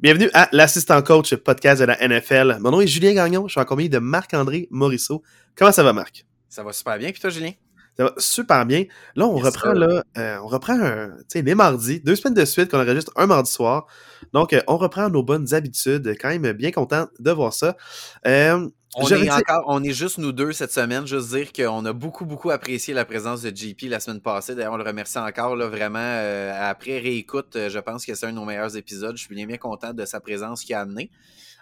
Bienvenue à l'assistant coach podcast de la NFL. Mon nom est Julien Gagnon, je suis en compagnie de Marc-André Morisseau. Comment ça va, Marc? Ça va super bien, puis toi, Julien? Ça va super bien. Là, on Yes, reprend, là, euh, on reprend un, tu sais, les mardis, deux semaines de suite qu'on enregistre un mardi soir. Donc, euh, on reprend nos bonnes habitudes. Quand même bien content de voir ça. Euh, On j'avais est dit- encore, on est juste nous deux cette semaine. Juste dire qu'on a beaucoup, beaucoup apprécié la présence de JP la semaine passée. D'ailleurs, on le remercie encore, là, vraiment. euh, après réécoute, euh, je pense que c'est un de nos meilleurs épisodes. Je suis bien, bien content de sa présence qu'il a amené,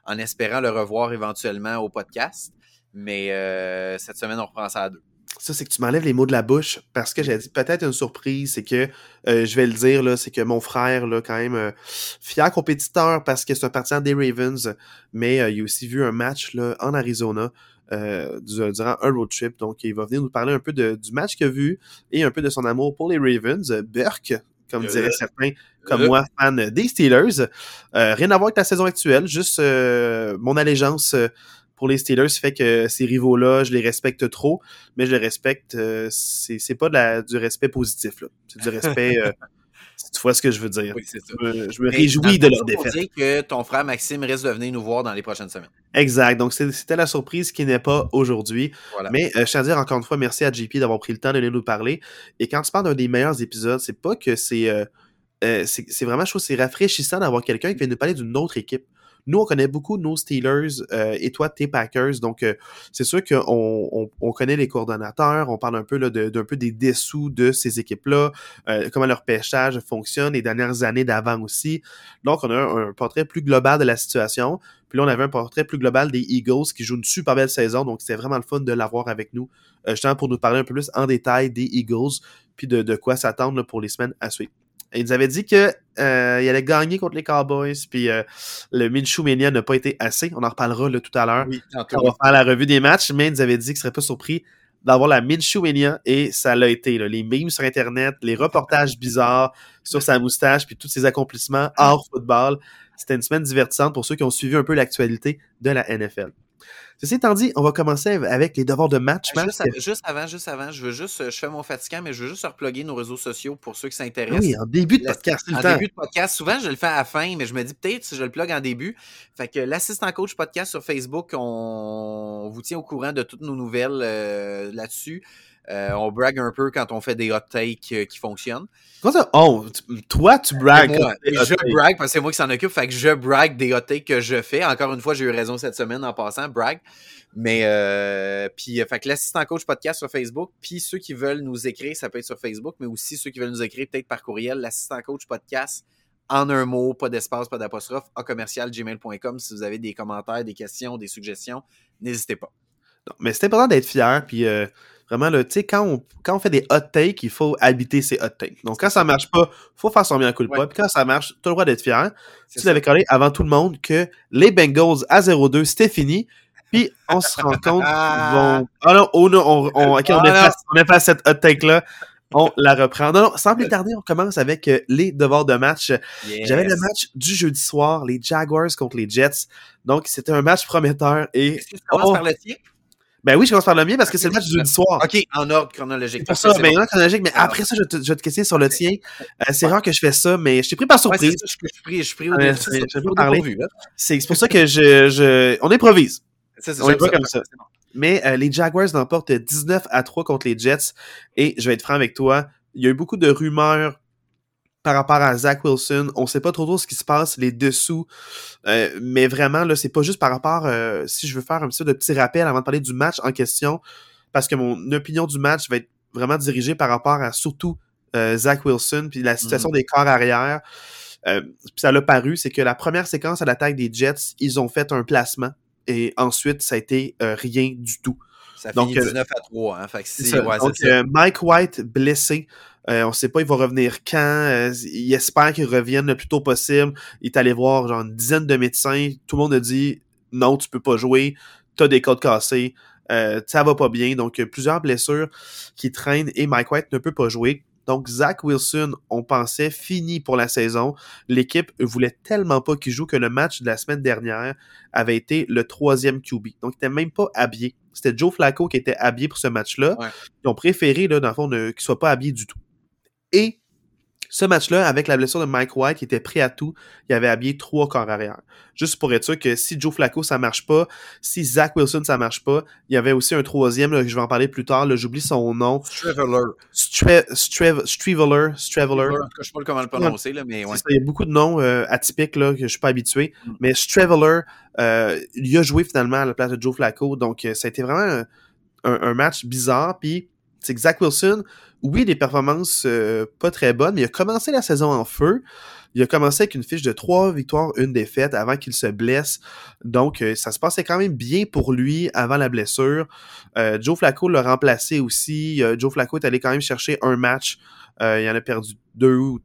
en espérant le revoir éventuellement au podcast. Mais euh, cette semaine, on reprend ça à deux. Ça, c'est que tu m'enlèves les mots de la bouche parce que j'ai dit peut-être une surprise, c'est que euh, je vais le dire, là, c'est que mon frère, là, quand même, euh, fier compétiteur parce que c'est un partisan des Ravens, mais euh, il a aussi vu un match là, en Arizona. du- durant un road trip. Donc, il va venir nous parler un peu de- du match qu'il a vu et un peu de son amour pour les Ravens. Burke, comme Euh, diraient certains, comme euh. moi, fan des Steelers. Euh, rien à voir avec la saison actuelle, juste mon allégeance pour les Steelers fait que ces rivaux-là, je les respecte trop, mais je les respecte, euh, c'est pas de la, du respect positif. C'est du respect, euh, tu vois ce que je veux dire. Oui, ça. Je me, je me Mais réjouis de le leur défaite. dire que ton frère Maxime risque de venir nous voir dans les prochaines semaines. Exact. Donc, c'était la surprise qui n'est pas aujourd'hui. Voilà. Mais euh, je tiens à dire encore une fois, merci à JP d'avoir pris le temps de venir nous parler. Et quand tu parles d'un des meilleurs épisodes, c'est pas que c'est. euh, euh, c'est c'est vraiment, je trouve, c'est rafraîchissant d'avoir quelqu'un qui vient nous parler d'une autre équipe. Nous, on connaît beaucoup nos Steelers euh, et toi, tes Packers. Donc, euh, c'est sûr qu'on on, on connaît les coordonnateurs. On parle un peu là, de- d'un peu des dessous de ces équipes-là, euh, comment leur pêchage fonctionne, les dernières années d'avant aussi. Donc, on a un, portrait plus global de la situation. Puis là, on avait un portrait plus global des Eagles qui jouent une super belle saison. Donc, c'était vraiment le fun de l'avoir avec nous, euh, justement pour nous parler un peu plus en détail des Eagles, puis de, de quoi s'attendre pour les semaines à suivre. Et il nous avait dit que euh, il allait gagner contre les Cowboys, puis euh, le Minshew Mania n'a pas été assez. On en reparlera là, tout à l'heure Oui, on va faire la revue des matchs, mais il nous avait dit qu'il serait pas surpris d'avoir la Minshew Mania, et ça l'a été. là. Les memes sur Internet, les reportages bizarres sur sa moustache, puis tous ses accomplissements hors football. C'était une semaine divertissante pour ceux qui ont suivi un peu l'actualité de la NFL. Ceci étant dit, on va commencer avec les devoirs de match. Marc. Juste, av- juste avant, juste avant, je veux juste, je fais mon fatigant, mais je veux juste reploguer nos réseaux sociaux pour ceux qui s'intéressent. oui, en début de podcast, en temps. début de podcast, souvent je le fais à la fin, mais je me dis peut-être si je le plug en début. Fait que l'assistant coach podcast sur Facebook, on, on vous tient au courant de toutes nos nouvelles euh, là-dessus. Euh, on brague un peu quand on fait des hot takes euh, qui fonctionnent. Comment ça? Oh, toi, tu bragues. Moi, je brague parce que c'est moi qui s'en occupe. Fait que je brague des hot takes que je fais. Encore une fois, j'ai eu raison cette semaine en passant, brag. Mais euh, puis, euh, fait que l'assistant coach podcast sur Facebook. Puis ceux qui veulent nous écrire, ça peut être sur Facebook, mais aussi ceux qui veulent nous écrire peut-être par courriel, l'assistant coach podcast en un mot, pas d'espace, pas d'apostrophe, à commercial gmail.com. Si vous avez des commentaires, des questions, des suggestions, n'hésitez pas. Non, mais c'est important d'être fier, puis euh, vraiment, tu sais, quand on, quand on fait des hot takes, il faut habiter ces hot takes. Donc, quand ça marche pas, faut faire son bien coup de Ouais. puis quand ça marche, tu as le droit d'être fier. Tu l'avais collé avant tout le monde que les Bengals à 0-2, c'était fini, puis on se rend compte qu'ils vont... Ah non, oh non, on, on, ok, on, Ah efface, on efface cette hot take-là, on la reprend. Non, non, sans plus tarder, on commence avec euh, les devoirs de match. Yes. J'avais le match du jeudi soir, les Jaguars contre les Jets. Donc, c'était un match prometteur et... Est-ce que tu commences Oh. par le tien? Ben oui, je commence par le mien parce que c'est le match du jeudi soir. OK, en ordre chronologique. C'est pour ça, bon. en chronologique, mais Ah. après ça, je vais te, je vais te questionner sur le tien. Euh, c'est rare que je fais ça, mais je t'ai pris par Ouais, surprise. c'est ça, je, je suis pris, je suis pris au, Ouais, dé- c'est- pas pour ça que je, je on improvise. Ça, On va ça. comme ça. Mais euh, les Jaguars l'emportent 19 à 3 contre les Jets. Et je vais être franc avec toi, il y a eu beaucoup de rumeurs par rapport à Zach Wilson. On sait pas trop trop ce qui se passe, les dessous. Euh, mais vraiment, là, c'est pas juste par rapport, euh, si je veux faire un petit peu de petit rappel avant de parler du match en question, parce que mon opinion du match va être vraiment dirigée par rapport à surtout euh, Zach Wilson, puis la situation des corps arrière. Puis ça l'a paru, c'est que la première séquence à l'attaque des Jets, ils ont fait un placement. Et ensuite, ça a été rien du tout. Ça Donc, finit euh, 19 à 3. Hein, fait que si, C'est ça. ouais, Donc, c'est ça. Mike White blessé. Euh, on sait pas, il va revenir quand. Euh, il espère qu'il revienne le plus tôt possible. Il est allé voir genre une dizaine de médecins. Tout le monde a dit non, tu peux pas jouer. T'as des côtes cassées. Euh, ça va pas bien. Donc, il y a plusieurs blessures qui traînent et Mike White ne peut pas jouer. Donc, Zach Wilson, on pensait fini pour la saison. L'équipe voulait tellement pas qu'il joue que le match de la semaine dernière avait été le troisième QB. Donc, il était même pas habillé. C'était Joe Flacco qui était habillé pour ce match-là. Ouais. Ils ont préféré, là, dans le fond, ne- qu'il soit pas habillé du tout. Et Ce match-là, avec la blessure de Mike White, qui était prêt à tout, il avait habillé trois corps arrière. Juste pour être sûr que si Joe Flacco, ça marche pas, si Zach Wilson, ça marche pas, il y avait aussi un troisième, là, je vais en parler plus tard, j'oublie son nom. Streveler. Stre Streveler. Streveler. Je sais pas comment le prononcer, là, mais ouais. Ça, il y a beaucoup de noms euh, atypiques là, que je suis pas habitué. Mm. Mais Streveler, euh, il a joué finalement à la place de Joe Flacco. Donc, euh, ça a été vraiment un, un match bizarre. Puis, c'est que Zach Wilson, oui, des performances euh, pas très bonnes, mais il a commencé la saison en feu. Il a commencé avec une fiche de trois victoires, une défaite avant qu'il se blesse. Donc, euh, ça se passait quand même bien pour lui avant la blessure. Euh, Joe Flacco l'a remplacé aussi. Joe Flacco est allé quand même chercher un match. il en a perdu deux ou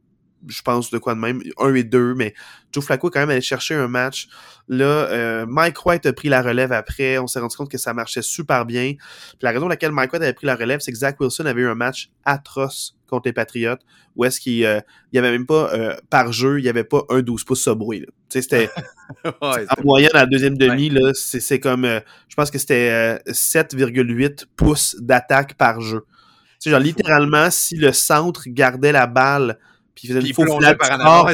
je pense de quoi de même, un et deux, mais Joe Flacco est quand même allé chercher un match. Là, euh, Mike White a pris la relève après. On s'est rendu compte que ça marchait super bien. Puis la raison pour laquelle Mike White avait pris la relève, c'est que Zach Wilson avait eu un match atroce contre les Patriots, où est-ce qu'il euh, y avait même pas, euh, par jeu, il y avait pas un 12 pouces sais, C'était en moyenne à la deuxième demi, là, c'est comme, je pense que c'était 7,8 pouces d'attaque par jeu. Genre, littéralement, si le centre gardait la balle puis il faisait une faux par en avant,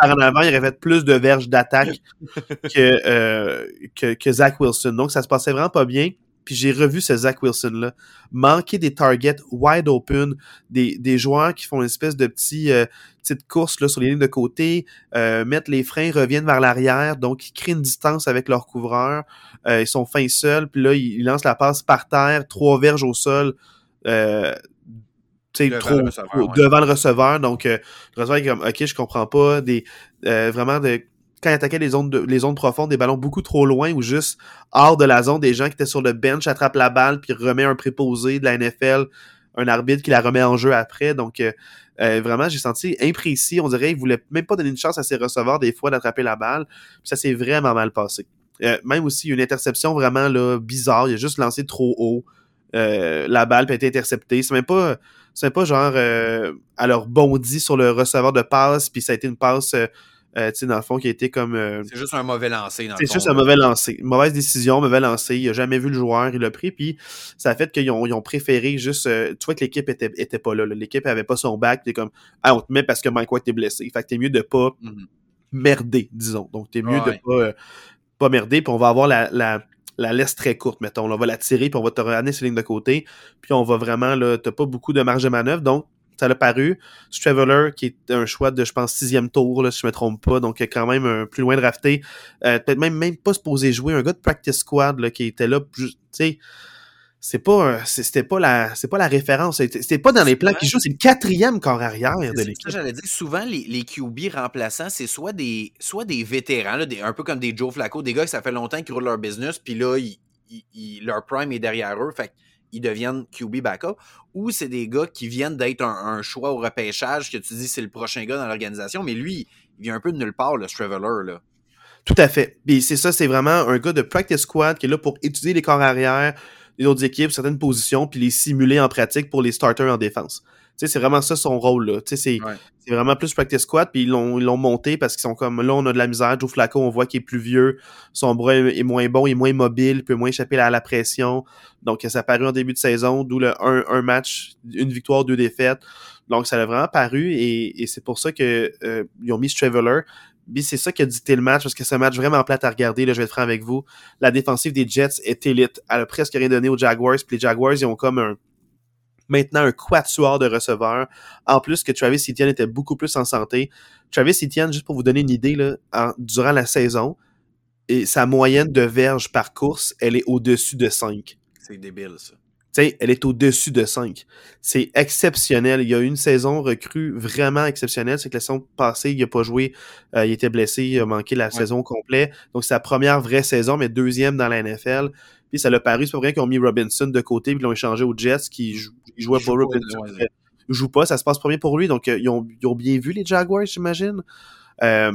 par en avant, il aurait fait plus de verges d'attaque que, euh, que, que Zach Wilson. Donc, ça se passait vraiment pas bien. Puis j'ai revu ce Zach Wilson-là. Manquer des targets wide open, des, des joueurs qui font une espèce de petit, euh, petite course là, sur les lignes de côté, euh, mettre les freins, reviennent vers l'arrière, donc ils créent une distance avec leur couvreur. Euh, ils sont fins seuls, puis là, ils, ils, lancent la passe par terre, trois verges au sol. Euh, devant, trop, le receveur, devant le receveur. Donc, euh, le receveur est comme, OK, je comprends pas. Des, euh, vraiment, de, quand il attaquait les zones, de, les zones profondes, des ballons beaucoup trop loin ou juste hors de la zone, des gens qui étaient sur le bench attrapent la balle puis remet un préposé de la NFL, un arbitre qui la remet en jeu après. Donc, euh, vraiment, j'ai senti imprécis. On dirait qu'il voulait même pas donner une chance à ses receveurs des fois d'attraper la balle. Puis ça s'est vraiment mal passé. même aussi, une interception vraiment là, bizarre. Il a juste lancé trop haut. la balle peut être interceptée. C'est même pas c'est pas genre euh, alors bondi sur le receveur de passe, puis ça a été une passe, euh, euh, tu sais, dans le fond, qui a été comme. Euh, c'est juste un mauvais lancer. C'est juste un mauvais lancer. Une mauvaise décision, mauvais lancer. Il a jamais vu le joueur, il l'a pris, puis ça a fait qu'ils ont, ils ont préféré juste. tu vois que l'équipe était, était pas là. L'équipe avait pas son bac, t'es comme Ah, on te met parce que Mike White est blessé. Fait que t'es mieux de pas mm-hmm. merder, disons. Donc t'es mieux de pas, pas merder, puis on va avoir la, la la laisse très courte, mettons. on va la tirer, puis on va te ramener ces lignes de côté. Puis on va vraiment, là, t'as pas beaucoup de marge de manœuvre. Donc, ça l'a paru. Traveler, qui est un choix de, je pense, sixième tour, là, si je me trompe pas. Donc, quand même un plus loin de rafter. Euh, peut-être même, même pas supposé jouer. Un gars de practice squad, là, qui était là, tu sais c'est pas c'était pas la c'est pas la référence. C'était pas dans les plans qui jouent c'est le quatrième corps arrière de l'équipe. j'allais dire souvent les, les QB remplaçants c'est soit des soit des vétérans là, des, un peu comme des Joe Flacco des gars qui ça fait longtemps qu'ils roulent leur business puis là ils, leur prime est derrière eux fait ils deviennent QB backup ou c'est des gars qui viennent d'être un, choix au repêchage que tu dis c'est le prochain gars dans l'organisation mais lui il vient un peu de nulle part le Traveler là. Tout à fait. Puis c'est ça, c'est vraiment un gars de practice squad qui est là pour étudier les corps arrière, les autres équipes, certaines positions, puis les simuler en pratique pour les starters en défense. C'est vraiment ça son rôle, là. C'est vraiment plus practice squad, puis ils l'ont monté parce qu'ils sont comme, là, on a de la misère. Joe Flacco, on voit qu'il est plus vieux, son bras est moins bon, il est moins mobile, il peut moins échapper à la pression. Donc, ça a paru en début de saison, d'où le un, match, une victoire, deux défaites. Donc, ça a vraiment paru, et, c'est pour ça que euh, ont mis Traveler c'est ça qui a dicté le match, parce que c'est un match vraiment plate à regarder, là, je vais être franc avec vous. La défensive des Jets est élite. Elle a presque rien donné aux Jaguars, puis les Jaguars, ils ont comme un maintenant un quatuor de receveurs. En plus que Travis Etienne était beaucoup plus en santé. Travis Etienne, juste pour vous donner une idée, là, durant la saison, et sa moyenne de verges par course, elle est au-dessus de 5. C'est débile, ça sais, elle est au-dessus de 5. C'est exceptionnel. Il y a une saison recrue vraiment exceptionnelle. C'est que la saison passée, il n'a pas joué. Euh, il était blessé. Il a manqué la saison complète. Donc, c'est sa première vraie saison, mais deuxième dans la NFL. Puis ça l'a paru. C'est pas vrai qu'ils ont mis Robinson de côté puis ils l'ont échangé aux Jets qui jou jouait pas Robinson. Il joue pas. Ça se passe pas bien pour lui. Donc, euh, ils, ont, ils ont bien vu les Jaguars, j'imagine. Euh,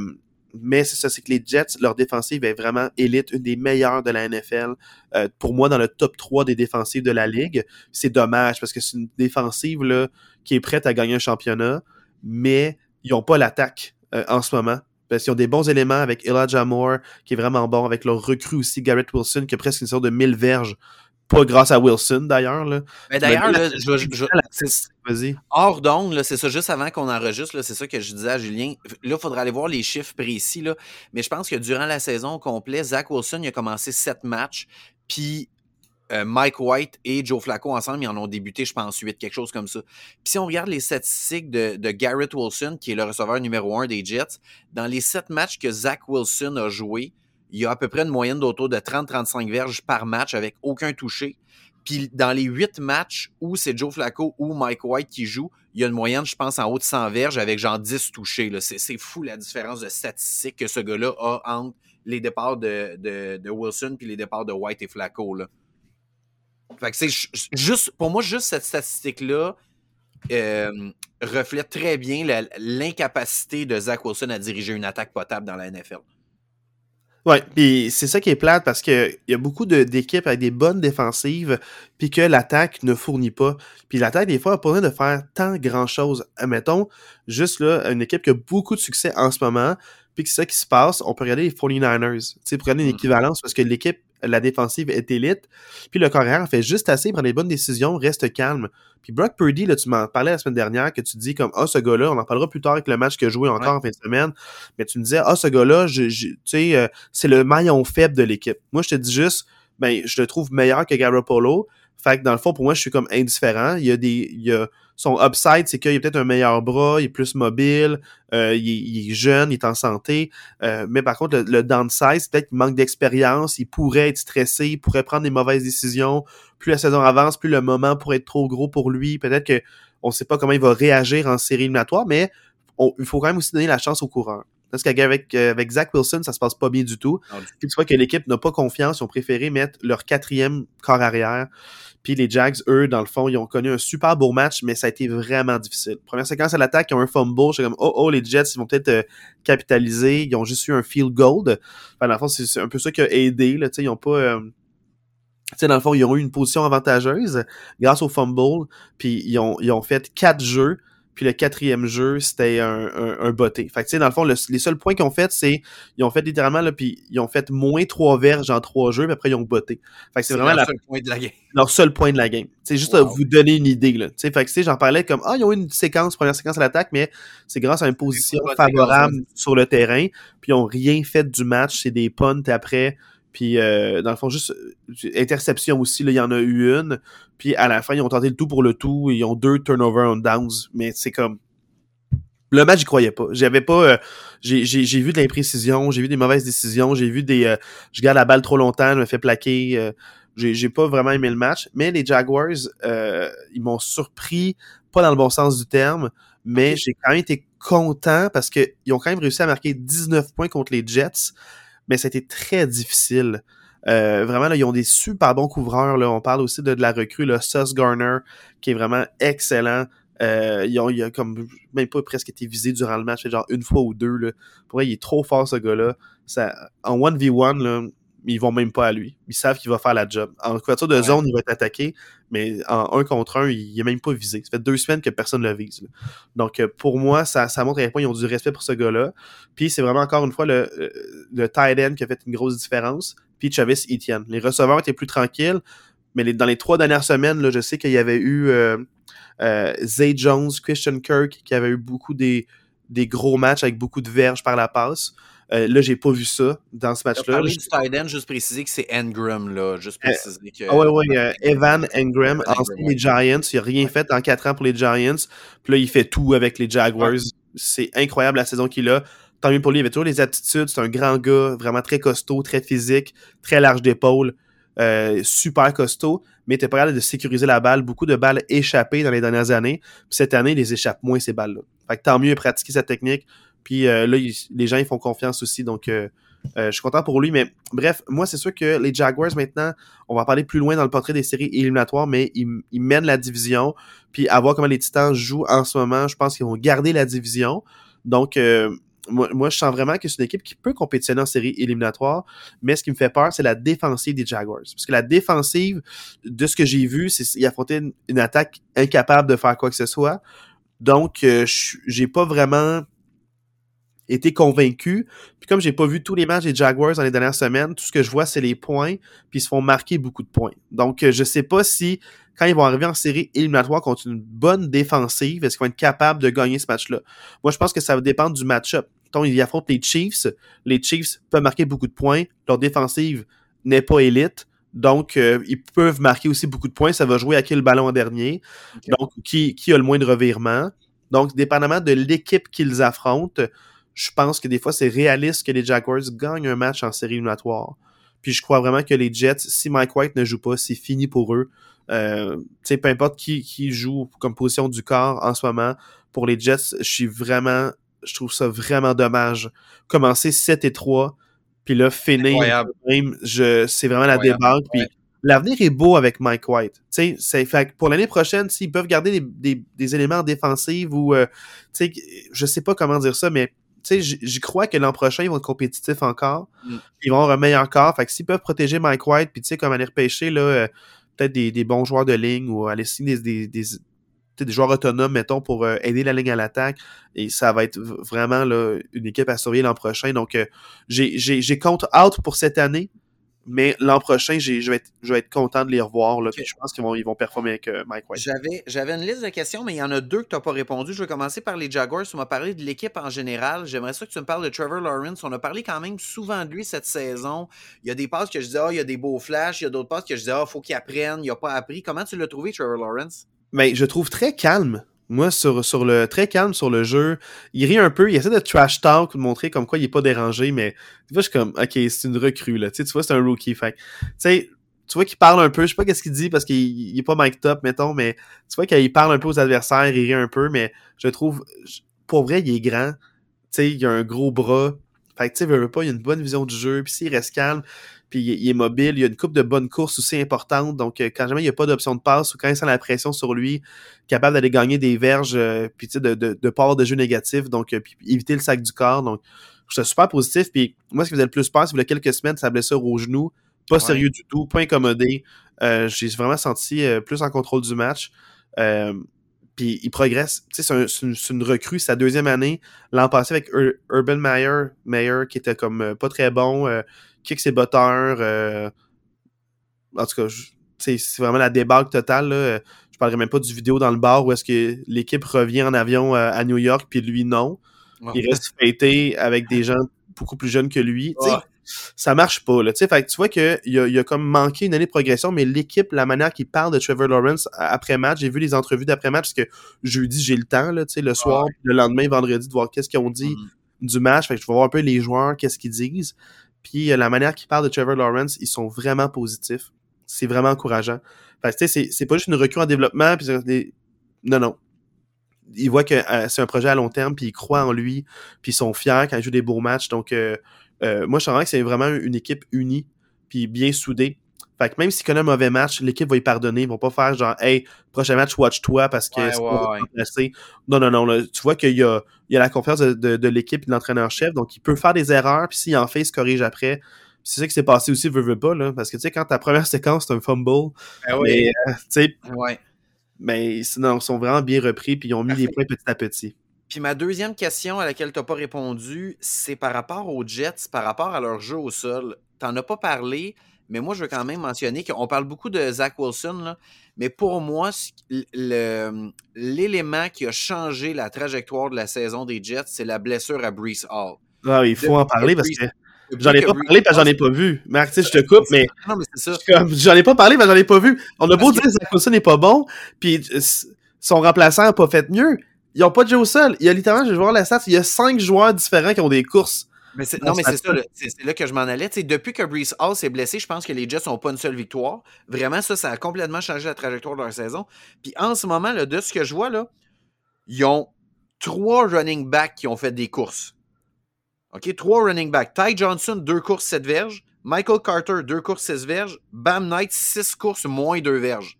mais c'est ça, c'est que les Jets, leur défensive est vraiment élite, une des meilleures de la NFL. Euh, pour moi, dans le top 3 des défensives de la Ligue. C'est dommage parce que c'est une défensive qui est prête à gagner un championnat, mais ils n'ont pas l'attaque euh, en ce moment. Parce qu'ils ont des bons éléments avec Elijah Moore, qui est vraiment bon, avec leur recrue aussi, Garrett Wilson, qui a presque une sorte de mille verges pas grâce à Wilson, d'ailleurs. Mais d'ailleurs, je, hors d'onde, c'est ça, juste avant qu'on enregistre, c'est ça que je disais à Julien. Là, il faudra aller voir les chiffres précis, là. Mais je pense que durant la saison au complet, Zach Wilson, il a commencé sept matchs, puis euh, Mike White et Joe Flacco ensemble, ils en ont débuté, je pense, huit, quelque chose comme ça. Puis si on regarde les statistiques de, de Garrett Wilson, qui est le receveur numéro un des Jets, dans les sept matchs que Zach Wilson a joué, il y a à peu près une moyenne d'autour de 30-35 verges par match avec aucun touché. Puis dans les huit matchs où c'est Joe Flacco ou Mike White qui joue, il y a une moyenne, je pense, en haut de 100 verges avec genre 10 touchés. C'est fou la différence de statistiques que ce gars-là a entre les départs de, Wilson puis les départs de White et Flacco. Juste, pour moi, juste cette statistique-là euh, reflète très bien l'incapacité de Zach Wilson à diriger une attaque potable dans la NFL. Ouais, puis c'est ça qui est plate parce que il y a beaucoup de- d'équipes avec des bonnes défensives, puis que l'attaque ne fournit pas. Puis l'attaque, des fois, a pas besoin de faire tant grand-chose. Admettons, juste là, une équipe qui a beaucoup de succès en ce moment, puis que c'est ça qui se passe, on peut regarder les 49ers. Tu sais, pour regarder une Mm. équivalence, parce que l'équipe, la défensive est élite, puis le carrière fait juste assez, prend les bonnes décisions, reste calme. Puis Brock Purdy, là, tu m'en parlais la semaine dernière, que tu dis comme, ah, ce gars-là, on en parlera plus tard avec le match a joué encore en fin de semaine, mais tu me disais, ah, ce gars-là, je- je- tu sais, euh, c'est le maillon faible de l'équipe. Moi, je te dis juste, ben, je le trouve meilleur que Garoppolo. Fait que dans le fond, pour moi, je suis comme indifférent. Il y a des, il y a, son upside, c'est qu'il a peut-être un meilleur bras, il est plus mobile, euh, il, est, il est jeune, il est en santé. Euh, mais par contre, le, le downside, c'est peut-être qu'il manque d'expérience, il pourrait être stressé, il pourrait prendre des mauvaises décisions. Plus la saison avance, plus le moment pourrait être trop gros pour lui. Peut-être que on sait pas comment il va réagir en série éliminatoire, mais on- il faut quand même aussi donner la chance au coureur. Parce qu'avec euh, avec Zach Wilson, ça se passe pas bien du tout. Tu vois que l'équipe n'a pas confiance, ils ont préféré mettre leur quatrième corps arrière. Puis les Jags, eux, dans le fond, ils ont connu un super beau match, mais ça a été vraiment difficile. Première séquence à l'attaque, ils ont un fumble. J'étais comme, oh, oh, les Jets, ils vont peut-être euh, capitaliser. Ils ont juste eu un field goal. Enfin, dans le fond, c'est un peu ça qui a aidé. Là, ils ont pas... euh, dans le fond, ils ont eu une position avantageuse grâce au fumble. Puis ils ont, ils ont fait quatre jeux. Puis le quatrième jeu, c'était un, un, un botté. Fait que, tu sais, dans le fond, le- les seuls points qu'ils ont fait, c'est ils ont fait littéralement, là, puis ils ont fait moins trois verges en trois jeux, puis après, ils ont botté. Fait que c'est vraiment le la- seul point de la game. leur seul point de la game. C'est juste à vous donner une idée, là. Tu sais, fait que, tu sais, j'en parlais comme, ah, ils ont eu une séquence, première séquence à l'attaque, mais c'est grâce à une position favorable sur le terrain, puis ils ont rien fait du match, c'est des punts après, puis euh, dans le fond, juste euh, interception aussi, là, il y en a eu une, puis à la fin, ils ont tenté le tout pour le tout, ils ont deux turnover on downs, mais c'est comme, le match, j'y croyais pas. J'avais pas. euh, j'ai, vu de l'imprécision, j'ai vu des mauvaises décisions, j'ai vu des. euh, je garde la balle trop longtemps, je me fais plaquer. euh, j'ai, pas vraiment aimé le match. Mais les Jaguars, euh, ils m'ont surpris, pas dans le bon sens du terme, mais j'ai quand même été content parce qu'ils ont quand même réussi à marquer 19 points contre les Jets, mais c'était très difficile. Euh, vraiment, là, ils ont des super bons couvreurs. Là. On parle aussi de, de la recrue, le Sus Garner, qui est vraiment excellent. Euh, ils il a comme même pas presque été visé durant le match, genre une fois ou deux. Là. Pour vrai, il est trop fort ce gars-là. Ça, en 1v1, là, ils vont même pas à lui. Ils savent qu'il va faire la job. En couverture de Ouais. zone, il va être attaqué, mais en un contre un, il est même pas visé. Ça fait deux semaines que personne ne le vise. là. Donc euh, pour moi, ça, ça montre à quel point ils ont du respect pour ce gars-là. Puis c'est vraiment encore une fois le, euh, le tight end qui a fait une grosse différence. Puis Travis Etienne. Les receveurs étaient plus tranquilles, mais les- dans les trois dernières semaines, là, je sais qu'il y avait eu euh, euh, Zay Jones, Christian Kirk, qui avait eu beaucoup des, des gros matchs avec beaucoup de verges par la passe. Euh, là, j'ai pas vu ça dans ce match-là. du tight end, juste préciser que c'est Engram, là. Juste préciser que. Ah ouais, ouais, euh, Evan Engram, ancien Engram, des Giants, il a rien fait en quatre ans pour les Giants. Puis là, il fait tout avec les Jaguars. Ouais. C'est incroyable la saison qu'il a. Tant mieux pour lui, il avait toujours les aptitudes. C'est un grand gars, vraiment très costaud, très physique, très large d'épaule, euh, super costaud, mais t'es pas capable de sécuriser la balle. Beaucoup de balles échappées dans les dernières années. Puis cette année, il les échappe moins, ces balles-là. Fait que tant mieux pratiquer sa technique. Puis euh, là, les gens, ils font confiance aussi. Donc, euh, euh, je suis content pour lui. Mais bref, moi, c'est sûr que les Jaguars, maintenant, on va parler plus loin dans le portrait des séries éliminatoires, mais ils, ils mènent la division. Puis à voir comment les Titans jouent en ce moment, je pense qu'ils vont garder la division. Donc, moi, je sens vraiment que c'est une équipe qui peut compétitionner en série éliminatoire, mais ce qui me fait peur, c'est la défensive des Jaguars. Parce que la défensive, de ce que j'ai vu, c'est qu'ils affrontaient une, une attaque incapable de faire quoi que ce soit. Donc, euh, j'ai pas vraiment été convaincu. Puis comme j'ai pas vu tous les matchs des Jaguars dans les dernières semaines, tout ce que je vois, c'est les points, puis ils se font marquer beaucoup de points. Donc, euh, je sais pas si, quand ils vont arriver en série éliminatoire contre une bonne défensive, est-ce qu'ils vont être capables de gagner ce match-là? Moi, je pense que ça va dépendre du match-up. Donc, ils affrontent les Chiefs. Les Chiefs peuvent marquer beaucoup de points. Leur défensive n'est pas élite. Donc, euh, ils peuvent marquer aussi beaucoup de points. Ça va jouer à qui le ballon en dernier. Okay. Donc, qui, qui a le moins de revirements. Donc, dépendamment de l'équipe qu'ils affrontent, je pense que des fois, c'est réaliste que les Jaguars gagnent un match en série éliminatoire. Puis je crois vraiment que les Jets, si Mike White ne joue pas, c'est fini pour eux. Euh, peu importe qui, qui joue comme position du corps en ce moment, pour les Jets, je suis vraiment, je trouve ça vraiment dommage. Commencer 7 et 3, puis là, finir même, je, c'est vraiment la débâcle. Puis l'avenir est beau avec Mike White. Tu sais, fait pour l'année prochaine, s'ils peuvent garder des, des, des éléments défensifs ou, euh, tu sais, je sais pas comment dire ça, mais j'y crois que l'an prochain, ils vont être compétitifs encore. Mm. Ils vont avoir un meilleur corps. Fait que s'ils peuvent protéger Mike White, puis tu sais, comme aller repêcher, là, euh, peut-être des, des, bons joueurs de ligne ou aller signer des, des, des, des joueurs autonomes, mettons, pour euh, aider la ligne à l'attaque. Et ça va être vraiment là, une équipe à surveiller l'an prochain. Donc, euh, j'ai compte out pour cette année. Mais l'an prochain, je vais, être, je vais être content de les revoir. Là, okay. je pense qu'ils vont, ils vont performer avec euh, Mike White. J'avais une liste de questions, mais il y en a deux que tu n'as pas répondu. Je vais commencer par les Jaguars. Tu m'as parlé de l'équipe en général. J'aimerais ça que tu me parles de Trevor Lawrence. On a parlé quand même souvent de lui cette saison. Il y a des passes que je disais, ah, il y a des beaux flashs. Il y a d'autres passes que je disais, ah, faut qu'il apprenne. Il n'a pas appris. Comment tu l'as trouvé, Trevor Lawrence? Mais je trouve très calme. Moi, sur, sur le très calme sur le jeu, il rit un peu, il essaie de trash talk, de montrer comme quoi il est pas dérangé, mais tu vois, je suis comme, ok, c'est une recrue, là. Tu, sais, tu vois, c'est un rookie. Fait tu sais, tu vois qu'il parle un peu, je sais pas qu'est-ce qu'il dit parce qu'il il est pas mic top, mettons, mais tu vois qu'il parle un peu aux adversaires, il rit un peu, mais je trouve, pour vrai, il est grand. Tu sais, il a un gros bras. Fait que, tu sais, veut pas, il a une bonne vision du jeu, puis s'il reste calme, puis il est mobile, il y a une coupe de bonnes courses aussi importante, donc euh, quand jamais il n'y a pas d'option de passe ou quand il sent la pression sur lui, capable d'aller gagner des verges, euh, puis tu sais, de, de, de part de jeu négatif, donc euh, puis éviter le sac du corps, donc je suis super positif, puis moi ce qui faisait le plus peur, c'est a quelques semaines, sa blessure au genou, pas ouais. sérieux du tout, pas incommodé, j'ai vraiment senti plus en contrôle du match, puis il progresse. Tu sais, c'est un, une, une, recrue, sa deuxième année. L'an passé avec Ur Urban Meyer, Meyer, qui était comme euh, pas très bon, euh, kick ses botteurs. Euh, en tout cas, c'est vraiment la débâcle totale. Là. Je parlerai même pas du vidéo dans le bar où est-ce que l'équipe revient en avion à New York, puis lui, non. Il reste fêté avec des gens beaucoup plus jeunes que lui. Ouais ça marche pas. Là, fait que tu vois qu'il y a, comme manqué une année de progression, mais l'équipe, la manière qu'il parle de Trevor Lawrence après match, j'ai vu les entrevues d'après match parce que jeudi, j'ai le temps, là, le soir, ouais. le lendemain, vendredi, de voir qu'est-ce qu'ils ont dit mm. du match. Fait que je vais voir un peu les joueurs, qu'est-ce qu'ils disent. Puis la manière qu'ils parlent de Trevor Lawrence, ils sont vraiment positifs. C'est vraiment encourageant. Fait que, c'est, c'est pas juste une recrue en développement. Puis des... Non, non. Ils voient que euh, c'est un projet à long terme, puis ils croient en lui, puis ils sont fiers quand ils jouent des beaux matchs. Donc, euh, euh, moi, je sens que c'est vraiment une équipe unie puis bien soudée. Fait que même s'il connaît un mauvais match, l'équipe va y pardonner. Ils vont pas faire genre Hey, prochain match, watch-toi parce que ouais, c'est ouais, ouais. Non, non, non. Là, tu vois qu'il y a, il y a la confiance de, de, de l'équipe et de l'entraîneur-chef, donc il peut faire des erreurs, puis s'il en fait, il se corrige après. C'est ça qui s'est passé aussi, veut, veut pas, là. Parce que tu sais, quand ta première séquence, c'est un fumble. Ben mais, euh, tu sais. Mais sinon, ils sont vraiment bien repris, puis ils ont mis Parfait. des points petit à petit. Puis ma deuxième question à laquelle tu n'as pas répondu, c'est par rapport aux Jets, par rapport à leur jeu au sol. Tu n'en as pas parlé, mais moi, je veux quand même mentionner qu'on parle beaucoup de Zach Wilson, là, mais pour moi, l'élément qui a changé la trajectoire de la saison des Jets, c'est la blessure à Brees Hall. Ah, il faut de, en parler parce que. J'en ai pas parlé parce que j'en ai pas vu. Marc, tu sais, je te coupe, mais. Non, mais c'est ça. J'en ai pas parlé parce que j'en ai pas vu. On a beau dire que Zach Wilson n'est pas bon, puis son remplaçant n'a pas fait mieux ils n'ont pas de jeu au sol. Il y a littéralement, je vais voir la stat, il y a cinq joueurs différents qui ont des courses. Mais non, mais c'est ça, c'est là que je m'en allais. T'sais, depuis que Brees Hall s'est blessé, je pense que les Jets n'ont pas une seule victoire. Vraiment, ça, ça a complètement changé la trajectoire de leur saison. Puis en ce moment, là, de ce que je vois, là, ils ont trois running backs qui ont fait des courses. OK? Trois running backs. Ty Johnson, deux courses, sept verges. Michael Carter, deux courses, six verges. Bam Knight, six courses, moins deux verges.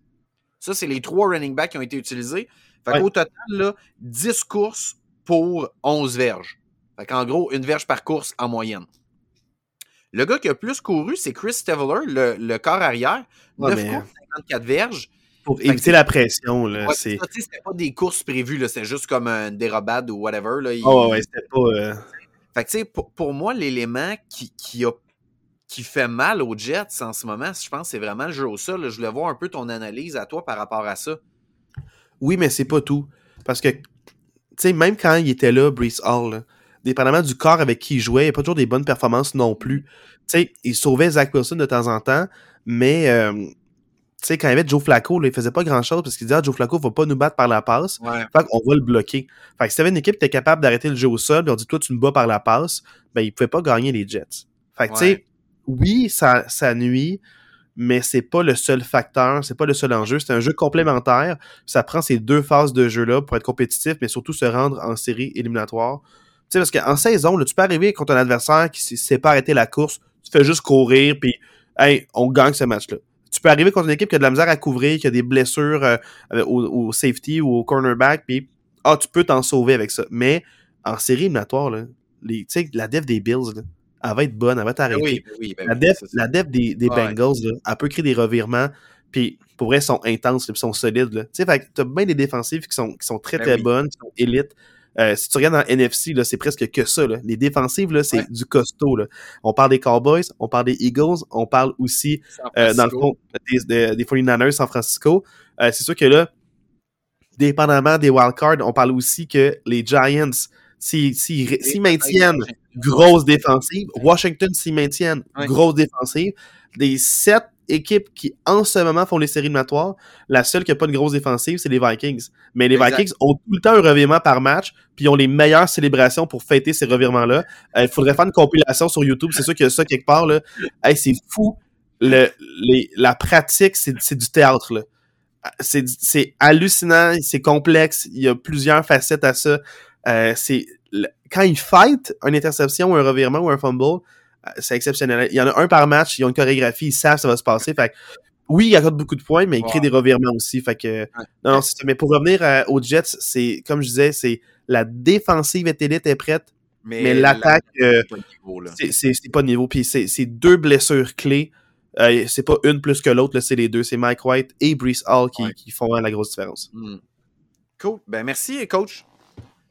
Ça, c'est les trois running backs qui ont été utilisés. Fait ouais. qu'au total, là, 10 courses pour 11 verges. Fait qu'en gros, une verge par course en moyenne. Le gars qui a plus couru, c'est Chris Steveler, le, le corps arrière. Ouais, 9 mais... courses, 54 verges. Pour éviter la pression. Ouais, c'est... C'était pas des courses prévues. C'était juste comme une dérobade ou whatever, là. Il... Oh, ouais, c'était pas... Euh... Fait que, pour, pour moi, l'élément qui, qui, a, qui fait mal aux Jets en ce moment, je pense c'est vraiment le jeu au sol. Je voulais voir un peu ton analyse à toi par rapport à ça. Oui, mais c'est pas tout. Parce que, tu sais, même quand il était là, Brees Hall, là, dépendamment du corps avec qui il jouait, il n'y a pas toujours des bonnes performances non plus. Tu sais, il sauvait Zach Wilson de temps en temps, mais euh, tu sais, quand il y avait Joe Flacco, là, il faisait pas grand-chose parce qu'il disait ah, Joe Flacco va pas nous battre par la passe. Ouais. Fait qu'on va le bloquer. Fait que si t'avais une équipe qui était capable d'arrêter le jeu au sol, puis on dit toi tu me bats par la passe, ben il pouvait pas gagner les Jets. Fait que tu sais, oui, ça, ça nuit, mais c'est pas le seul facteur, c'est pas le seul enjeu. C'est un jeu complémentaire. Ça prend ces deux phases de jeu-là pour être compétitif, mais surtout se rendre en série éliminatoire. Tu sais, parce qu'en saison, tu peux arriver contre un adversaire qui ne sait pas arrêter la course, tu fais juste courir, puis hey, on gagne ce match-là. Tu peux arriver contre une équipe qui a de la misère à couvrir, qui a des blessures euh, au, safety ou au cornerback, puis ah, tu peux t'en sauver avec ça. Mais en série éliminatoire, là, les, la def des Bills, elle va être bonne, elle va Ben t'arrêter. oui, ben oui, ben La oui, def, la def des, des Ouais. Bengals, là, elle peut créer des revirements, puis pour vrai, sont intenses, puis ils sont solides. là. Tu sais, t'as bien des défensives qui sont, qui sont très, Ben très oui. bonnes, qui sont élites. Euh, si tu regardes dans NFC, c'est presque que ça. Là. Les défensives, c'est Ouais. du costaud. Là. On parle des Cowboys, on parle des Eagles, on parle aussi, euh, dans le fond, des, des, des 49ers San Francisco. Euh, c'est sûr que là, dépendamment des wildcards, on parle aussi que les Giants, s'ils s'ils- s'ils maintiennent grosse défensive. Washington s'y maintiennent, Ouais. grosse défensive. Des sept équipes qui, en ce moment, font les séries éliminatoires, la seule qui n'a pas une grosse défensive, c'est les Vikings. Mais les Exact. Vikings ont tout le temps un revirement par match, puis ils ont les meilleures célébrations pour fêter ces revirements-là. Euh, Il faudrait faire une compilation sur YouTube, c'est sûr qu'il y a ça quelque part. Là. Hey, c'est fou. Le, les- la pratique, c'est du théâtre. là. C'est c'est hallucinant, c'est complexe, il y a plusieurs facettes à ça. Euh, c'est le- quand ils fight une interception ou un revirement ou un fumble, euh, c'est exceptionnel. Il y en a un par match, ils ont une chorégraphie, ils savent ça va se passer. Fait oui, il accorde beaucoup de points, mais il crée des revirements aussi. Fait que, non, non. Mais pour revenir euh, aux Jets, c'est comme je disais, c'est la défensive est élite, est prête, mais l'attaque, euh, c'est- pas de niveau. Puis c'est deux blessures clés. Euh, c'est pas une plus que l'autre, c'est les deux. C'est Mike White et Brees Hall qui, Ouais. qui font la grosse différence. Hmm. Cool. Ben merci, coach.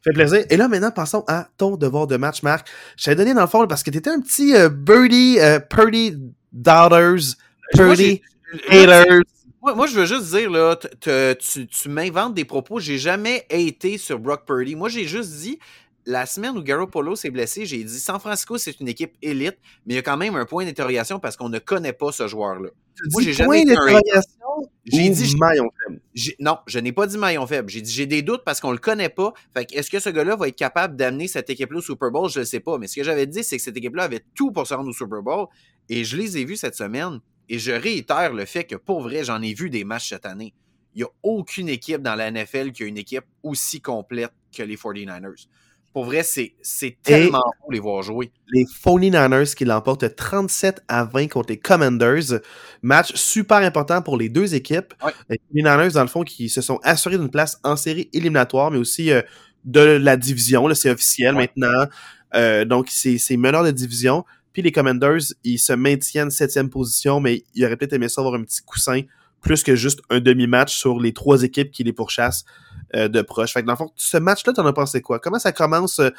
Fait plaisir. Et là, maintenant, passons à ton devoir de match, Marc. Je t'avais donné dans le fond parce que t'étais un petit euh, birdie, euh, Purdy Moi, Purdy haters. Moi, moi, je veux juste dire, là, te- tu, tu m'inventes des propos. J'ai jamais été sur Brock Purdy. Moi, j'ai juste dit, la semaine où Garoppolo s'est blessé, j'ai dit San Francisco, c'est une équipe élite, mais il y a quand même un point d'interrogation parce qu'on ne connaît pas ce joueur-là. Moi, j'ai jamais d'interrogation J'ai dit, maillon faible? non, je n'ai pas dit maillon faible. J'ai dit, j'ai des doutes parce qu'on le connaît pas. Fait que est-ce que ce gars-là va être capable d'amener cette équipe-là au Super Bowl? Je ne sais pas. Mais ce que j'avais dit, c'est que cette équipe-là avait tout pour se rendre au Super Bowl. Et je les ai vus cette semaine. Et je réitère le fait que pour vrai, j'en ai vu des matchs cette année. Il n'y a aucune équipe dans la NFL qui a une équipe aussi complète que les 49ers. Pour vrai, c'est tellement beau les voir jouer. les 49ers qui l'emportent 37 à 20 contre les Commanders. Match super important pour les deux équipes. Ouais. Les 49ers, dans le fond, qui se sont assurés d'une place en série éliminatoire, mais aussi euh, de la division. C'est officiel Ouais. maintenant. Euh, donc, c'est c'est meneur de division. Puis les Commanders, ils se maintiennent septième position, mais ils auraient peut-être aimé ça avoir un petit coussin plus que juste un demi-match sur les trois équipes qui les pourchassent euh, de proche. Fait que dans le fond, ce match-là, t'en as pensé quoi? Comment ça commence? euh,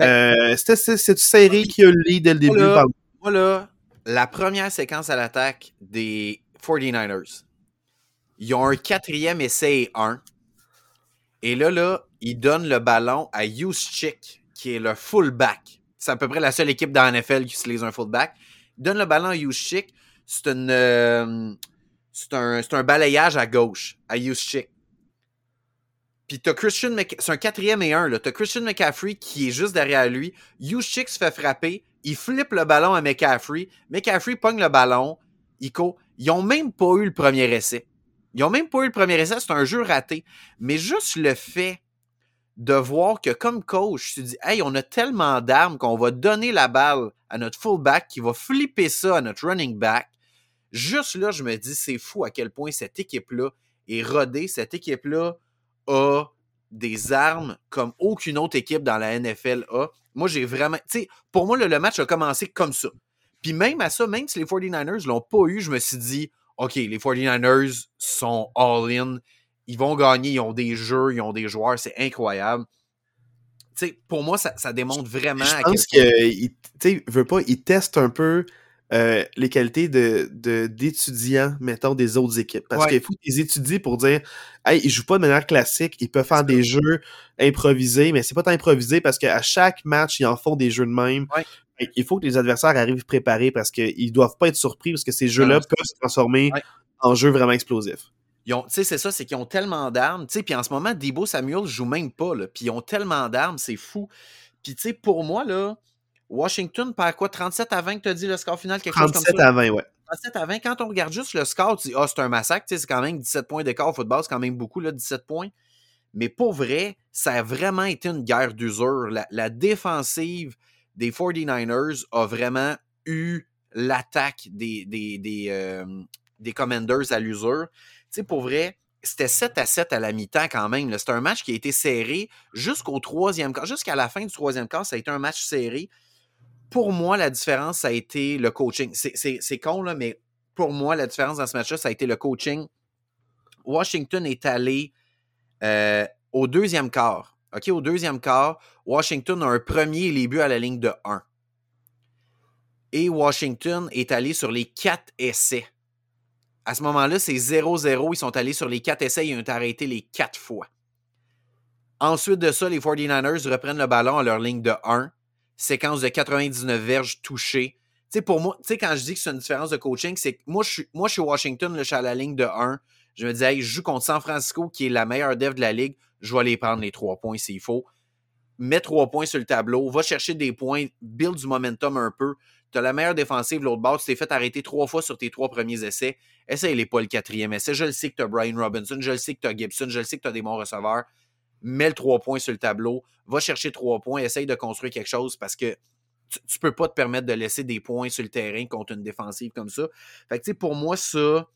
euh, C'était c'est- c'est une série qui a le lead dès le début. Voilà. par- la première séquence à l'attaque des 49ers, ils ont un quatrième essai et un. Et là, là, ils donnent le ballon à Juszczyk, qui est le fullback. C'est à peu près la seule équipe dans la NFL qui utilise un fullback. Ils donnent le ballon à Juszczyk. C'est une, euh, c'est un, un balayage à gauche, à Juszczyk. Puis t'as Christian Mc... C'est un quatrième et un, là. T'as Christian McCaffrey qui est juste derrière lui. Juszczyk se fait frapper. Il flippe le ballon à McCaffrey. McCaffrey pogne le ballon. Court. Ils ont même pas eu le premier essai. Ils ont même pas eu le premier essai. C'est un jeu raté. Mais juste le fait de voir que comme coach, tu dis, hey, on a tellement d'armes qu'on va donner la balle à notre fullback qui va flipper ça à notre running back. Juste là, je me dis, c'est fou à quel point cette équipe-là est rodée. Cette équipe-là a des armes comme aucune autre équipe dans la NFL a. Moi, j'ai vraiment. Tu sais, pour moi, le, le match a commencé comme ça. Puis même à ça, même si les 49ers l'ont pas eu, je me suis dit, OK, les 49ers sont all-in. Ils vont gagner, ils ont des jeux, ils ont des joueurs, c'est incroyable. sais, pour moi, ça, ça démontre vraiment. Je à pense quel point- qu'il tu sais, veut pas, il teste un peu euh, les qualités de de- d'étudiants, mettons, des autres équipes. Parce Ouais. qu'il faut qu'ils étudient pour dire Hey, ils jouent pas de manière classique, ils peuvent faire des jeux improvisés, mais c'est pas tant improvisé parce qu'à chaque match, ils en font des jeux de même. Ouais. Il faut que les adversaires arrivent préparés parce qu'ils doivent pas être surpris parce que ces jeux-là peuvent se transformer Ouais. en jeux vraiment explosifs. C'est ça, c'est qu'ils ont tellement d'armes. Tu sais, puis en ce moment, Debo Samuel joue même pas. Puis ils ont tellement d'armes, c'est fou. Puis tu sais, pour moi, là, Washington perd quoi? 37 à 20 que tu as dit le score final? Quelque chose 37 comme ça? à 20, ouais. 37 à 20. Quand on regarde juste le score, tu dis, ah, c'est un massacre. C'est quand même 17 points d'écart au football, c'est quand même beaucoup, là, 17 points. Mais pour vrai, ça a vraiment été une guerre d'usure. La, la défensive des 49ers a vraiment eu l'attaque des, des, des, euh, des Commanders à l'usure. Tu sais, pour vrai, c'était 7 à 7 à la mi-temps quand même. C'était un match qui a été serré jusqu'au troisième quart. Jusqu'à la fin du troisième quart, ça a été un match serré. Pour moi, la différence, ça a été le coaching. C'est- con, là, mais pour moi, la différence dans ce match-là, ça a été le coaching. Washington est allé euh, au deuxième quart. OK, au deuxième quart, Washington a un premier les buts à la ligne de 1. Et Washington est allé sur les quatre essais. À ce moment-là, c'est 0-0. Ils sont allés sur les quatre essais. Ils ont été arrêtés les quatre fois. Ensuite de ça, les 49ers reprennent le ballon à leur ligne de 1. Séquence de 99 verges touchées. Tu sais, pour moi, tu sais, quand je dis que c'est une différence de coaching, c'est que moi, je suis, moi, je suis Washington, je suis à la ligne de 1. Je me dis, hey, je joue contre San Francisco, qui est la meilleure dev de la ligue. Je vais aller prendre les trois points s'il faut. Mets trois points sur le tableau, va chercher des points, build du momentum un peu. Tu as la meilleure défensive, l'autre bord. Tu t'es fait arrêter trois fois sur tes trois premiers essais. Essaye-les pas le quatrième essai. Je le sais que tu as Brian Robinson, je le sais que tu as Gibson, je le sais que tu as des bons receveurs. Mets le trois points sur le tableau, va chercher trois points, essaye de construire quelque chose parce que tu, tu peux pas te permettre de laisser des points sur le terrain contre une défensive comme ça. Fait que, pour moi, ça,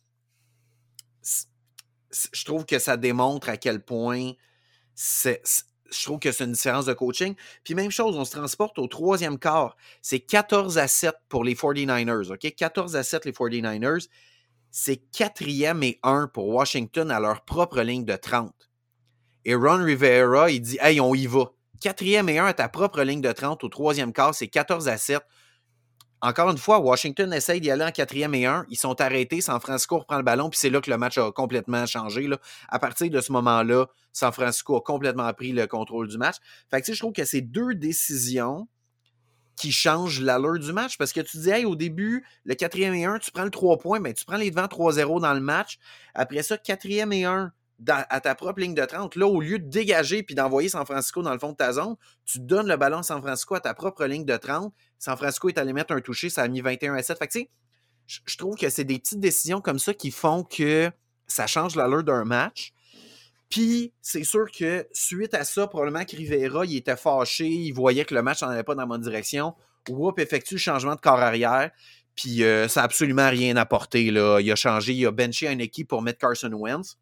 je trouve que ça démontre à quel point c'est, c'est- je trouve que c'est une différence de coaching. Puis même chose, on se transporte au troisième quart. C'est 14 à 7 pour les 49ers, OK? 14 à 7 les 49ers. C'est quatrième et 1 pour Washington à leur propre ligne de 30. Et Ron Rivera, il dit Hey, on y va. Quatrième et 1 à ta propre ligne de 30 au troisième quart, c'est 14 à 7. Encore une fois, Washington essaye d'y aller en quatrième et 1. Ils sont arrêtés. San Francisco reprend le ballon, puis c'est là que le match a complètement changé. À partir de ce moment-là, San Francisco a complètement pris le contrôle du match. Fait que, je trouve que c'est deux décisions qui changent l'allure du match parce que tu dis, hey, au début, le quatrième et 1, tu prends le 3 points, mais tu prends les devants 3-0 dans le match. Après ça, quatrième et 1 à ta propre ligne de 30. Là, au lieu de dégager puis d'envoyer San Francisco dans le fond de ta zone, tu donnes le ballon à San Francisco à ta propre ligne de 30. San Francisco est allé mettre un toucher, ça a mis 21 à 7. Fait que, tu sais, je- trouve que c'est des petites décisions comme ça qui font que ça change l'allure d'un match. Puis, c'est sûr que suite à ça, probablement que Rivera, il était fâché, il voyait que le match n'en pas dans la bonne direction. Whoop effectue le changement de corps arrière. Puis, euh, ça n'a absolument rien apporté. Là. Il a changé, il a benché une équipe pour mettre Carson Wentz.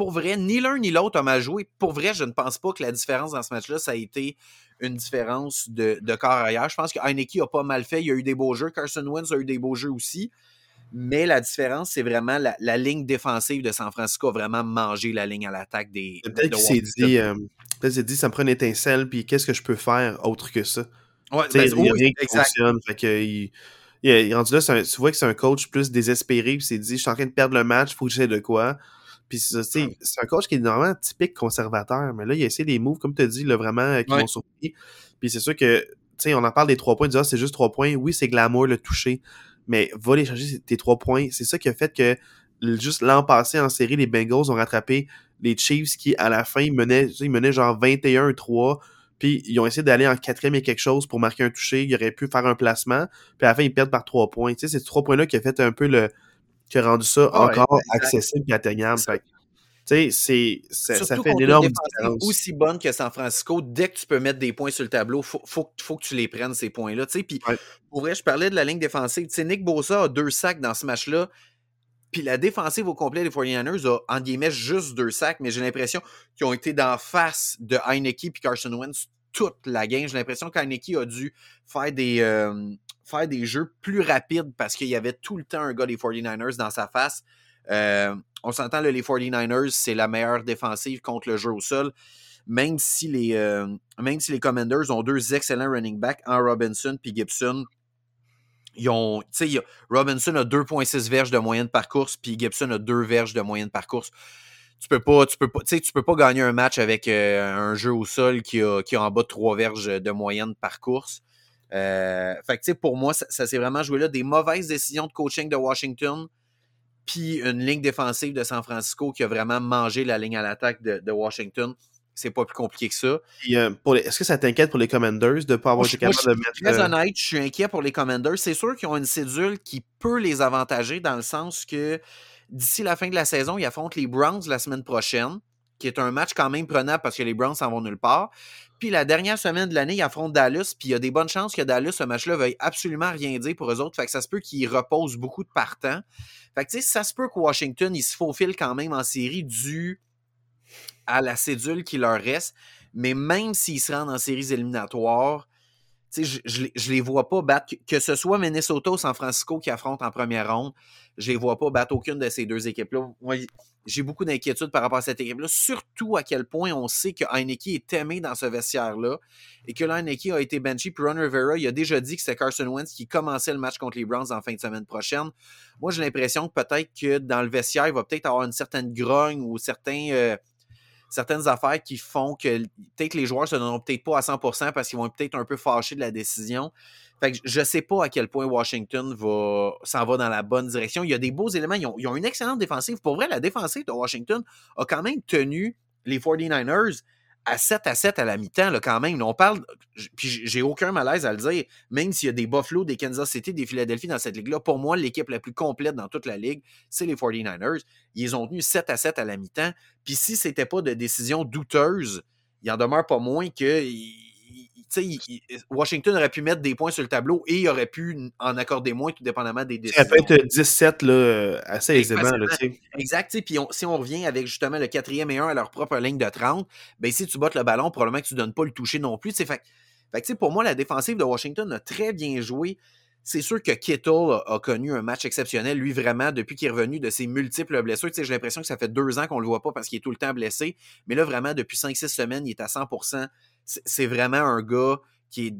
Pour vrai, ni l'un ni l'autre a mal joué. Pour vrai, je ne pense pas que la différence dans ce match-là, ça a été une différence de, de corps arrière. Je pense que Heineke a pas mal fait. Il y a eu des beaux jeux. Carson Wentz a eu des beaux jeux aussi. Mais la différence, c'est vraiment la, la ligne défensive de San Francisco a vraiment mangé la ligne à l'attaque des. Peut-être qu'il s'est dit, euh, dit, ça me prend une étincelle, puis qu'est-ce que je peux faire autre que ça? Ouais, ben, il n'y a oui, rien qui fonctionne. Fait que, il, il, rendu là, un- tu vois que c'est un coach plus désespéré, puis il s'est dit, je suis en train de perdre le match, faut que j'essaie de quoi. Puis c'est un coach qui est normalement typique conservateur, mais là, il a essayé des moves, comme tu as dit, là, vraiment, euh, qui Ouais. m'ont surpris. Puis c'est sûr que, tu sais, on en parle des trois points, disant c'est juste trois points. Oui, c'est glamour le toucher, mais va aller chercher tes trois points. C'est ça qui a fait que juste l'an passé en série, les Bengals ont rattrapé les Chiefs qui, à la fin, menaient, ils menaient genre 21-3. Puis ils ont essayé d'aller en quatrième et quelque chose pour marquer un toucher. Ils auraient pu faire un placement. Puis à la fin, ils perdent par trois points. Tu sais, c'est ces trois points-là qui a fait un peu le. Qui a rendu ça Ah encore accessible et atteignable. Tu sais, c'est, ça, ça fait une énorme défensive différence. aussi bonne que San Francisco, dès que tu peux mettre des points sur le tableau, faut, faut, faut que tu les prennes, ces points-là. Puis, Ouais. pour vrai, je parlais de la ligne défensive. Nick Bosa a deux sacs dans ce match-là. Puis la défensive au complet des 49ers a, en guillemets, juste deux sacs, mais j'ai l'impression qu'ils ont été d'en face de Heineke et Carson Wentz toute la game. J'ai l'impression qu'Heineke a dû faire des, euh, faire des jeux plus rapides parce qu'il y avait tout le temps un gars des 49ers dans sa face. Euh, on s'entend, les 49ers, c'est la meilleure défensive contre le jeu au sol. même si les, euh, Commanders ont deux excellents running backs, en Robinson puis Gibson, ils ont, Robinson a 2,6 verges de moyenne par course, puis Gibson a 2 verges de moyenne par course. Tu peux pas, tu peux pas, tu gagner un match avec euh, un jeu au sol qui a, qui en bas de 3 verges de moyenne par course. Euh, fait que, pour moi, ça, s'est vraiment joué là. Des mauvaises décisions de coaching de Washington, puis une ligne défensive de San Francisco qui a vraiment mangé la ligne à l'attaque de, Washington. C'est pas plus compliqué que ça. Euh, est-ce que ça t'inquiète pour les Commanders de ne pas avoir été capable de mettre. Très euh, honnête, je suis inquiet pour les Commanders. C'est sûr qu'ils ont une cédule qui peut les avantager dans le sens que d'ici la fin de la saison, ils affrontent les Browns la semaine prochaine, qui est un match quand même prenable parce que les Browns s'en vont nulle part. Puis la dernière semaine de l'année, ils affrontent Dallas, puis il y a des bonnes chances que Dallas, ce match-là, veuille absolument rien dire pour eux autres. Fait que ça se peut qu'ils reposent beaucoup de partants. Fait que tu sais, ça se peut que Washington, il se faufile quand même en série dû à la cédule qui leur reste. Mais même s'ils se rendent en séries éliminatoires, je, je, je, les vois pas battre, que ce soit Minnesota ou San Francisco qui affrontent en première ronde, je les vois pas battre aucune de ces deux équipes-là. j'ai beaucoup d'inquiétude par rapport à cette équipe-là, surtout à quel point on sait que Heineke est aimé dans ce vestiaire-là et que Heineke a été benchy. Puis Ron Rivera, il a déjà dit que c'était Carson Wentz qui commençait le match contre les Browns en fin de semaine prochaine. Moi, j'ai l'impression que peut-être que dans le vestiaire, il va peut-être avoir une certaine grogne ou certains. Euh, certaines affaires qui font que peut-être les joueurs se donneront peut-être pas à 100% parce qu'ils vont être peut-être un peu fâchés de la décision. Fait que je sais pas à quel point Washington va s'en va dans la bonne direction. Il y a des beaux éléments. Ils ont, ils ont, une excellente défensive. Pour vrai, la défensive de Washington a quand même tenu les 49ers à 7 à 7 à la mi-temps, quand même. on parle, puis j'ai aucun malaise à le dire, même s'il y a des Buffalo, des Kansas City, des Philadelphie dans cette ligue-là, pour moi, l'équipe la plus complète dans toute la ligue, c'est les 49ers. Ils ont tenu 7 à 7 à la mi-temps. Puis si c'était pas de décision douteuse, il en demeure pas moins que Washington aurait pu mettre des points sur le tableau et il aurait pu en accorder moins, tout dépendamment des décisions. Ça peut être 17 là, assez aisément. Là, exact. Puis si on revient avec justement le quatrième et un à leur propre ligne de 30, ben, si tu bottes le ballon, probablement que tu ne donnes pas le toucher non plus. Fait, fait pour moi, la défensive de Washington a très bien joué. C'est sûr que Kittle a, connu un match exceptionnel, lui vraiment, depuis qu'il est revenu de ses multiples blessures. J'ai l'impression que ça fait deux ans qu'on ne le voit pas parce qu'il est tout le temps blessé. Mais là, vraiment, depuis 5-6 semaines, il est à 100 c'est vraiment un gars qui est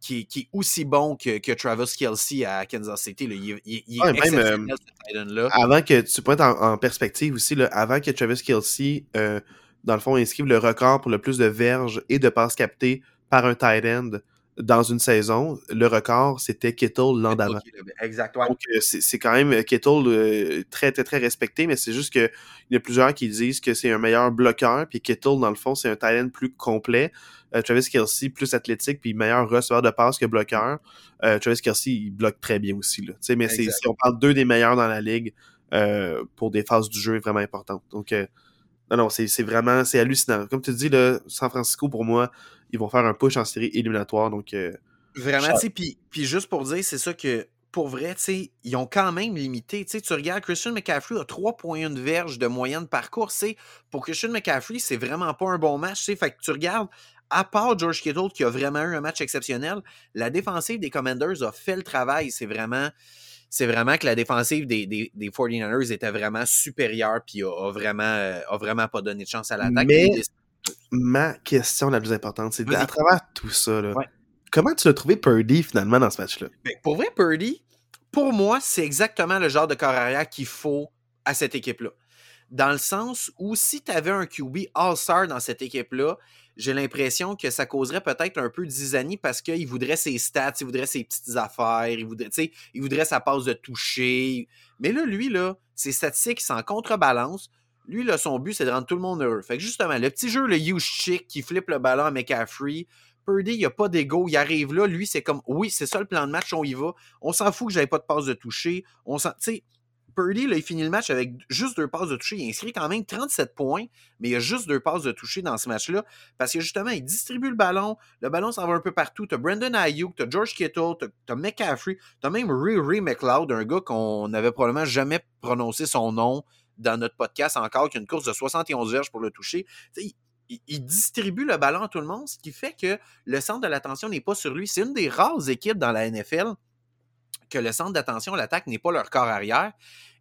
qui, est aussi bon que, que, Travis Kelsey à Kansas City. Il, est exceptionnel, ce là Avant que tu pointes en, en perspective aussi, là, avant que Travis Kelsey, euh, dans le fond, inscrive le record pour le plus de verges et de passes captées par un tight end dans une saison, le record, c'était Kittle l'an d'avant. Exactement. Donc, euh, c'est quand même euh, Kittle euh, très, très, très respecté, mais c'est juste qu'il y a plusieurs qui disent que c'est un meilleur bloqueur, puis Kittle, dans le fond, c'est un talent plus complet. Travis Kelsey, plus athlétique, puis meilleur receveur de passe que bloqueur. Travis Kelsey, il bloque très bien aussi. Là. Mais si on parle deux des meilleurs dans la ligue pour des phases du jeu vraiment importantes. Donc, non, non, c'est vraiment, c'est hallucinant. Comme tu dis, là, San Francisco, pour moi, ils vont faire un push en série éliminatoire. Donc, euh, Vraiment, tu sais, puis, juste pour dire, c'est ça que pour vrai, tu sais, ils ont quand même limité. Tu sais, tu regardes, Christian McCaffrey a 3,1 verges de moyenne parcours. C'est pour Christian McCaffrey, c'est vraiment pas un bon match. Tu sais, fait que tu regardes, à part George Kittle qui a vraiment eu un match exceptionnel, la défensive des Commanders a fait le travail. C'est vraiment, c'est vraiment que la défensive des, des, des 49ers était vraiment supérieure puis a, vraiment, a vraiment pas donné de chance à l'attaque ma question la plus importante, c'est à travers tout ça, comment tu as trouvé Purdy finalement dans ce match-là? Ben, pour vrai, Purdy, pour moi, c'est exactement le genre de corps arrière qu'il faut à cette équipe-là. Dans le sens où si tu avais un QB All-Star dans cette équipe-là, j'ai l'impression que ça causerait peut-être un peu d'isanie parce qu'il voudrait ses stats, il voudrait ses petites affaires, il voudrait, il voudrait sa passe de toucher. Mais là, lui, là, ses statistiques s'en contrebalance. Lui, là, son but, c'est de rendre tout le monde heureux. Fait que justement, le petit jeu, le huge chick qui flippe le ballon à McCaffrey, Purdy, il n'y a pas d'ego, il arrive là, lui, c'est comme, oui, c'est ça le plan de match, on y va. On s'en fout que j'avais pas de passe de toucher. On s'en, tu Purdy, il finit le match avec juste deux passes de toucher. Il inscrit quand même 37 points, mais il y a juste deux passes de toucher dans ce match-là. Parce que justement, il distribue le ballon. Le ballon s'en va un peu partout. Tu as Brandon Ayuk, tu as George Kittle, tu as, McCaffrey, tu as même Ray McLeod, un gars qu'on n'avait probablement jamais prononcé son nom dans notre podcast encore qu'une course de 71 verges pour le toucher. Il, distribue le ballon à tout le monde, ce qui fait que le centre de l'attention n'est pas sur lui. C'est une des rares équipes dans la NFL que le centre d'attention, l'attaque n'est pas leur corps arrière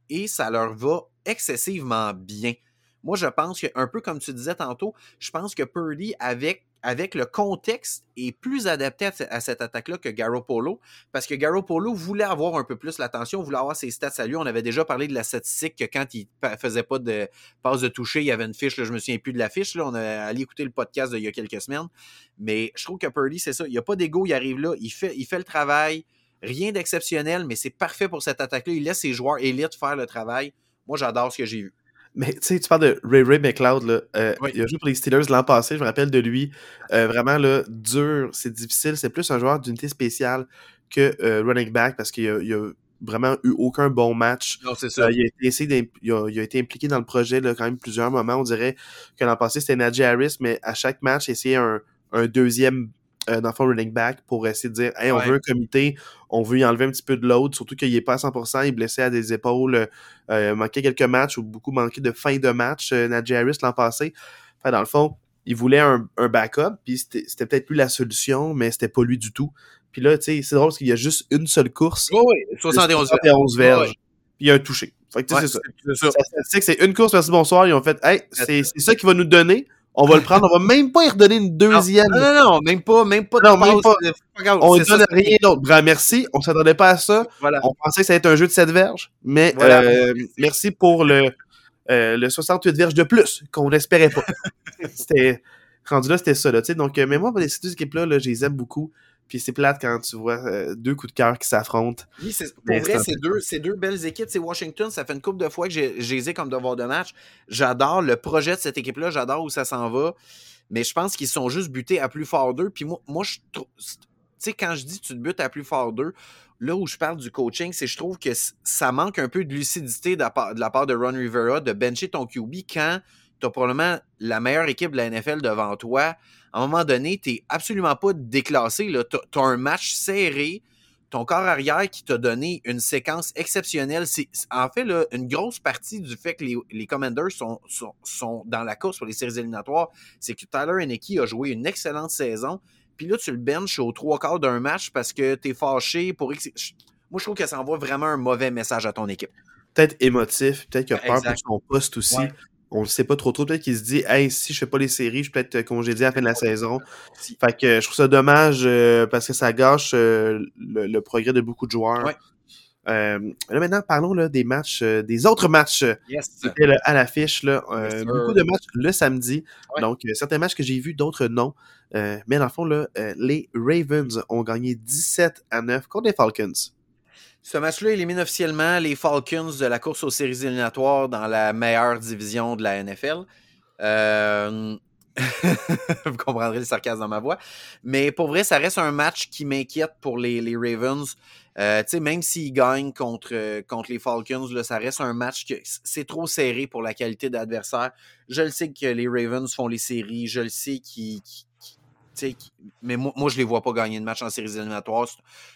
et ça leur va excessivement bien. Moi, je pense que, un peu comme tu disais tantôt, je pense que Purdy, avec, avec le contexte, est plus adapté à, cette attaque-là que Garoppolo, parce que Garoppolo voulait avoir un peu plus l'attention, voulait avoir ses stats à lui. On avait déjà parlé de la statistique que quand il faisait pas de passe de toucher, il y avait une fiche, là, je me souviens plus de la fiche, on a allé écouter le podcast d'il y a quelques semaines. Mais je trouve que Purdy, c'est ça, il n'y a pas d'ego, il arrive là, il fait, il fait le travail, rien d'exceptionnel, mais c'est parfait pour cette attaque-là. Il laisse ses joueurs élites faire le travail. Moi, j'adore ce que j'ai vu. Mais tu sais, tu parles de Ray Ray McLeod, là. Euh, il a joué pour les Steelers l'an passé, je me rappelle de lui. Euh, vraiment, là, dur, c'est difficile. C'est plus un joueur d'unité spéciale que euh, running back parce qu'il a, a, vraiment eu aucun bon match. Non, c'est ça. il, a été il, a, il, a été impliqué dans le projet là, quand même plusieurs moments. On dirait que l'an passé, c'était Najee Harris, mais à chaque match, essayer un, un deuxième euh, dans le running back pour essayer de dire hey, on Ouais. veut un comité, on veut y enlever un petit peu de load, surtout qu'il n'est pas à 100%, il est blessé à des épaules, euh, manquait quelques matchs ou beaucoup manqué de fin de match, euh, Najee Harris l'an passé. Fait, dans le fond, il voulait un, un backup, puis c'était peut-être plus la solution, mais c'était pas lui du tout. Puis là, tu sais, c'est drôle parce qu'il y a juste une seule course, Oui, oui, 71 verges. 71 verges, puis il y a un touché. Fait que tu sais, Ouais, c'est ça. c'est une course, merci, bonsoir. Ils ont fait, hey, c'est c'est ça qu'il va nous donner. On va le prendre. On va même pas y redonner une deuxième. Non, non, non, même pas, même pas de Non, même pas. On ne donne rien d'autre. Merci. On s'attendait pas à ça. Voilà. On pensait que ça allait être un jeu de 7 verges. Mais Voilà. euh, merci pour le, euh, le 68 verges de plus qu'on n'espérait pas. c'était rendu là, c'était ça. Là, donc, euh, mais moi, ces deux équipes-là, là, je les aime beaucoup. Puis c'est plate quand tu vois euh, deux coups de cœur qui s'affrontent. Oui, c'est- pour vrai, c'est deux, deux belles équipes. C'est Washington, ça fait une couple de fois que j'ai j'ai les ai comme devoir de match. J'adore le projet de cette équipe-là, j'adore où ça s'en va. Mais je pense qu'ils sont juste butés à plus fort d'eux. Puis moi, moi je trouve. Tu sais, quand je dis tu te butes à plus fort d'eux, là où je parle du coaching, c'est que je trouve que ça manque un peu de lucidité de la part de, la part de Ron Rivera de bencher ton QB quand tu as probablement la meilleure équipe de la NFL devant toi. À un moment donné, tu absolument pas déclassé. Tu as un match serré ton corps arrière qui t'a donné une séquence exceptionnelle. C'est en fait là, une grosse partie du fait que les, les Commanders sont, sont, sont dans la course pour les séries éliminatoires, c'est que Tyler Henneke a joué une excellente saison. Puis là, tu le benches au trois quarts d'un match parce que t'es fâché pour Moi, je trouve que ça envoie vraiment un mauvais message à ton équipe. Peut-être émotif, peut-être qu'il a peur Exact. pour son poste aussi. Ouais. On ne sait pas trop trop. Peut-être qu'il se dit Hey, si je fais pas les séries, je peux être congédié à la fin de la saison. Fait que euh, je trouve ça dommage euh, parce que ça gâche euh, le, le progrès de beaucoup de joueurs. Ouais. Euh, là maintenant, parlons là, des matchs, euh, des autres matchs euh, Yes. qui étaient là, à l'affiche. là. Euh, Yes, beaucoup de matchs le samedi. Ouais. Donc, euh, certains matchs que j'ai vus, d'autres non. Euh, mais dans le fond, là, euh, les Ravens ont gagné 17 à 9 contre les Falcons. Ce match-là élimine officiellement les Falcons de la course aux séries éliminatoires dans la meilleure division de la NFL. Euh, Vous comprendrez le sarcasme dans ma voix. Mais pour vrai, ça reste un match qui m'inquiète pour les, Ravens. Euh, même s'ils gagnent contre, les Falcons, ça reste un match que c'est trop serré pour la qualité d'adversaire. Je le sais que les Ravens font les séries. Je le sais qu'ils- mais moi, moi, je les vois pas gagner de match en séries éliminatoires.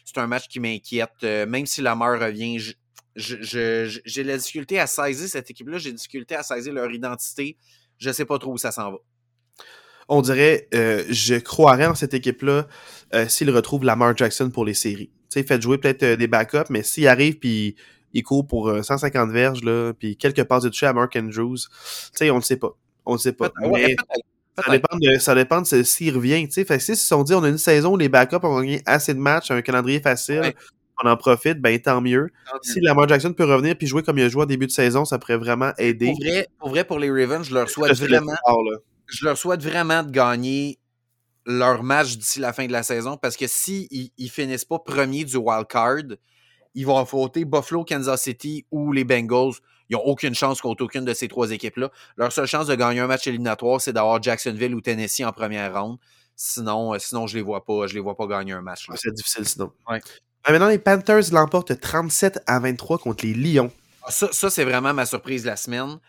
C'est- un match qui m'inquiète. Euh, même si Lamar revient, j'ai la difficulté à saisir cette équipe-là. J'ai la difficulté à saisir leur identité. Je sais pas trop où ça s'en va. On dirait, euh, je croirais en cette équipe-là euh, s'il retrouve Lamar Jackson pour les séries. Tu sais, faites jouer peut-être des backups, mais s'il arrive puis il court pour euh, 150 verges, là, puis quelques passes de toucher à Mark Andrews, tu sais, on ne sait pas. On ne sait pas. Ouais, Mais ça dépend de, ça dépend de s'il revient. Tu sais, fait que si ils se sont dit, on a une saison où les backups ont gagné assez de matchs, un calendrier facile, Ouais. on en profite, ben tant mieux. Si Lamar Jackson peut revenir puis jouer comme il a joué en début de saison, ça pourrait vraiment aider. Pour vrai, pour vrai, pour les Ravens, je leur souhaite Je vraiment, je leur souhaite vraiment de gagner leur match d'ici la fin de la saison parce que si ils, finissent pas premiers du wild card, ils vont affronter Buffalo, Kansas City ou les Bengals. Ils n'ont aucune chance contre aucune de ces trois équipes-là. Leur seule chance de gagner un match éliminatoire, c'est d'avoir Jacksonville ou Tennessee en première ronde. Sinon, euh, sinon je les vois pas, je les vois pas gagner un match. C'est difficile sinon. Ouais. Ah, maintenant, les Panthers l'emportent 37 à 23 contre les Lions. Ah, Ça, ça c'est vraiment ma surprise de la semaine.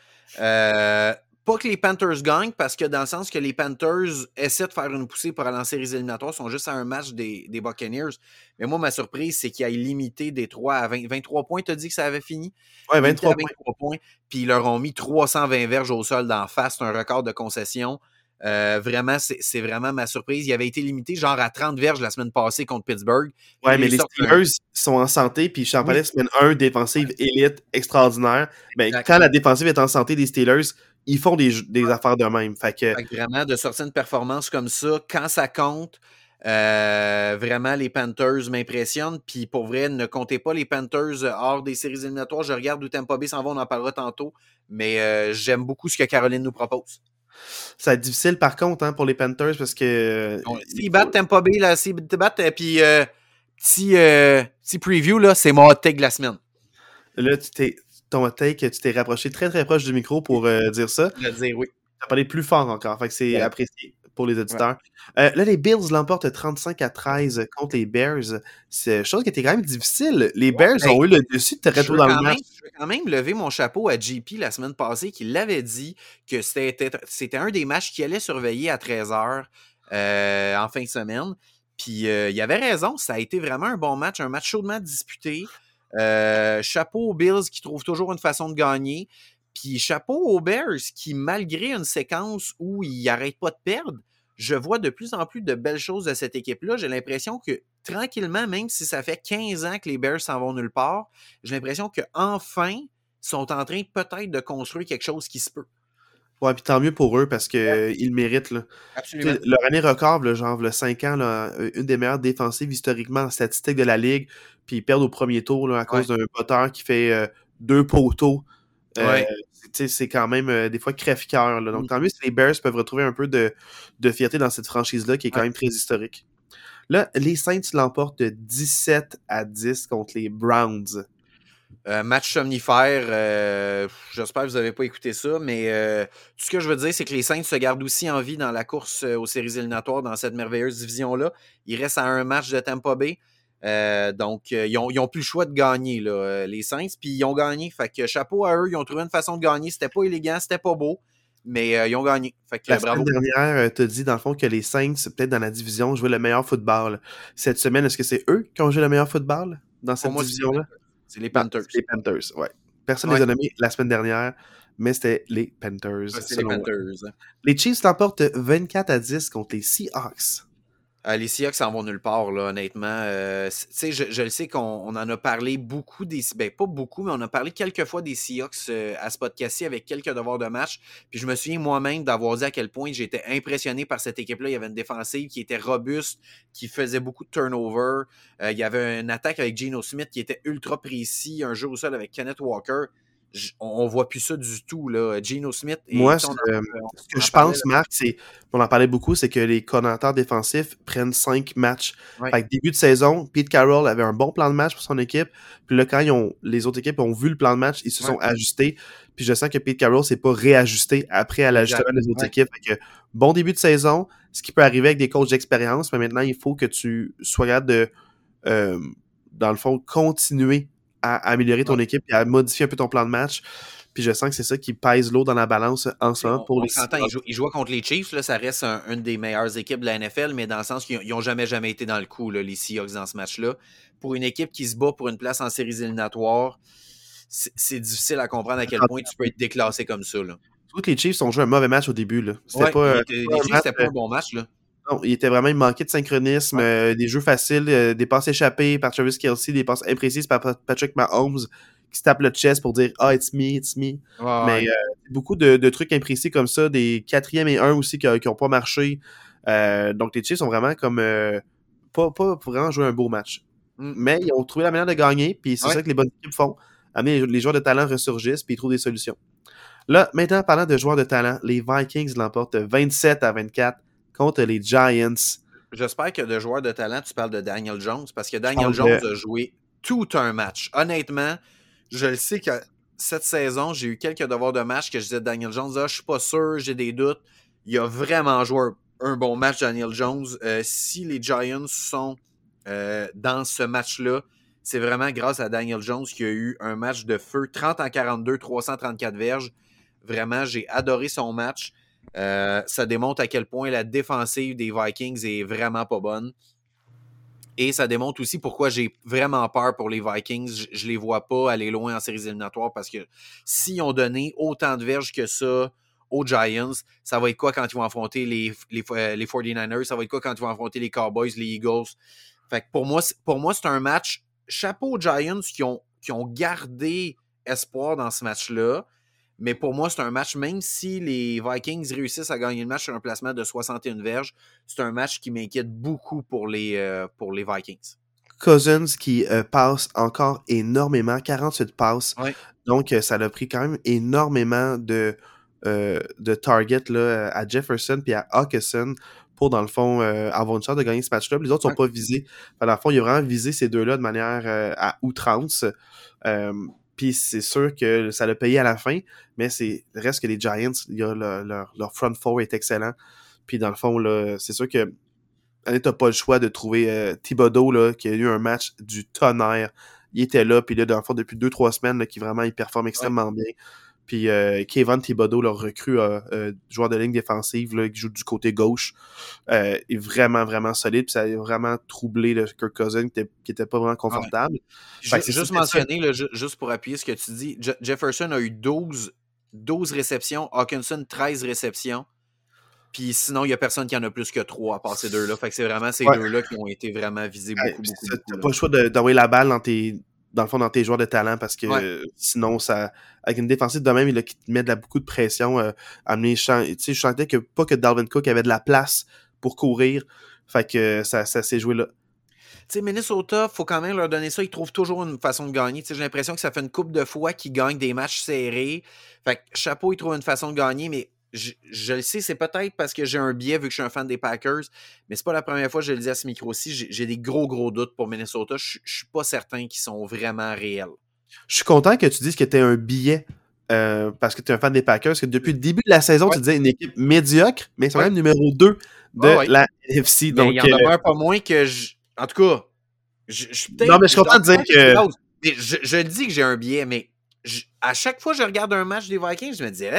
Euh, pas que les Panthers gagnent, parce que dans le sens que les Panthers essaient de faire une poussée pour aller en séries éliminatoires, sont juste à un match des, des Buccaneers. Mais moi, ma surprise, c'est qu'ils aient limité des 3 à 20, 23 points. Tu as dit que ça avait fini? À 23 points. 23 points. Puis ils leur ont mis 320 verges au sol d'en face. C'est un record de concession. Euh, vraiment, c'est vraiment ma surprise. Il avait été limité genre à 30 verges la semaine passée contre Pittsburgh. Ouais, mais les Steelers sont en santé, puis je parlais semaine 1, défensive élite extraordinaire. Ben, quand la défensive est en santé des Steelers, ils font des, des affaires de même. Fait que, Fait que vraiment, de sortir une performance comme ça, quand ça compte, euh, vraiment, les Panthers m'impressionnent. Puis pour vrai, ne comptez pas les Panthers hors des séries éliminatoires. Je regarde où Tampa Bay s'en va, on en parlera tantôt. Mais euh, j'aime beaucoup ce que Caroline nous propose. ça va être difficile par contre hein, pour les Panthers parce que. S'ils battent Tampa Bay, là, s'ils te battent, euh, puis euh, petit, euh, petit preview, là, c'est mon hot take de la semaine. Là, tu t'es. Ton take, tu t'es rapproché très très proche du micro pour euh, dire ça. Je vais dire oui. Tu as parlé plus fort encore. Fait que c'est Ouais. apprécié pour les auditeurs. Euh, là, les Bills l'emportent 35 à 13 contre les Bears. C'est une chose qui était quand même difficile. Les Bears ont eu le dessus tôt veux, dans le match. je veux quand même lever mon chapeau à JP la semaine passée qui l'avait dit que c'était un des matchs qu'il allait surveiller à 13h en fin de semaine. Puis euh, il avait raison, ça a été vraiment un bon match, un match chaudement disputé. Euh, chapeau aux Bills qui trouvent toujours une façon de gagner. Puis chapeau aux Bears qui, malgré une séquence où ils n'arrêtent pas de perdre, je vois de plus en plus de belles choses de cette équipe-là. J'ai l'impression que tranquillement, même si ça fait 15 ans que les Bears s'en vont nulle part, j'ai l'impression qu'enfin, ils sont en train peut-être de construire quelque chose qui se peut. Ouais, puis tant mieux pour eux parce qu'ils le méritent. Là. Sais, Leur année record, là, genre, le 5 ans, là, euh, une des meilleures défensives historiquement en statistique de la ligue, puis ils perdent au premier tour là, à cause d'un moteur qui fait euh, deux poteaux. Euh, Ouais. c'est quand même euh, des fois crève-cœur. Donc Mm. tant mieux si les Bears peuvent retrouver un peu de, de fierté dans cette franchise-là qui est quand Ouais. même très historique. Là, les Saints l'emportent 17 à 10 contre les Browns. Euh, match somnifère, euh, j'espère que vous n'avez pas écouté ça, mais euh, tout ce que je veux dire, c'est que les Saints se gardent aussi en vie dans la course aux séries éliminatoires dans cette merveilleuse division-là. Ils restent à un match de Tampa Bay. Donc, ils, ont, ils ont plus le choix de gagner, là, les Saints, puis ils ont gagné. Fait que chapeau à eux, ils ont trouvé une façon de gagner. C'était pas élégant, c'était pas beau, mais ils ont gagné. Fait que La bravo. semaine dernière, tu as dit dans le fond que les Saints, peut-être dans la division, jouaient le meilleur football. Cette semaine, est-ce que c'est eux qui ont joué le meilleur football dans cette division-là? C'est les Panthers. Les Panthers, ouais. Personne ne Ouais. les a nommés la semaine dernière, mais c'était les Panthers. Ouais, C'est les moi. Panthers. Les Chiefs l'emportent 24 à 10 contre les Seahawks. Les Seahawks s'en vont nulle part, là, honnêtement. Euh, je, le sais qu'on on en a parlé beaucoup des. Ben, pas beaucoup, mais on a parlé quelques fois des Seahawks euh, à ce podcast-ci avec quelques devoirs de match. Puis je me souviens moi-même d'avoir dit à quel point j'étais impressionné par cette équipe-là. Il y avait une défensive qui était robuste, qui faisait beaucoup de turnover. Euh, il y avait une attaque avec Geno Smith qui était ultra précis. Un jeu au sol avec Kenneth Walker. On, voit plus ça du tout, là. Geno Smith. et Moi, euh, Ce que je pense, Marc, c'est, on en parlait beaucoup, c'est que les coordonnateurs défensifs prennent 5 matchs. Ouais. Fait que début de saison, Pete Carroll avait un bon plan de match pour son équipe. Puis là, quand ils ont, les autres équipes ont vu le plan de match, ils se Ouais. sont ajustés. Puis je sens que Pete Carroll s'est pas réajusté après à l'ajustement des autres Ouais. équipes. Fait que bon début de saison, ce qui peut arriver avec des coachs d'expérience, mais maintenant, il faut que tu sois capable de, euh, dans le fond, continuer à améliorer ton équipe et à modifier un peu ton plan de match. Puis je sens que c'est ça qui pèse l'eau dans la balance en ce moment pour on les ils, jouent, ils jouent contre les Chiefs, là, ça reste un- une des meilleures équipes de la NFL, mais dans le sens qu'ils n'ont jamais, jamais été dans le coup, là, les Seahawks, dans ce match-là. Pour une équipe qui se bat pour une place en séries éliminatoires, c'est difficile à comprendre à quel point tu peux être déclassé comme ça. Là. Que les Chiefs ont joué un mauvais match au début. Là. C'était Ouais, pas, il euh, les pas Chiefs, match, c'était pas euh, un bon match. Là. Non, il était vraiment il manquait de synchronisme, euh, des jeux faciles, euh, des passes échappées par Travis Kelsey, des passes imprécises par Pat- Patrick Mahomes qui se tape le chest pour dire Ah, it's me, it's me. Mais euh, beaucoup de, de trucs imprécis comme ça, des quatrième et un aussi qui n'ont pas marché. Euh, donc les Chiefs sont vraiment comme euh, pas, pas pour vraiment jouer un beau match. Mm. Mais ils ont trouvé la manière de gagner, puis c'est ça que les bonnes équipes font. Amener les, les joueurs de talent ressurgissent, puis ils trouvent des solutions. Là, maintenant, parlant de joueurs de talent, les Vikings l'emportent 27 à 24 contre les Giants. J'espère que de joueurs de talent, tu parles de Daniel Jones, parce que Daniel Jones a joué tout un match. Honnêtement, je le sais que cette saison, j'ai eu quelques devoirs de match que je disais Daniel Jones, ah, je suis pas sûr, j'ai des doutes. Il a vraiment joué un, un bon match, Daniel Jones. Euh, si les Giants sont euh, dans ce match-là, c'est vraiment grâce à Daniel Jones qui a eu un match de feu, 30 en 42, 334 verges. Vraiment, j'ai adoré son match. Euh, ça démontre à quel point la défensive des Vikings est vraiment pas bonne. Et ça démontre aussi pourquoi j'ai vraiment peur pour les Vikings. Je, je les vois pas aller loin en séries éliminatoires parce que s'ils ont donné autant de verges que ça aux Giants, ça va être quoi quand ils vont affronter les, les, euh, les 49ers? Ça va être quoi quand ils vont affronter les Cowboys, les Eagles? Fait que pour moi, pour moi, c'est un match chapeau aux Giants qui ont, qui ont gardé espoir dans ce match-là. Mais pour moi, c'est un match, même si les Vikings réussissent à gagner le match sur un placement de 61 verges, c'est un match qui m'inquiète beaucoup pour les, euh, pour les Vikings. Cousins qui euh, passe encore énormément, 48 passes. Ouais. Donc, euh, ça l'a pris quand même énormément de, de targets là, à Jefferson puis à Hawkinson pour, dans le fond, avoir une chance de gagner ce match-là. Les autres sont Ouais. pas visés. Dans le fond, il a vraiment visé ces deux-là de manière à outrance. Puis c'est sûr que ça l'a payé à la fin, mais c'est reste que les Giants, y a le- leur, leur front four est excellent. Puis dans le fond, c'est sûr que tu t'as pas le choix de trouver euh, Thibodeau, là, qui a eu un match du tonnerre. Il était là, puis là, dans le fond, depuis deux, trois semaines, là, qui vraiment, il performe extrêmement bien. Puis euh, Kevin Thibodeau, leur recrue, euh, joueur de ligne défensive, là, qui joue du côté gauche, euh, est vraiment, vraiment solide. Puis ça a vraiment troublé le Kirk Cousin, qui était, qui était pas vraiment confortable. C'est juste c'est mentionner, là, juste pour appuyer ce que tu dis, Je- Jefferson a eu 12, 12 réceptions, Hawkinson 13 réceptions. Puis sinon, il n'y a personne qui en a plus que 3 à part ces deux-là. Fait que c'est vraiment ces Ouais. deux-là qui ont été vraiment visés Ouais, beaucoup, beaucoup, T'as là. pas le choix de- d'envoyer la balle dans tes dans le fond dans tes joueurs de talent parce que Ouais. euh, sinon ça avec une défensive de même il a qui te met de la, beaucoup de pression euh, amener sais je sentais que pas que Dalvin Cook avait de la place pour courir fait que ça, ça s'est joué là Tu sais, Minnesota, faut quand même leur donner ça. Ils trouvent toujours une façon de gagner. J'ai l'impression que ça fait une coupe de fois qu'ils gagnent des matchs serrés. Fait que chapeau, ils trouvent une façon de gagner, mais je, je le sais, c'est peut-être parce que j'ai un biais vu que je suis un fan des Packers, mais c'est pas la première fois que je le dis à ce micro-ci. J'ai des gros, gros doutes pour Minnesota. Je je suis pas certain qu'ils sont vraiment réels. je suis content que tu dises que t'es un billet euh, parce que tu es un fan des Packers parce que depuis le début de la saison Ouais. tu disais une équipe médiocre mais c'est Ouais. quand même numéro 2 de Ouais, la NFC donc il en euh, demeure pas moins que je. En tout cas, je, je suis peut-être- Non, mais je suis content de dire que- je, je dis que j'ai un biais, mais à chaque fois que je regarde un match des Vikings, je me dis, eh,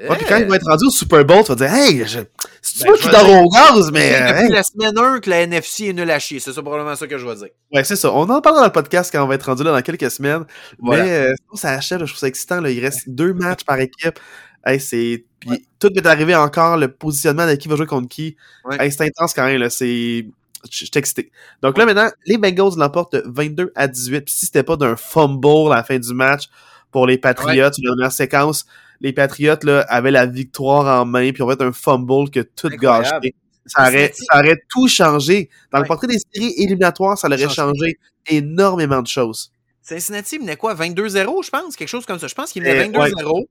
ouais, puis quand il va être rendu au Super Bowl tu vas dire hey je... c'est Ben, toi je qui dors au gaz mais depuis hey. la semaine 1 que la NFC est nulle à chier. C'est ça probablement ça que je vais dire. Ouais, c'est ça. On en parlera dans le podcast quand on va être rendu là dans quelques semaines. Voilà. Mais euh, ça achève, je trouve ça excitant. Là. Il reste deux matchs par équipe. Hey, c'est... Puis tout est arrivé encore, le positionnement de qui va jouer contre qui. Ouais. Hey, c'est intense quand même. Là. C'est... Je suis excité. Donc là, maintenant, les Bengals l'emportent de 22 à 18. Puis si c'était pas d'un fumble à la fin du match pour les Patriots, la dernière séquence, les Patriots là, avaient la victoire en main, puis on va être un fumble que tout gâché. Ça aurait, ça aurait tout changé. Dans le portrait des séries éliminatoires, ça aurait Changé. énormément de choses. Cincinnati menait quoi? 22-0, je pense, quelque chose comme ça. Je pense qu'il menait Euh, 22-0. Ouais.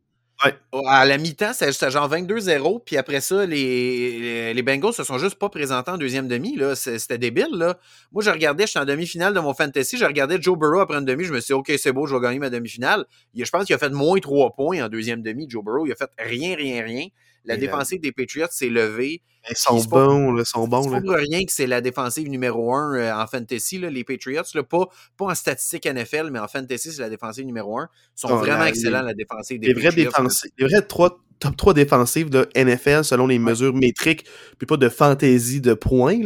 À la mi-temps, c'était genre 22-0. Puis après ça, les, les, Bengals se sont juste pas présentés en deuxième demi. C'était débile. Là. Moi, je regardais, j'étais en demi-finale de mon fantasy. Je regardais Joe Burrow après une demi. Je me suis dit, OK, c'est beau, je vais gagner ma demi-finale. Je pense qu'il a fait moins 3 points en deuxième demi, Joe Burrow. Il a fait rien, rien, rien. La Et, euh, défensive des Patriots s'est levée. Ils sont bons, ils sont bons. C'est pour rien que c'est la défensive numéro 1 en fantasy, là, les Patriots. Là, pas, pas en statistique NFL, mais en fantasy, c'est la défensive numéro 1. Ils sont Oh, vraiment excellents, les- la défensive des Les Patriots. les vrais trois, top 3 défensives de NFL selon les mesures métriques, puis pas de fantaisie de points.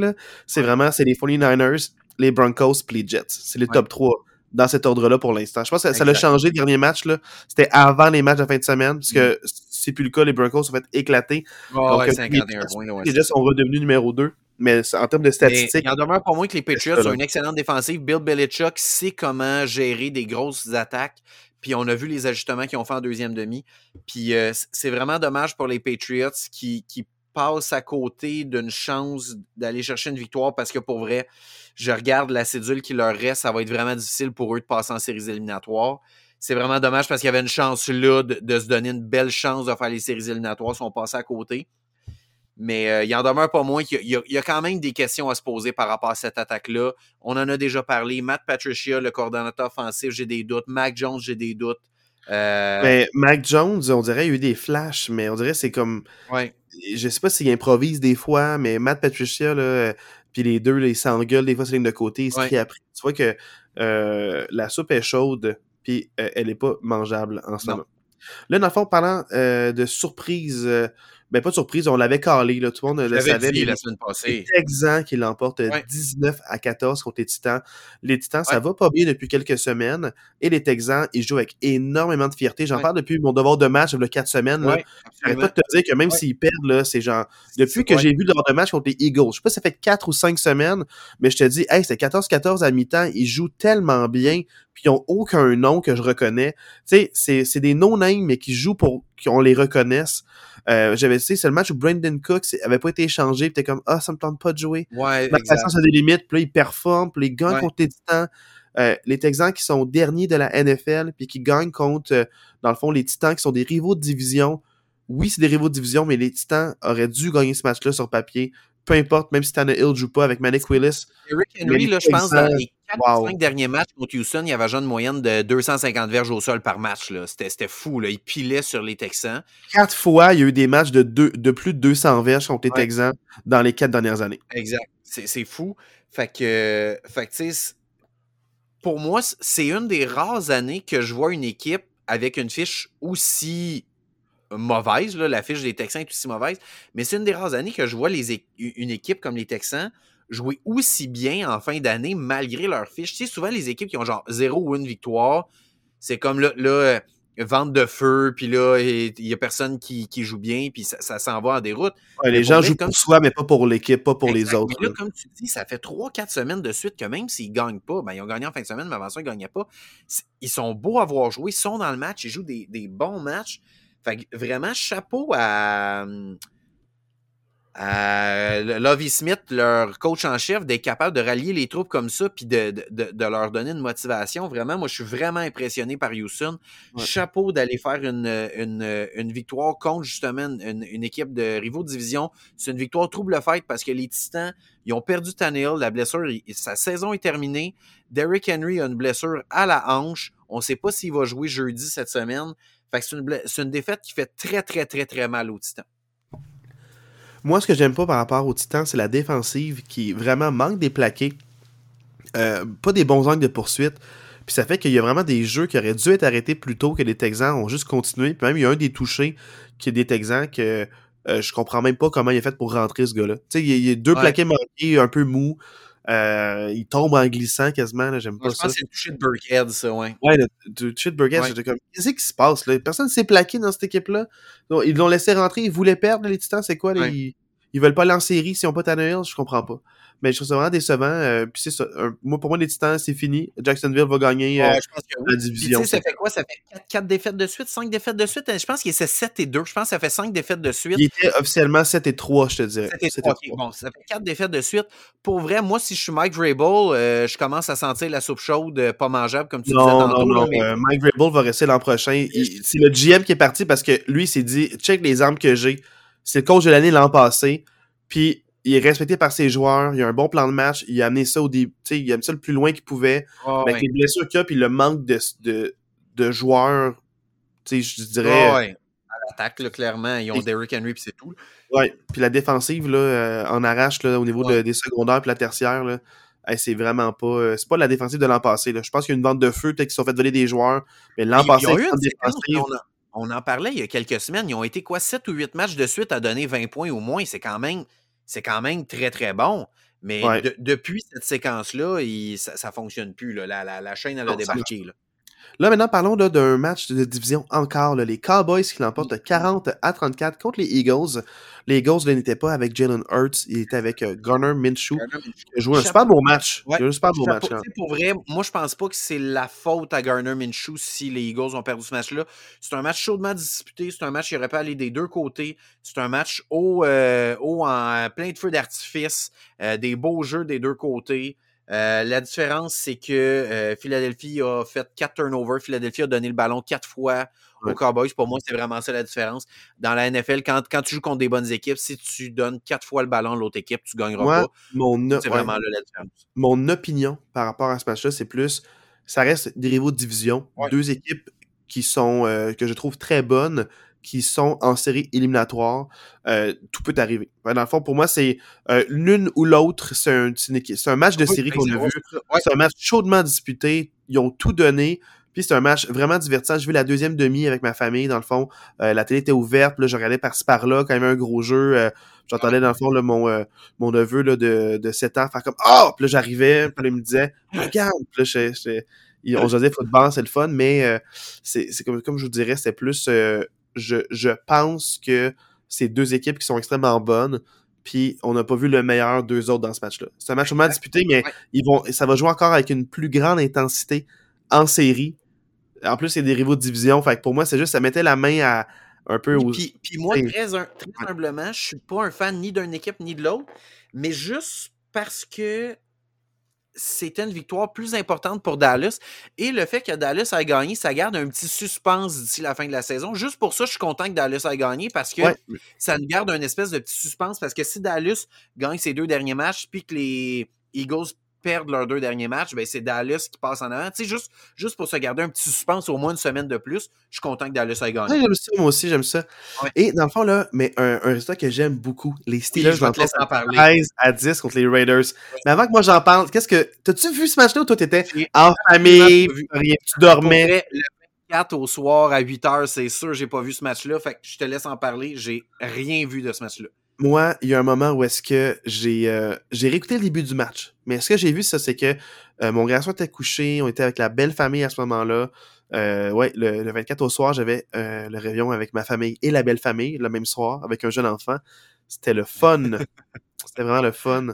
C'est Ouais. vraiment c'est les 49ers, les Broncos, puis les Jets. C'est les Ouais. top 3 dans cet ordre-là pour l'instant. Je pense que ça- ça l'a changé le dernier match. C'était avant les matchs de fin de semaine, parce que C'est plus le cas. Les Broncos sont fait éclater. Ah Donc, ouais, euh, 51 points. là, ouais, les Jets sont redevenus numéro 2. Mais en termes de Mais statistiques, il en demeure pas moins que les Patriots ont une excellente défensive. Bill Belichick sait comment gérer des grosses attaques. Puis on a vu les ajustements qu'ils ont fait en deuxième demi. Puis euh, c'est vraiment dommage pour les Patriots qui, qui passent à côté d'une chance d'aller chercher une victoire parce que pour vrai, je regarde la cédule qui leur reste, ça va être vraiment difficile pour eux de passer en séries éliminatoires. C'est vraiment dommage parce qu'il y avait une chance là de, de se donner une belle chance de faire les séries éliminatoires si on passait à côté. Mais euh, il en demeure pas moins qu'il y, a- y quand même des questions à se poser par rapport à cette attaque-là. On en a déjà parlé. Matt Patricia, le coordonnateur offensif, j'ai des doutes. Mac Jones, j'ai des doutes. Euh, mais Mac Jones, on dirait, il y a eu des flashs, mais on dirait que c'est comme. ouais. je sais pas s'il improvise des fois, mais Matt Patricia, là, puis les deux, là, ils s'engueulent des fois sur la ligne de côté, ils. Tu vois que euh, la soupe est chaude, puis euh, elle est pas mangeable en ce moment. Là, dans le fond, parlant euh, de surprise, euh, ben pas de surprise, on l'avait calé, là, tout le monde Je le savait. dit la semaine passée. les Texans qui l'emportent Ouais. 19 à 14 contre les Titans. Les Titans, ça va pas bien depuis quelques semaines. Et les Texans, ils jouent avec énormément de fierté. J'en Ouais. parle depuis mon devoir de match, a 4 semaines. Là. J'arrête pas de te dire que même s'ils perdent, là, c'est genre. Depuis que j'ai vu leur de match contre les Eagles, je sais pas si ça fait 4 ou 5 semaines, mais je te dis, hey, c'était 14-14 à mi-temps, ils jouent tellement bien, puis ils ont aucun nom que je reconnais. Tu sais, c'est c'est des no-names, mais qui jouent pour qu'on les reconnaisse. Euh, J'avais, tu sais, c'est le match où Brandon Cooks avait pas été échangé, puis t'es comme, ah, ça me tente pas de jouer. Ouais, exact. patience a des limites, puis là, ils performent, puis ils gagnent Ouais. contre les Titans. Euh, les Texans qui sont derniers de la NFL, puis qui gagnent contre, euh, dans le fond, les Titans qui sont des rivaux de division. Oui, c'est des rivaux de division, mais les Titans auraient dû gagner ce match-là sur papier. Peu importe, même si Tannehill joue pas avec Manic Willis. Eric Henry, là, je pense, dans les 4 wow. ou 5 derniers matchs contre Houston, il avait genre une moyenne de 250 verges au sol par match. C'était fou. Là. Il pilait sur les Texans. Quatre fois, il y a eu des matchs de, deux, de plus de 200 verges contre les Ouais. Texans dans les quatre dernières années. Exact. C'est fou. Fait que, fait que pour moi, c'est une des rares années que je vois une équipe avec une fiche aussi mauvaise. Là, la fiche des Texans est aussi mauvaise. Mais c'est une des rares années que je vois les une équipe comme les Texans jouer aussi bien en fin d'année malgré leur fiche. Tu sais, souvent, les équipes qui ont genre zéro ou une victoire, c'est comme là, là euh, vente de feu, puis là, il y a personne qui, qui joue bien, puis ça, ça s'en va en déroute. Ouais, les gens jouent comme pour soi, mais pas pour l'équipe, pas pour les autres. Mais là, là. comme tu dis, ça fait 3-4 semaines de suite que même s'ils gagnent pas, ben, ils ont gagné en fin de semaine, mais avant ça, ils gagnaient pas. Ils sont beaux à voir jouer, ils sont dans le match, ils jouent des, des bons matchs. Fait que vraiment, chapeau à, à Lovie Smith, leur coach en chef, d'être capable de rallier les troupes comme ça puis de, de, de- de leur donner une motivation. Vraiment, moi, je suis vraiment impressionné par Houston. Ouais. Chapeau d'aller faire une, une, une victoire contre justement une, une équipe de rivaux de division. C'est une victoire trouble fête parce que les Titans, ils ont perdu Tannehill. La blessure, sa saison est terminée. Derrick Henry a une blessure à la hanche. On ne sait pas s'il va jouer jeudi cette semaine. Fait que c'est une, ble- c'est une défaite qui fait très, très, très, très mal aux Titans. Moi, ce que j'aime pas par rapport aux Titans, c'est la défensive qui vraiment manque des plaqués. Euh, pas des bons angles de poursuite. Puis ça fait qu'il y a vraiment des jeux qui auraient dû être arrêtés plus tôt que les Texans ont juste continué. Puis même, il y a un des touchés qui est des Texans que euh, je comprends même pas comment il a fait pour rentrer ce gars-là. Tu sais, il y a- deux Ouais. plaqués manqués, un peu mou. Euh, il tombe en glissant quasiment. là, J'aime pas je ça. pense que c'est le toucher de Burkhead, ça, ouais. Ouais, le, le toucher de Burgess, Ouais. j'étais comme, qu'est-ce qui se passe là? Personne s'est plaqué dans cette équipe-là. Ils l'ont laissé rentrer, ils voulaient perdre les Titans, c'est quoi? là? Ouais. Ils, ils veulent pas aller en série s'ils ont pas Tannehill, je comprends pas. Mais je trouve ça vraiment décevant. euh, puis c'est ça. moi, pour moi, les Titans, c'est fini. Jacksonville va gagner euh, Ouais, je pense que la division. ça fait quoi? Ça fait 4, défaites de suite, 5 défaites de suite. Je pense qu'il c'est 7 et 2. Je pense que ça fait 5 défaites de suite. Il était officiellement 7 et 3, je te dirais. 7 et 7 3. OK, bon, ça fait 4 défaites de suite. Pour vrai, moi, si je suis Mike Vrabel, euh, je commence à sentir la soupe chaude pas mangeable, comme tu disais Non, tantôt. non, là, non. mais- Mike Vrabel va rester l'an prochain. C'est le GM qui est parti parce que lui, il s'est dit check les armes que j'ai. C'est le coach de l'année l'an passé. Puis il est respecté par ses joueurs. Il a un bon plan de match. Il a amené ça au début. Il a amené ça le plus loin qu'il pouvait. Ah, avec les blessures qu'il y a, puis le manque de, de, de joueurs. Tu sais, je dirais. Ah, ouais. À l'attaque, clairement, ils ont Et- Derrick Henry, puis c'est tout. Ouais. Puis la défensive, là, euh, en arrache, là, au niveau de- des secondaires puis la tertiaire, là. hey, c'est vraiment pas. euh, c'est pas la défensive de l'an passé. Là. Je pense qu'il y a une vente de feu, peut-être qu'ils se sont fait voler des joueurs. Mais l'an passé, eu une défensive. on, on en parlait il y a quelques semaines. Ils ont été quoi, 7 ou 8 matchs de suite à donner 20 points au moins. C'est quand même, c'est quand même très, très bon. Mais Ouais. de- depuis cette séquence-là, ça, ça fonctionne plus. là. La, la- la chaîne, elle a débarqué. Là. Maintenant, parlons là, d'un match de division encore. là. Les Cowboys qui l'emportent de 40 à 34 contre les Eagles. Les Eagles n'étaient pas avec Jalen Hurts. Ils étaient avec euh, Garner Minshew. Il a joué un super beau match. Ouais. Il a joué un super beau Chapeau. match. hein. Pour vrai, moi, je pense pas que c'est la faute à Garner Minshew si les Eagles ont perdu ce match-là. C'est un match chaudement disputé. C'est un match qui aurait pu aller des deux côtés. C'est un match haut, euh, haut en plein de feux d'artifice. euh, des beaux jeux des deux côtés. Euh, la différence, c'est que euh, Philadelphie a fait quatre turnovers. Philadelphie a donné le ballon quatre fois Ouais. aux Cowboys. Pour moi, c'est vraiment ça la différence. Dans la NFL, quand, quand tu joues contre des bonnes équipes, si tu donnes quatre fois le ballon à l'autre équipe, tu gagneras Moi, pas. mon, C'est ouais, vraiment là la différence. mon opinion par rapport à ce match-là, c'est plus. Ça reste des rivaux de division. Ouais. Deux équipes qui sont. euh, que je trouve très bonnes, qui sont en série éliminatoire. Euh, tout peut arriver. Dans le fond, pour moi, c'est euh, l'une ou l'autre. C'est un, un match de série qu'on a vu. c'est ça. Ouais. C'est un match chaudement disputé. Ils ont tout donné. Puis c'est un match vraiment divertissant. J'ai vu la deuxième demi avec ma famille, dans le fond. Euh, la télé était ouverte, là, je regardais par-ci par-là, quand même un gros jeu. Euh, J'entendais dans le fond là, mon, euh, mon neveu là, de, de 7 ans faire comme Oh! Puis là, j'arrivais, puis là, il me disait Regarde! Puis là, je, je, on se disait football, c'est le fun, mais c'est comme, comme je vous dirais, c'est plus je, je pense que c'est deux équipes qui sont extrêmement bonnes puis on n'a pas vu le meilleur d'eux autres dans ce match-là. C'est un match vraiment disputé, mais ils vont, ça va jouer encore avec une plus grande intensité en série. En plus, c'est des rivaux de division. Fait que pour moi, c'est juste, ça mettait la main à un peu aux. Puis, puis moi, très, très humblement, je suis pas un fan ni d'une équipe ni de l'autre, mais juste parce que c'était une victoire plus importante pour Dallas. Et le fait que Dallas a gagné, ça garde un petit suspense d'ici la fin de la saison. Juste pour ça, je suis content que Dallas a gagné parce que ça nous garde un espèce de petit suspense. Parce que si Dallas gagne ses deux derniers matchs, puis que les Eagles perdent leurs deux derniers matchs, ben c'est Dallas qui passe en avant. Tu sais, juste, juste pour se garder un petit suspense au moins une semaine de plus, je suis content que Dallas ait gagné. j'aime ça, moi aussi, j'aime ça. Et dans le fond, là, mais un, un résultat que j'aime beaucoup, les Steelers oui, en parler. 13 à 10 contre les Raiders. Mais avant que moi j'en parle, qu'est-ce que. T'as-tu vu ce match-là où toi t'étais en famille, rien, tu dormais? le 24 au soir à 8 h, c'est sûr, j'ai pas vu ce match-là. Fait que je te laisse en parler. J'ai rien vu de ce match-là moi, il y a un moment où est-ce que j'ai euh, j'ai réécouté le début du match. Mais ce que j'ai vu, ça, c'est que euh, mon garçon était couché, on était avec la belle famille à ce moment-là. Euh, ouais, le, 24 au soir, j'avais le réveillon avec ma famille et la belle famille le même soir avec un jeune enfant. C'était le fun. C'était vraiment le fun.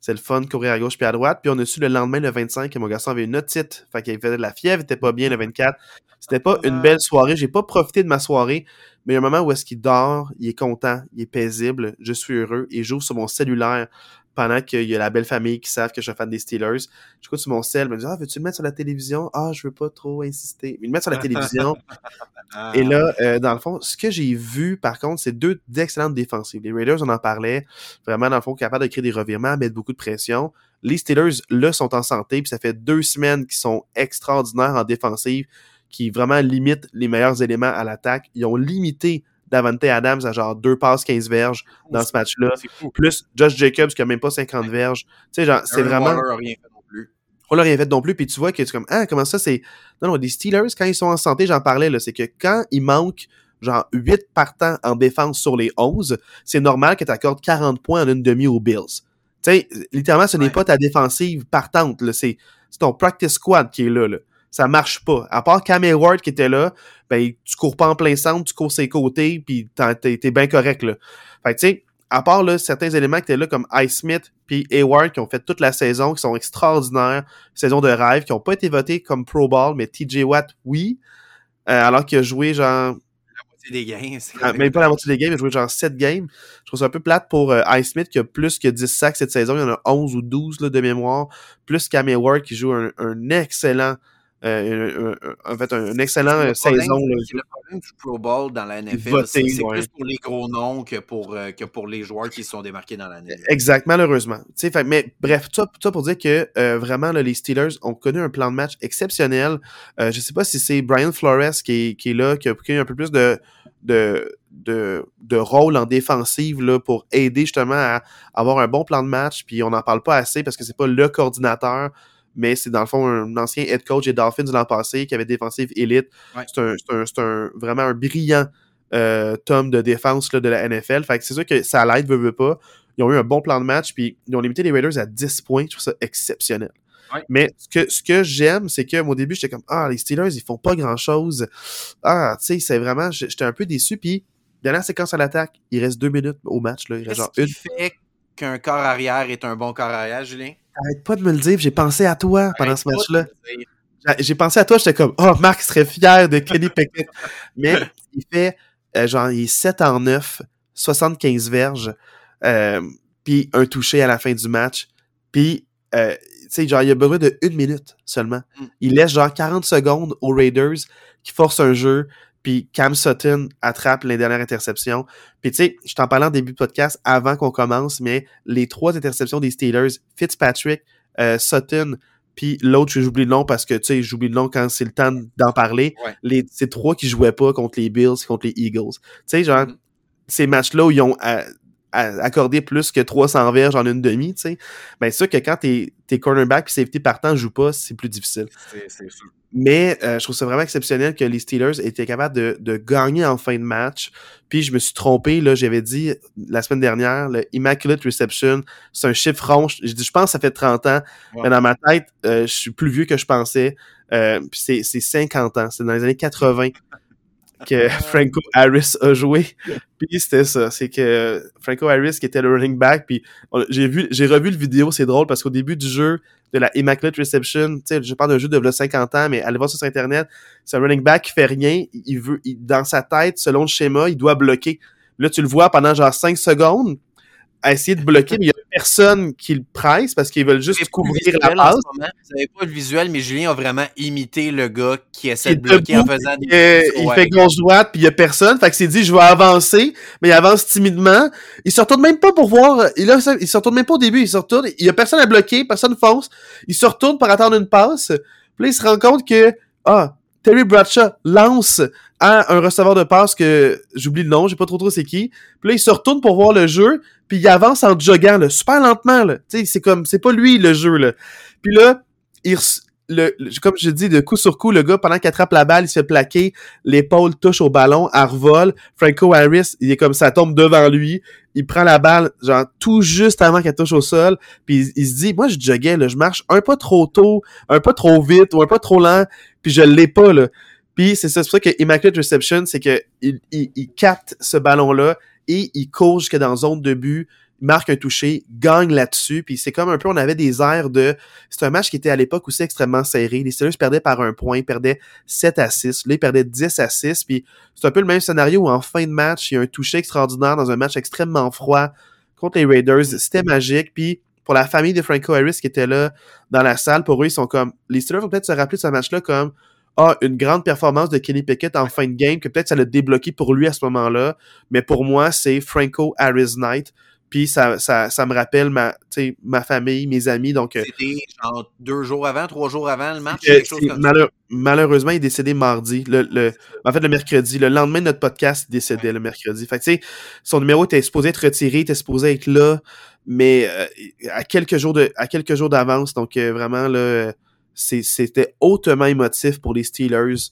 C'est le fun, courir à gauche puis à droite. Puis on a su le lendemain, le 25, que mon garçon avait une otite. Fait qu'il faisait de la fièvre, il était pas bien le 24. C'était pas une belle soirée. J'ai pas profité de ma soirée. Mais il y a un moment où est-ce qu'il dort, il est content, il est paisible, je suis heureux et j'ouvre sur mon cellulaire pendant qu'il y a la belle famille qui savent que je suis fan des Steelers. Je coûte sur mon cell, me dit Ah, veux-tu le mettre sur la télévision? Ah, je veux pas trop insister. Mais le mettre sur la télévision. et là, euh, dans le fond, ce que j'ai vu, par contre, c'est deux d'excellentes défensives. Les Raiders, on en parlait, vraiment, dans le fond, capables de créer des revirements, mettre beaucoup de pression. Les Steelers, là, sont en santé, puis ça fait deux semaines qu'ils sont extraordinaires en défensive qui vraiment limite les meilleurs éléments à l'attaque. Ils ont limité Davante Adams à genre deux passes, 15 verges dans ce match-là. Plus Josh Jacobs qui a même pas 50 verges. Tu sais, genre, c'est vraiment. Waller rien fait non plus. Waller rien fait non plus. Puis tu vois que tu comme, ah, comment ça, c'est. Non, non, les Steelers, quand ils sont en santé, j'en parlais, là, c'est que quand il manque genre 8 partants en défense sur les 11, c'est normal que tu accordes 40 points en une demi aux Bills. Tu sais, littéralement, ce n'est pas ta défensive partante, c'est ton practice squad qui est là. là ça marche pas. À part Cam Ward qui était là, ben, tu cours pas en plein centre, tu cours ses côtés, puis t'es bien correct, là. Fait tu sais, à part là, certains éléments qui étaient là, comme Ice Smith puis Hayward, qui ont fait toute la saison, qui sont extraordinaires, saison de rêve, qui ont pas été votés comme Pro Ball, mais TJ Watt, oui, euh, alors qu'il a joué genre des games. Ah, même pas la moitié des games, il a joué genre 7 games. Je trouve ça un peu plate pour euh, Ice Smith qui a plus que 10 sacs cette saison. Il y en a 11 ou 12 là, de mémoire. Plus Cam Ward qui joue un, un excellent euh, en fait, un, excellent euh, saison. C'est le problème du Pro Bowl dans la NFL. C'est plus pour les gros noms que pour, euh, que pour les joueurs qui se sont démarqués dans l'année. Exact, malheureusement. Fait, mais bref, tout ça, pour dire que vraiment, là, les Steelers ont connu un plan de match exceptionnel. je ne sais pas si c'est Brian Flores qui est, là, qui a pris un peu plus de, de, de, de rôle en défensive là, pour aider justement à avoir un bon plan de match. Puis on n'en parle pas assez parce que c'est pas le coordinateur mais c'est dans le fond un ancien head coach des Dolphins l'an passé qui avait défensive élite. C'est un, un, vraiment un brillant euh, tome de défense là, de la NFL. Fait que c'est sûr que ça l'aide, veut, veut pas. Ils ont eu un bon plan de match, puis ils ont limité les Raiders à 10 points. Je trouve ça exceptionnel. Mais ce que, ce que j'aime, c'est que au début, j'étais comme Ah, les Steelers, ils font pas grand chose. Ah, tu sais, c'est vraiment. J'étais un peu déçu. Puis, dernière séquence à l'attaque, il reste deux minutes au match. Là. Il reste genre une. fait qu'un corps arrière est un bon corps arrière, Julien? Arrête pas de me le dire, j'ai pensé à toi pendant ce match-là. J'ai pensé à toi, j'étais comme, oh, Marc serait fier de Kenny Pickett. Mais il fait, euh, genre, il est 7 en 9, 75 verges, euh, puis un touché à la fin du match. Puis, euh, tu sais, genre, il a besoin de une minute seulement. Mm. Il laisse genre 40 secondes aux Raiders qui forcent un jeu, puis Cam Sutton attrape les dernières interceptions. Puis tu sais, je t'en parlais en début de podcast avant qu'on commence, mais les trois interceptions des Steelers, Fitzpatrick, euh, Sutton, puis l'autre, j'oublie le nom parce que tu sais, j'oublie le nom quand c'est le temps d'en parler. Les, c'est trois qui jouaient pas contre les Bills, contre les Eagles. Tu sais, genre, mm-hmm. ces matchs-là où ils ont accorder plus que 300 verges en une demi, tu sais. Ben, c'est sûr que quand tes, tes cornerbacks et safety partant jouent pas, c'est plus difficile. C'est sûr. Mais euh, je trouve ça vraiment exceptionnel que les Steelers étaient capables de, de, gagner en fin de match. Puis je me suis trompé, là, j'avais dit la semaine dernière, le Immaculate Reception, c'est un chiffre rond. Je, je pense que ça fait 30 ans, mais dans ma tête, euh, je suis plus vieux que je pensais. Euh, puis c'est 50 ans, c'est dans les années 80 que Franco Harris a joué. Puis c'était ça, c'est que Franco Harris qui était le running back, puis j'ai vu, j'ai revu le vidéo, c'est drôle parce qu'au début du jeu de la Immaculate Reception, tu sais, je parle d'un jeu de 50 ans, mais allez voir sur internet, c'est un running back qui fait rien, il veut, dans sa tête, selon le schéma, il doit bloquer. Là, tu le vois pendant genre 5 secondes, à essayer de bloquer, mais il y a personne qui le presse parce qu'ils veulent juste couvrir la passe. Vous n'avez pas le visuel, mais Julien a vraiment imité le gars qui essaie de bloquer en faisant des. Il, il fait gauche-droite, puis il y a personne. Fait que c'est dit, je vais avancer, mais il avance timidement. Il se retourne même pas pour voir. Il, a, il se retourne même pas au début, il se retourne. Il y a personne à bloquer, personne fonce. Il se retourne pour attendre une passe. Puis là, il se rend compte que, ah, Terry Bradshaw lance à un receveur de passe que j'oublie le nom, j'ai pas trop trop c'est qui. Puis là, il se retourne pour voir le jeu, puis il avance en joguant, là, super lentement. Là. C'est comme, c'est pas lui le jeu. Là. Puis là, il, le, comme je dis, de coup sur coup, le gars, pendant qu'il attrape la balle, il se fait plaquer, l'épaule touche au ballon, elle revole. Franco Harris, il est comme ça, tombe devant lui. Il prend la balle, genre, tout juste avant qu'elle touche au sol. Puis il, se dit, moi, je joguais, là, je marche un pas trop tôt, un pas trop vite ou un pas trop lent, puis je l'ai pas. Puis c'est ça, c'est pour ça que Immaculate Reception, c'est que il, il, capte ce ballon-là et il court jusque dans zone de but, marque un toucher, gagne là-dessus. Puis c'est comme un peu, on avait des airs de. C'est un match qui était à l'époque aussi extrêmement serré. Les Steelers perdaient par un point, ils perdaient 7 à 6. Là, ils perdaient 10 à 6. Puis c'est un peu le même scénario où en fin de match, il y a un toucher extraordinaire dans un match extrêmement froid contre les Raiders. C'était magique. Puis pour la famille de Franco Harris qui était là dans la salle, pour eux, ils sont comme. Les Steelers vont peut-être se rappeler de ce match-là comme ah, une grande performance de Kenny Pickett en fin de game, que peut-être ça l'a débloqué pour lui à ce moment-là. Mais pour moi, c'est Franco Harris Knight. Puis ça, ça, ça, me rappelle ma, ma famille, mes amis. Donc, euh, C'était genre deux jours avant, trois jours avant le match. malheureusement, il est décédé mardi. Le, le, en fait, le mercredi. Le lendemain de notre podcast, il décédait le mercredi. Fait sais, son numéro était supposé être retiré, était supposé être là, mais euh, à quelques jours de, à quelques jours d'avance. Donc, euh, vraiment, là c'était hautement émotif pour les Steelers.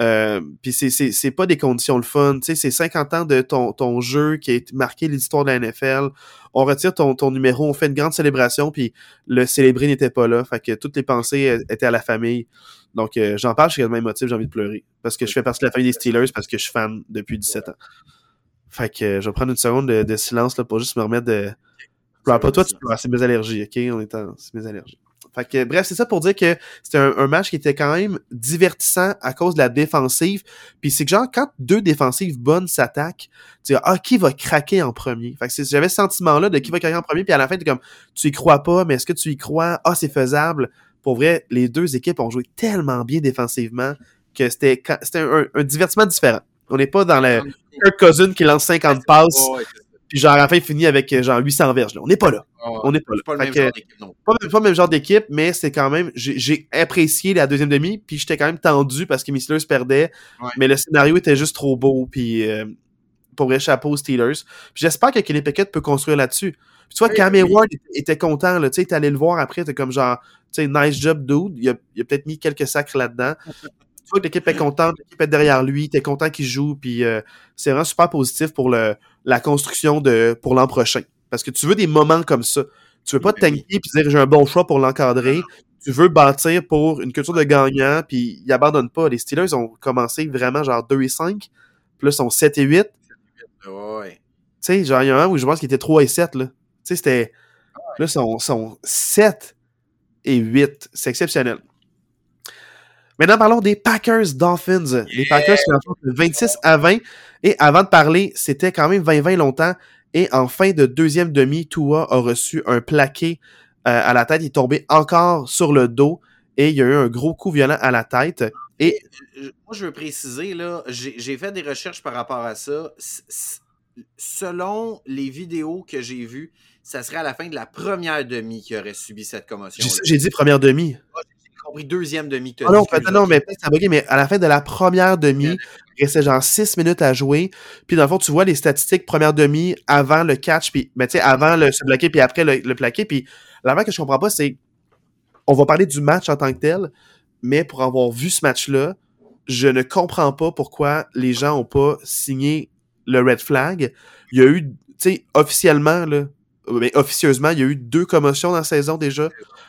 Euh, puis c'est pas des conditions le fun. Tu sais, c'est 50 ans de ton, ton jeu qui a marqué l'histoire de la NFL. On retire ton, ton numéro, on fait une grande célébration, puis le célébré n'était pas là. Fait que toutes les pensées étaient à la famille. Donc euh, j'en parle, je suis quasiment émotif, j'ai envie de pleurer. Parce que je fais partie de la famille des Steelers, parce que je suis fan depuis 17 ans. Fait que je vais prendre une seconde de, silence là, pour juste me remettre de. pas toi, tu c'est mes allergies, ok? On est en... C'est mes allergies. Fait que, bref, c'est ça pour dire que c'était un, match qui était quand même divertissant à cause de la défensive. Puis c'est que genre, quand deux défensives bonnes s'attaquent, tu dis, ah, qui va craquer en premier? Fait que j'avais ce sentiment-là de qui va craquer en premier, puis à la fin, t'es comme, tu y crois pas, mais est-ce que tu y crois? Ah, c'est faisable. Pour vrai, les deux équipes ont joué tellement bien défensivement que c'était un, un, divertissement différent. On n'est pas dans le Kirk Cousin qui lance 50 passes. Puis genre, à la fin, il finit avec euh, genre 800 verges. Là. On n'est pas là. Ah on n'est pas là. Pas le, même genre non. pas, le même genre d'équipe, mais c'est quand même. J'ai apprécié la deuxième demi, puis j'étais quand même tendu parce que mes Steelers perdaient. Mais le scénario était juste trop beau, puis euh, pour vrai, chapeau aux Steelers. J'espère que Kenny Pickett peut construire là-dessus. tu vois, Cam Ward était content, là, tu sais, allé le voir après, t'es comme genre, tu sais, nice job, dude. Il a, il a peut-être mis quelques sacres là-dedans. tu vois que l'équipe est contente, l'équipe est derrière lui, t'es content qu'il joue, puis euh, c'est vraiment super positif pour le, la construction de pour l'an prochain. Parce que tu veux des moments comme ça. Tu veux pas te ben tanker et dire j'ai un bon choix pour l'encadrer. Tu veux bâtir pour une culture de gagnant, puis ils abandonnent pas. Les Steelers ont commencé vraiment genre 2 et 5, puis là, ils sont 7 et 8. Ouais. Tu sais, genre, il y a un où je pense qu'ils étaient 3 et 7, là. Tu sais, c'était. Là, ils sont, sont 7 et 8. C'est exceptionnel. Maintenant, parlons des Packers Dolphins. Les Packers qui ont 26 à 20. Et avant de parler, c'était quand même 20-20 longtemps. Et en fin de deuxième demi, Tua a reçu un plaqué euh, à la tête. Il est tombé encore sur le dos. Et il y a eu un gros coup violent à la tête. Et moi, je veux préciser, là, j'ai fait des recherches par rapport à ça. selon les vidéos que j'ai vues, ça serait à la fin de la première demi qui aurait subi cette commotion. J'ai dit première demi compris deuxième demi. Ah non, non, mais ça mais à la fin de la première demi, Il restait genre 6 minutes à jouer. Puis dans le fond, tu vois les statistiques première demi avant le catch, puis ben, tu sais, avant le se bloquer, puis après le, le plaqué. Puis l'avant que je comprends pas, c'est on va parler du match en tant que tel, mais pour avoir vu ce match-là, je ne comprends pas pourquoi les gens ont pas signé le red flag. Il y a eu, tu sais, officiellement, là, mais officieusement, il y a eu deux commotions dans la saison déjà.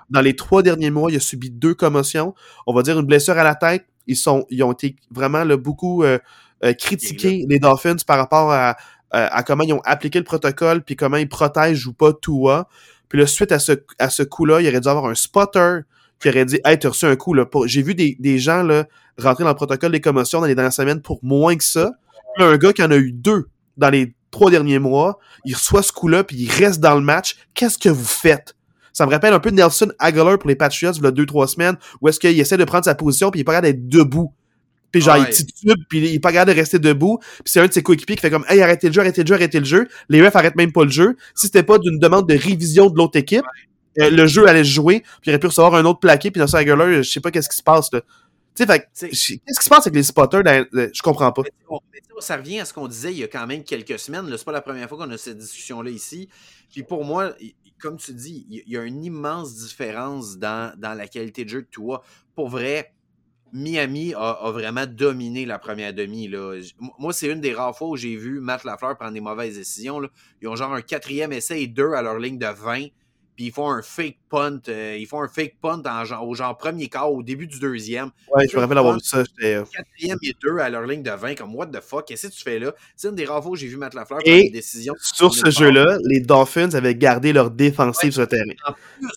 Dans les trois derniers mois, il a subi deux commotions. On va dire une blessure à la tête. Ils, sont, ils ont été vraiment là, beaucoup euh, euh, critiqués, les Dolphins, par rapport à, à, à comment ils ont appliqué le protocole, puis comment ils protègent ou pas Tua. Puis là, suite à ce, à ce coup-là, il aurait dû avoir un spotter qui aurait dit Hey, t'as reçu un coup. là. Pour- J'ai vu des, des gens là, rentrer dans le protocole des commotions dans les dernières semaines pour moins que ça. Là, un gars qui en a eu deux dans les trois derniers mois, il reçoit ce coup-là, puis il reste dans le match. Qu'est-ce que vous faites? Ça me rappelle un peu Nelson Aguilar pour les Patriots, il y a deux, trois semaines, où est-ce qu'il essaie de prendre sa position, puis il est pas capable d'être debout. Puis genre, Ouais. il titube, puis il est pas capable de rester debout. Puis c'est un de ses coéquipiers qui fait comme « Hey, arrêtez le jeu, arrêtez le jeu, arrêtez le jeu. » Les refs arrêtent même pas le jeu. Si c'était pas d'une demande de révision de l'autre équipe, euh, le jeu allait se jouer, puis il aurait pu recevoir un autre plaqué, puis Nelson Aguilar, je sais pas qu'est-ce qui se passe, là. Tu sais, qu'est-ce qui se passe avec les spotters? dans- je comprends pas. Ça revient à ce qu'on disait il y a quand même quelques semaines. C'est pas la première fois qu'on a cette discussion-là ici. Puis pour moi, comme tu dis, il y a une immense différence dans, dans la qualité de jeu de toi. Pour vrai, Miami a, a vraiment dominé la première demi. Là. Moi, c'est une des rares fois où j'ai vu Matt Lafleur prendre des mauvaises décisions. là. Ils ont genre un quatrième essai et deux à leur ligne de 20. Puis ils font un fake punt. euh, ils font un fake punt en genre, au genre premier quart, au début du deuxième Ouais, je me rappelle avoir vu ça. euh, quatrième et deux à leur ligne de 20, comme what the fuck, qu'est-ce que tu fais là? C'est une des rares fois où j'ai vu Matt Lafleur prendre Et une décision. Sur ce jeu-là, les Dolphins avaient gardé leur défensive Ouais. sur le terrain. En plus,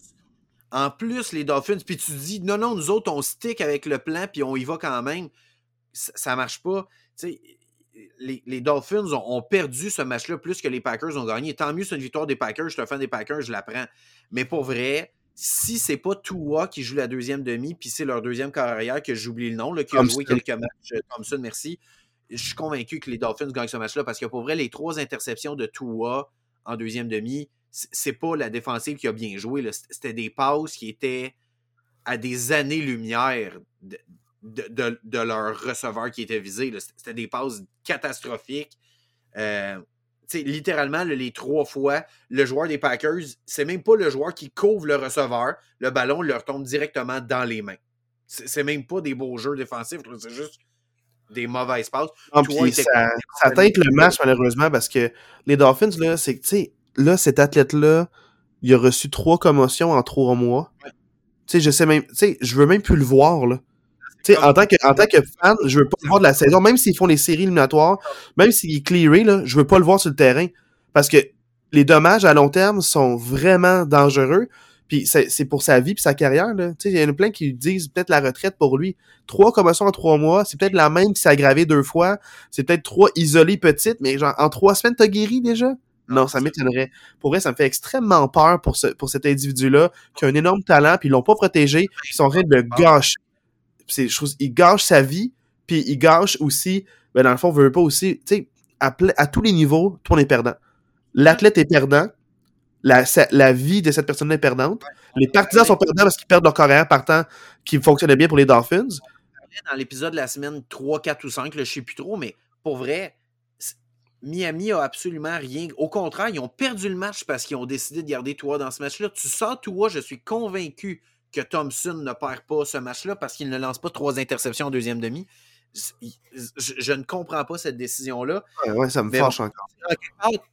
en plus, les Dolphins, puis tu dis non, non, nous autres, on stick avec le plan, puis on y va quand même. Ça, ça marche pas. Tu sais, les, les Dolphins ont, ont perdu ce match-là plus que les Packers ont gagné. Tant mieux, c'est une victoire des Packers. Je suis un fan des Packers, je la prends. Mais pour vrai, si c'est pas Tua qui joue la deuxième demi, puis c'est leur deuxième carrière, que j'oublie le nom, là, qui a Thompson. joué quelques matchs, euh, Thompson, merci. Je suis convaincu que les Dolphins gagnent ce match-là parce que pour vrai, les trois interceptions de Tua en deuxième demi, c'est pas la défensive qui a bien joué. c'était des passes qui étaient à des années-lumière de, de, de- de leur receveur qui était visé. C'était des passes catastrophiques. Euh, littéralement, là, les trois fois, le joueur des Packers, c'est même pas le joueur qui couvre le receveur. Le ballon leur tombe directement dans les mains. C'est même pas des beaux jeux défensifs, c'est juste des mauvaises passes. Non, Toi, ça, ça teinte le match, malheureusement, parce que les Dolphins, là, c'est que, tu sais, là, cet athlète-là, il a reçu trois commotions en trois mois. Ouais. Tu sais, je sais même, tu sais, je veux même plus le voir, là. Tu sais, en tant que, en tant que fan, je veux pas le voir de la saison, même s'ils font les séries éliminatoires, même s'il est clearé, là, je veux pas le voir sur le terrain. Parce que les dommages à long terme sont vraiment dangereux. Puis c'est c'est pour sa vie puis sa carrière, là. Tu sais, il y en a plein qui disent peut-être la retraite pour lui. Trois commotions en trois mois, c'est peut-être la même qui s'est aggravée deux fois. C'est peut-être trois isolées petites, mais genre, en trois semaines, t'as guéri déjà? Non, ça m'étonnerait. Pour vrai, ça me fait extrêmement peur pour, ce, pour cet individu-là, qui a un énorme talent, puis ils l'ont pas protégé, puis ils sont en train de le gâcher. C'est, je trouve, il gâche sa vie, puis il gâche aussi, ben dans le fond, veut pas aussi, tu sais, à, à tous les niveaux, tout le monde est perdant. L'athlète est perdant, la, sa- la vie de cette personne est perdante, les partisans sont perdants parce qu'ils perdent leur carrière partant qui fonctionnait bien pour les Dolphins. dans l'épisode de la semaine 3, 4 ou 5, là, je sais plus trop, mais pour vrai, Miami a absolument rien. Au contraire, ils ont perdu le match parce qu'ils ont décidé de garder Tua dans ce match-là. Tu sens Tua, je suis convaincu que Thompson ne perd pas ce match-là parce qu'il ne lance pas trois interceptions en deuxième demi. Je, ne comprends pas cette décision-là. Ouais, ça me fâche encore.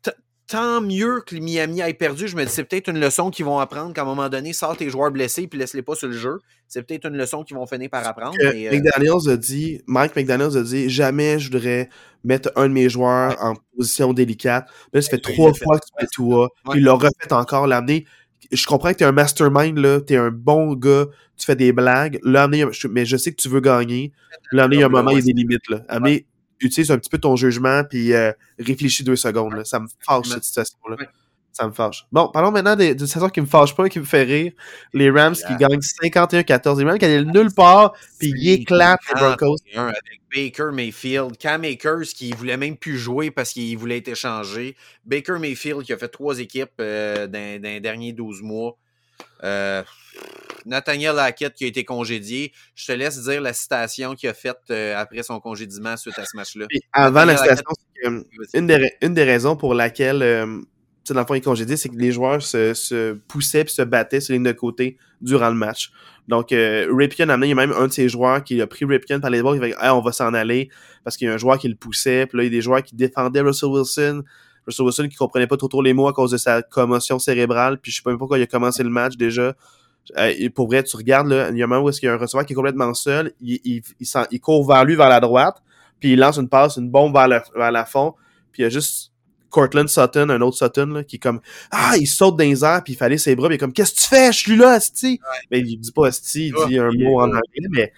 T- Tant mieux que Miami ait perdu. Je me dis, c'est peut-être une leçon qu'ils vont apprendre qu'à un moment donné, sors tes joueurs blessés puis laisse-les pas sur le jeu. C'est peut-être une leçon qu'ils vont finir par apprendre. Que mais, euh, McDaniels a dit, Mike McDaniels a dit, jamais je voudrais mettre un de mes joueurs en position délicate. Là, ça fait trois fois que tu fais. Puis il l'a refait encore, l'amener. Je comprends que t'es un mastermind, là. T'es un bon gars. Tu fais des blagues. L'amener, je- mais je sais que tu veux gagner. L'amener, il y a un moment, il y a des limites, là. Amener, utilise un petit peu ton jugement, puis euh, réfléchis deux secondes, là. Ça me fâche, cette situation-là. Ouais. Ça me fâche. Bon, parlons maintenant d'une saison qui me fâche pas, qui me fait rire. Les Rams qui gagnent 51-14. Les Rams qui allaient nulle part, puis ils éclatent les Broncos. avec Baker Mayfield. Cam Akers qui voulait même plus jouer parce qu'il voulait être échangé. Baker Mayfield qui a fait trois équipes euh, dans, dans les derniers 12 mois. Euh, Nathaniel Hackett qui a été congédié. Je te laisse dire la citation qu'il a faite euh, après son congédiement suite à ce match-là. Avant la citation, euh, une, des, une des raisons pour laquelle, dans le fond, congédié, c'est que les joueurs se, se poussaient et se battaient sur les de côté durant le match. Donc, euh, Ripken a il y a même un de ses joueurs qui a pris Ripken par les bras, il a dit on va s'en aller parce qu'il y a un joueur qui le poussait. Puis là, il y a des joueurs qui défendaient Russell Wilson. Russell Wilson qui comprenait pas trop, trop les mots à cause de sa commotion cérébrale. Puis je sais pas même pourquoi il a commencé le match déjà. Euh, pour vrai, tu regardes, là, il y a un moment où il y a un receveur qui est complètement seul, il, il, il, il, court vers lui, vers la droite, puis il lance une passe, une bombe vers, vers la fond, puis il y a juste Cortland Sutton, un autre Sutton, là, qui est comme Ah, il saute dans les airs, puis il fallait ses bras, puis il est comme Qu'est-ce que tu fais? Je suis là, Asti! Mais il dit pas Asti, il dit un mot en anglais, mais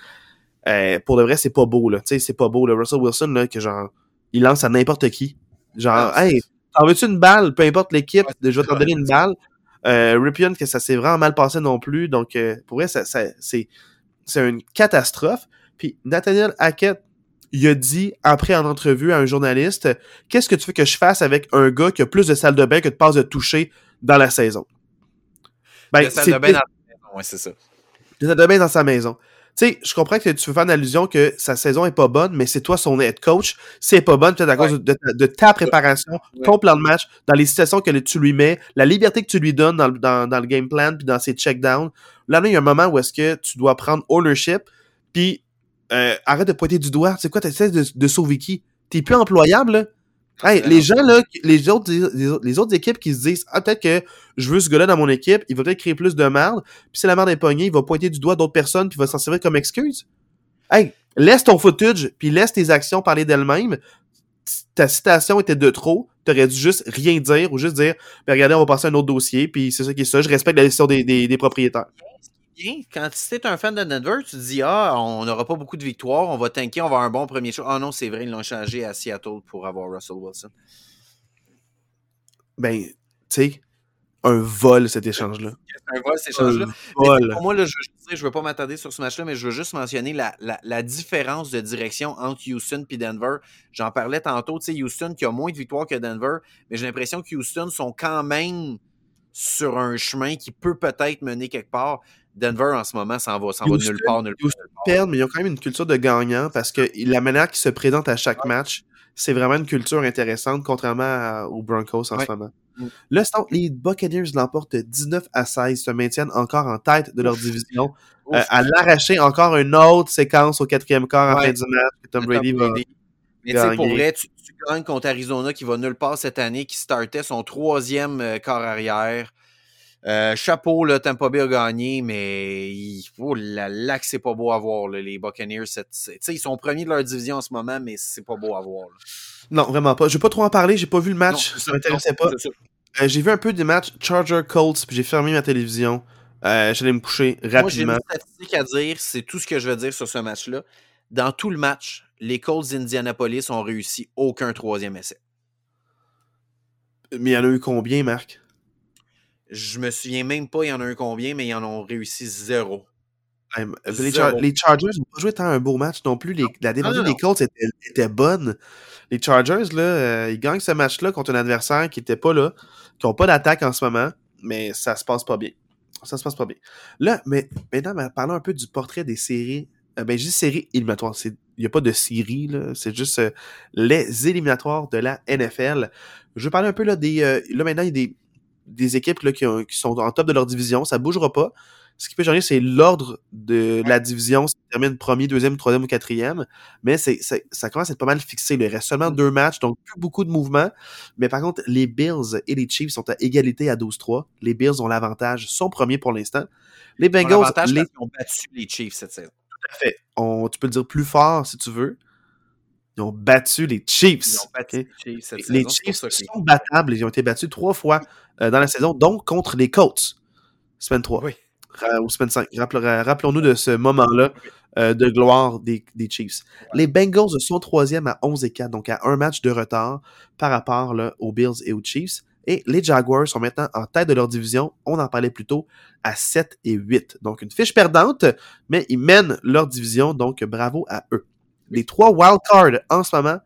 euh, pour de vrai, c'est pas beau, là. Tu sais, c'est pas beau, là. Russell Wilson, là, que genre, il lance à n'importe qui. Genre, ah, hey, t'en veux-tu une balle? Peu importe l'équipe, je vais t'en donner une balle. Euh, Ripien, que ça s'est vraiment mal passé non plus. Donc, euh, pour vrai, ça, c'est une catastrophe. Puis, Nathaniel Hackett, il a dit, après en entrevue à un journaliste, qu'est-ce que tu veux que je fasse avec un gars qui a plus de salle de bain que de passes de toucher dans la saison? Ben, de salle de bain dans sa maison, c'est ça. De salle de bain dans sa maison. Tu sais, je comprends que tu veux faire une allusion que sa saison est pas bonne, mais c'est toi son head coach. C'est pas bonne peut-être à cause ouais. de, de, de, ta préparation, ouais. ton plan de match, dans les situations que tu lui mets, la liberté que tu lui donnes dans, dans, dans le game plan, puis dans ses checkdowns. Là, il y a un moment où est-ce que tu dois prendre ownership, puis euh, arrête de pointer du doigt. C'est quoi, t'essaies de, de sauver qui? T'es plus employable, là? Hey, les gens, là, les autres, les, autres équipes qui se disent, ah, peut-être que je veux ce gars-là dans mon équipe, il va peut-être créer plus de merde, puis si la merde est pognée, il va pointer du doigt d'autres personnes, puis il va s'en servir comme excuse. Hey, laisse ton footage, puis laisse tes actions parler d'elles-mêmes. Ta citation était de trop, t'aurais dû juste rien dire, ou juste dire, ben regardez, on va passer à un autre dossier, puis c'est ça qui est ça, je respecte la décision des, des, des propriétaires bien. Quand tu es un fan de Denver, tu te dis Ah, on n'aura pas beaucoup de victoires, on va tanker, on va avoir un bon premier show. Ah non, c'est vrai, ils l'ont changé à Seattle pour avoir Russell Wilson. Ben, tu sais, un vol cet échange-là. un vol cet échange-là. Pour moi, là, je ne veux, veux pas m'attarder sur ce match-là, mais je veux juste mentionner la, la, la différence de direction entre Houston et Denver. J'en parlais tantôt, tu sais, Houston qui a moins de victoires que Denver, mais j'ai l'impression que Houston sont quand même sur un chemin qui peut peut-être mener quelque part. Denver, en ce moment, ça va, nulle part, nulle part. Perdent, mais ils ont quand même une culture de gagnant parce que la manière qu'ils se présentent à chaque match, c'est vraiment une culture intéressante, contrairement à, aux Broncos en ouais. ce moment. Mm. Là, les Buccaneers l'emportent 19 à 16, se maintiennent encore en tête de leur division. Euh, à l'arracher encore une autre séquence au quatrième quart ouais. en fin du match que Tom Brady va. Mais tu sais, pour vrai, tu, tu, gagnes contre Arizona qui va nulle part cette année, qui startait son troisième euh, quart arrière. Euh, chapeau, là, Tampa Bay a gagné, mais il, oh là là que c'est pas beau à voir, là, les Buccaneers. ils sont premiers de leur division en ce moment, mais c'est pas beau à voir. Là. Non, vraiment pas. Je vais pas trop en parler, j'ai pas vu le match, non, ça m'intéressait pas. Euh, j'ai vu un peu des matchs Charger Colts, puis j'ai fermé ma télévision. Euh, J'allais me coucher rapidement. Moi, j'ai une statistique à dire, c'est tout ce que je veux dire sur ce match-là. Dans tout le match, les Colts d'Indianapolis ont réussi aucun troisième essai. Mais il y en a eu combien, Marc? Je me souviens même pas, il y en a un combien, mais ils en ont réussi zéro. Les, Char les, Chargers n'ont pas joué tant un beau match non plus. Les, la défense des Colts était, était, bonne. Les Chargers, là, euh, ils gagnent ce match-là contre un adversaire qui n'était pas là, qui n'ont pas d'attaque en ce moment, mais ça se passe pas bien. Ça se passe pas bien. Là, mais maintenant, parlons un peu du portrait des séries. Euh, ben, je dis séries éliminatoires. Il n'y a pas de série, c'est juste euh, les éliminatoires de la NFL. Je veux parler un peu là, des. Euh, là, maintenant, il y a des des équipes là, qui, ont, qui, sont en top de leur division. Ça bougera pas. Ce qui peut changer, c'est l'ordre de la division. Ça termine premier, deuxième, troisième ou quatrième. Mais c'est, ça commence à être pas mal fixé. Il reste seulement deux matchs, donc plus beaucoup de mouvements. Mais par contre, les Bills et les Chiefs sont à égalité à 12-3. Les Bills ont l'avantage, sont premiers pour l'instant. Les Bengals les... ont battu les Chiefs cette saison. Tout à fait. On, tu peux le dire plus fort si tu veux. Ils ont battu les Chiefs. Ils ont battu okay. les Chiefs. Cette les saison, Chiefs sont battables. Ils ont été battus trois fois euh, dans la saison, donc contre les Colts. Semaine 3. Oui. Euh, ou semaine 5. Rappelons-nous de ce moment-là euh, de gloire des, des Chiefs. Ouais. Les Bengals sont troisième à 11 et 4, donc à un match de retard par rapport là, aux Bills et aux Chiefs. Et les Jaguars sont maintenant en tête de leur division. On en parlait plus tôt à 7 et 8. Donc une fiche perdante, mais ils mènent leur division, donc bravo à eux les trois wildcards en ce moment,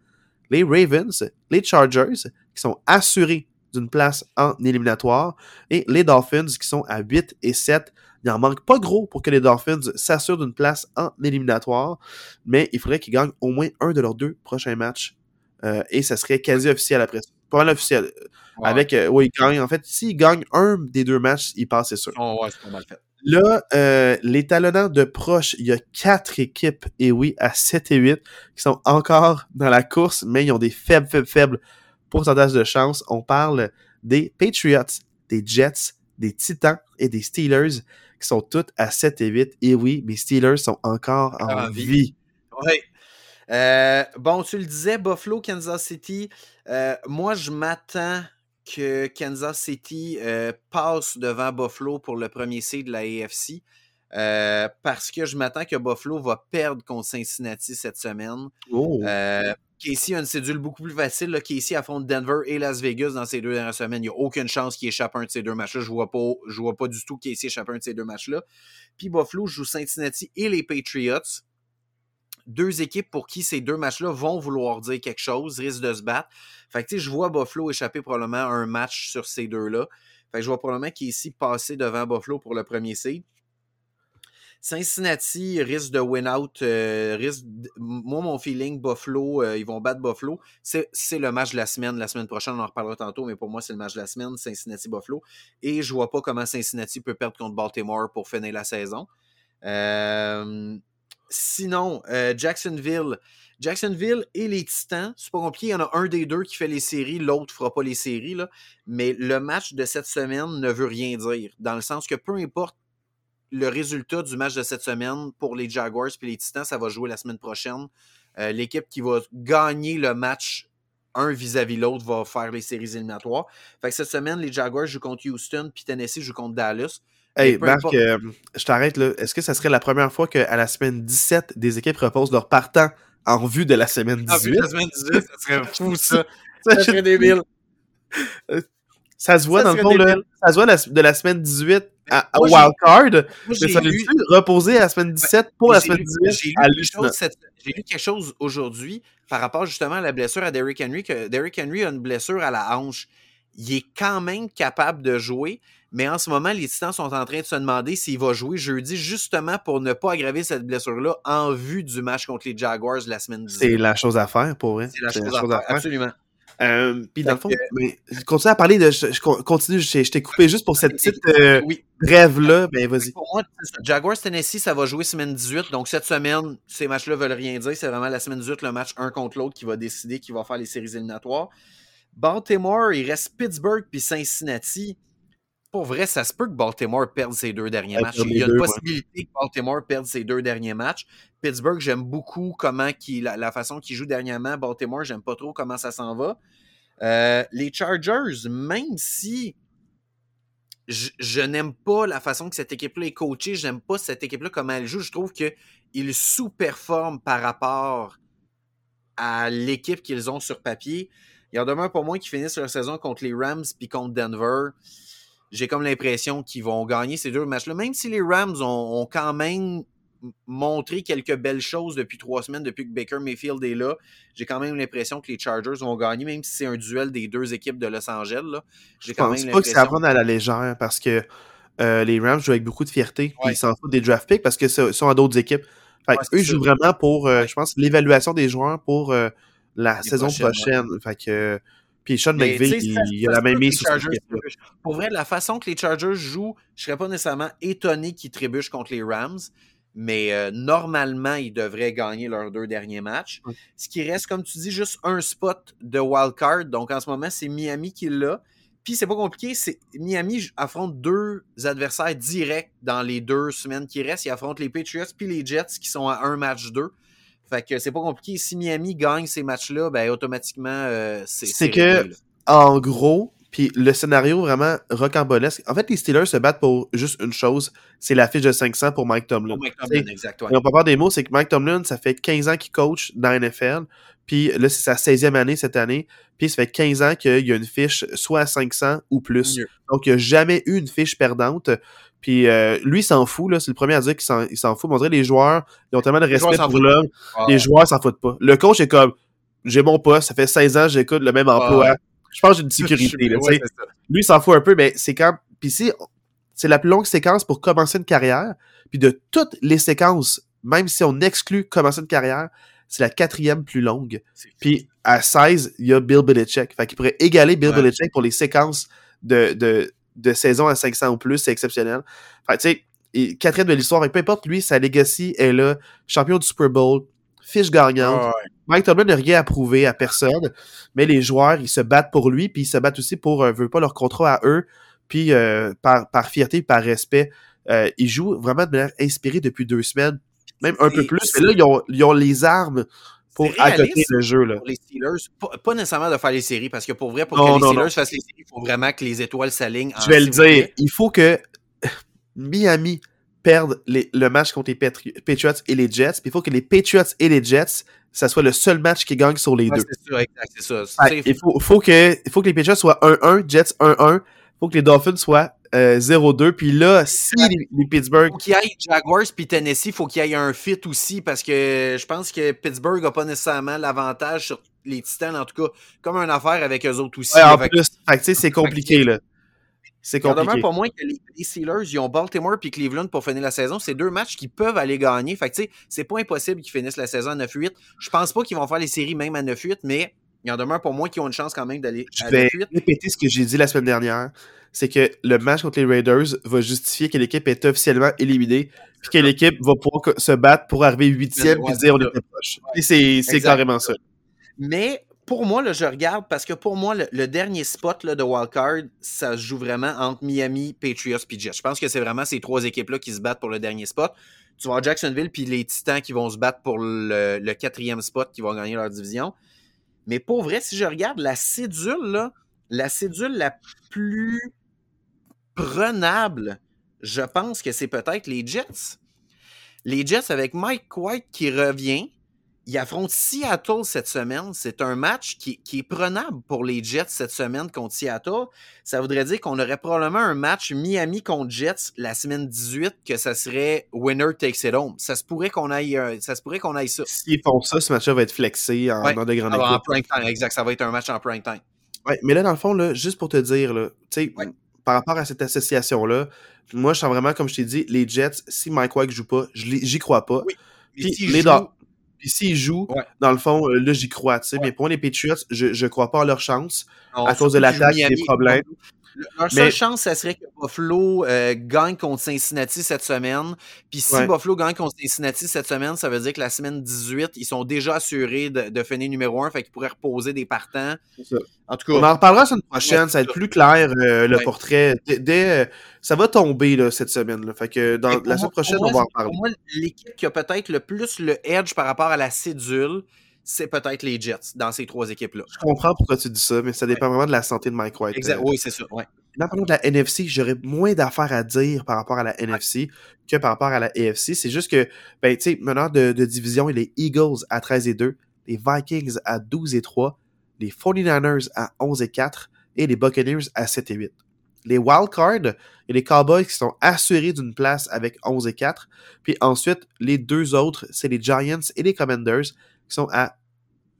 les Ravens, les Chargers, qui sont assurés d'une place en éliminatoire. Et les Dolphins qui sont à 8 et 7. Il en manque pas gros pour que les Dolphins s'assurent d'une place en éliminatoire, mais il faudrait qu'ils gagnent au moins un de leurs deux prochains matchs. Euh, et ça serait quasi officiel après. Pas mal officiel. Ouais. Avec, euh, oui, ils gagnent. En fait, s'ils gagnent un des deux matchs, ils passent, c'est sûr. Oh, ouais, c'est pas mal fait. Là, euh, les talonnants de proche, il y a quatre équipes, et oui, à 7 et 8, qui sont encore dans la course, mais ils ont des faibles, faibles, faibles pourcentages de chance. On parle des Patriots, des Jets, des Titans et des Steelers, qui sont toutes à 7 et 8. Et oui, mes Steelers sont encore en En vie. vie. Oui. Euh, bon, tu le disais, Buffalo, Kansas City. Euh, moi, je m'attends que Kansas City euh, passe devant Buffalo pour le premier seed de la AFC. euh, parce que je m'attends que Buffalo va perdre contre Cincinnati cette semaine. Oh. Euh, Casey a une cédule beaucoup plus facile. Là. Casey affronte Denver et Las Vegas dans ces deux dernières semaines. Il n'y a aucune chance qu'il échappe un de ces deux matchs-là. Je ne vois, pas- je vois pas du tout Casey échapper un de ces deux matchs-là. Puis Buffalo joue Cincinnati et les Patriots. Deux équipes pour qui ces deux matchs-là vont vouloir dire quelque chose, risquent de se battre. Fait que je vois Buffalo échapper probablement un match sur ces deux-là. Fait que je vois probablement Casey passer devant Buffalo pour le premier seed. Cincinnati risque de win out. euh, Moi, mon feeling, Buffalo, euh, ils vont battre Buffalo. C'est c'est le match de la semaine. La semaine prochaine, on en reparlera tantôt, mais pour moi, c'est le match de la semaine, Cincinnati-Buffalo. Et je vois pas comment Cincinnati peut perdre contre Baltimore pour finir la saison. Euh, Sinon, euh, Jacksonville. Jacksonville et les Titans, c'est pas compliqué. Il y en a un des deux qui fait les séries, l'autre fera pas les séries. Mais le match de cette semaine ne veut rien dire. Dans le sens que peu importe le résultat du match de cette semaine pour les Jaguars et les Titans, ça va jouer la semaine prochaine. Euh, L'équipe qui va gagner le match un vis-à-vis l'autre va faire les séries éliminatoires. Fait cette semaine, les Jaguars jouent contre Houston, puis Tennessee joue contre Dallas. Hey, Marc, euh, je t'arrête là. Est-ce que ça serait la première fois qu'à la semaine 17, des équipes reposent leur partant en vue de la semaine Ah, puis 18? la semaine 18, ça serait fou ça. Ça, Ça serait débile. ça se voit Ça dans le fond, là, ça se voit la- de la semaine 18 à, à Wildcard, Moi, mais j'ai ça lu- reposer à la semaine 17 pour la semaine lu- 18 J'ai lu, lu quelque chose aujourd'hui par rapport justement à la blessure à Derrick Henry, que Derrick Henry a une blessure à la hanche. Il est quand même capable de jouer, mais en ce moment, les Titans sont en train de se demander s'il va jouer jeudi, justement pour ne pas aggraver cette blessure-là en vue du match contre les Jaguars la semaine 18. C'est la chose à faire pour vrai. C'est la chose à faire, absolument. Euh, Puis dans le fond, mais, je continue à parler de. Je, je con- continue, je, je t'ai coupé juste pour cette petite euh, Oui, rêve-là. Ben vas-y. Pour moi. Jaguars Tennessee, ça va jouer semaine 18. Donc, cette semaine, ces matchs-là veulent rien dire. C'est vraiment la semaine 18, le match un contre l'autre qui va décider qui va faire les séries éliminatoires. Baltimore, il reste Pittsburgh puis Cincinnati. Pour vrai, ça se peut que Baltimore perde ses deux derniers Ouais, matchs. Il y a une deux, ouais. possibilité que Baltimore perde ses deux derniers matchs. Pittsburgh, j'aime beaucoup comment la, la façon qu'il joue dernièrement. Baltimore, j'aime pas trop comment ça s'en va. Euh, les Chargers, même si je, je n'aime pas la façon que cette équipe-là est coachée, je n'aime pas cette équipe-là comment elle joue, je trouve qu'ils sous-performent par rapport à l'équipe qu'ils ont sur papier. Il en demeure pour moi qu'ils finissent leur saison contre les Rams puis contre Denver. J'ai comme l'impression qu'ils vont gagner ces deux matchs-là, même si les Rams ont, ont quand même montré quelques belles choses depuis trois semaines, depuis que Baker Mayfield est là. J'ai quand même l'impression que les Chargers vont gagner, même si c'est un duel des deux équipes de Los Angeles. là. J'ai Je quand pense même pas que ça prendre à la légère parce que euh, les Rams jouent avec beaucoup de fierté. Ouais. Ils s'en foutent des draft picks parce que ce sont à d'autres équipes. Fait Ouais, eux jouent vraiment pour, euh, je pense, l'évaluation des joueurs pour euh, la Les saison prochaine. Fait que. Puis Sean McVay, il, a la même mise sur. Pour vrai, de la façon que les Chargers jouent, je serais pas nécessairement étonné qu'ils trébuchent contre les Rams, mais euh, normalement, ils devraient gagner leurs deux derniers matchs. Ce qui reste, comme tu dis, juste un spot de wild card. Donc en ce moment, c'est Miami qui l'a. Puis c'est pas compliqué, c'est Miami affronte deux adversaires directs dans les deux semaines qui restent. Ils affrontent les Patriots puis les Jets qui sont à un match d'eux. Fait que c'est pas compliqué. Si Miami gagne ces matchs-là, ben automatiquement, euh, c'est C'est que- réglé. En gros, puis le scénario vraiment rocambolesque. En fait, les Steelers se battent pour juste une chose c'est la fiche de 500 pour Mike Tomlin. Pour Mike Tomlin, exact, ouais. Et on peut pas des mots, c'est que Mike Tomlin, ça fait 15 ans qu'il coach dans la NFL. Puis là, c'est sa 16e année cette année. Puis ça fait 15 ans qu'il y a une fiche soit à 500 ou plus. Donc, il n'y a jamais eu une fiche perdante. Puis euh, lui, il s'en fout. là. C'est le premier à dire qu'il s'en, il s'en fout. Mais on dirait que les joueurs, ils ont tellement de respect pour l'homme. Ah, Les joueurs s'en foutent pas. Le coach est comme, j'ai mon poste, ça fait 16 ans, j'écoute le même emploi. ouais. Je pense que j'ai une sécurité. Là, Ouais, lui, il s'en fout un peu, mais c'est quand. Puis ici, c'est la plus longue séquence pour commencer une carrière. Puis de toutes les séquences, même si on exclut commencer une carrière, c'est la quatrième plus longue. Puis à 16, il y a Bill Belichick. Fait qu'il pourrait égaler Bill Ouais. Belichick pour les séquences de, de, de saison à 500 ou plus. C'est exceptionnel. Fait tu sais, quatrième de l'histoire. Peu importe, lui, sa legacy est là. Champion du Super Bowl, fiche gagnante. Ah ouais. Mike Tomlin n'a rien à prouver à personne, mais les joueurs, ils se battent pour lui, puis ils se battent aussi pour, euh, veut pas, leur contrat à eux, puis euh, par, par fierté, par respect. Euh, ils jouent vraiment de manière inspirée depuis deux semaines, même un peu plus, mais là, ils ont, ils ont les armes pour accoter le jeu. Là. pour les Steelers, pas, pas nécessairement de faire les séries, parce que pour vrai, pour Non, que les non, Steelers non. fassent les séries, il faut vraiment que les étoiles s'alignent. en Je vais le dire, il faut que Miami perde les- le match contre les Patri- Patriots et les Jets, puis il faut que les Patriots et les Jets, ça soit le seul match qui gagne sur les Ouais, deux. c'est ça, exact, c'est ça. Il faut, faut, que, faut que les Patriots soient 1-1, Jets 1-1. Il faut que les Dolphins soient euh, 0-2. Puis là, si les, les Pittsburgh. faut qu'il y ait Jaguars puis Tennessee, il faut qu'il y ait un fit aussi parce que je pense que Pittsburgh n'a pas nécessairement l'avantage sur les Titans, en tout cas, comme une affaire avec eux autres aussi. Ouais, en que- plus, c'est compliqué, là. C'est Il en demeure compliqué. pas moins que les, les Steelers, ils ont Baltimore puis Cleveland pour finir la saison. C'est deux matchs qui peuvent aller gagner. Fait que, tu sais, c'est pas impossible qu'ils finissent la saison à 9-8. Je pense pas qu'ils vont faire les séries même à 9-8, mais il en demeure pour moins qu'ils ont une chance quand même d'aller Je à vais 9-8. répéter ce que j'ai dit la semaine dernière. C'est que le match contre les Raiders va justifier que l'équipe est officiellement éliminée. Puis que l'équipe va pouvoir se battre pour arriver huitième Ouais, puis se dire on était proche. Et c'est carrément ça. Mais pour moi, je regarde parce que pour moi, le, dernier spot de wildcard, ça se joue vraiment entre Miami, Patriots puis Jets. Je pense que c'est vraiment ces trois équipes-là qui se battent pour le dernier spot. Tu avoir Jacksonville puis les Titans qui vont se battre pour le, quatrième spot qui vont gagner leur division. Mais pour vrai, si je regarde la cédule, la cédule la plus prenable, je pense que c'est peut-être les Jets. Les Jets avec Mike White qui revient, ils affrontent Seattle cette semaine. C'est un match qui, qui est prenable pour les Jets cette semaine contre Seattle. Ça voudrait dire qu'on aurait probablement un match Miami contre Jets la semaine 18, que ça serait winner takes it home. Ça se pourrait qu'on aille, euh, ça se pourrait qu'on aille ça. S'ils font ça, ce match-là va être flexé en, Ouais. dans de grandes Ah, en prime time, exact. Ça va être un match en prime time. Ouais, mais là, dans le fond, là, juste pour te dire, là, tu sais, Ouais. par rapport à cette association-là, moi, je sens vraiment, comme je t'ai dit, les Jets, si Mike White joue pas, j'y crois pas. Oui. Puis les Dol- Puis s'ils jouent, Ouais. dans le fond, euh, là, j'y crois, tu sais. Ouais. Mais pour moi, les Patriots, je, je crois pas en leur chance. Non, à cause de l'attaque, jouent des problèmes. Le- Leur seule Mais- chance, ça serait que Buffalo euh, gagne contre Cincinnati cette semaine. Puis si Ouais. Buffalo gagne contre Cincinnati cette semaine, ça veut dire que la semaine 18, ils sont déjà assurés de, de finir numéro 1, fait qu'ils pourraient reposer des partants. Ça. En tout On cas, en reparlera la semaine prochaine, Ouais, ça va être plus clair, euh, le Ouais. portrait. Dès, dès, euh, ça va tomber, là, cette semaine. Là. Fait que dans la semaine prochaine, on va en parler. Pour moi, l'équipe qui a peut-être le plus le edge par rapport à la cédule, c'est peut-être les Jets dans ces trois équipes-là. Je comprends pourquoi tu dis ça, mais ça dépend vraiment de la santé de Mike White. Exact. Euh, Oui, c'est ça. Ouais. Là, de la NFC, j'aurais moins d'affaires à dire par rapport à la NFC que par rapport à la AFC. C'est juste que, ben, tu sais, meneur de, de division, il y a les Eagles à 13 et 2, les Vikings à 12 et 3, les 49ers à 11 et 4 et les Buccaneers à 7 et 8. Les wildcards, a les Cowboys qui sont assurés d'une place avec 11 et 4. Puis ensuite, les deux autres, c'est les Giants et les Commanders qui sont à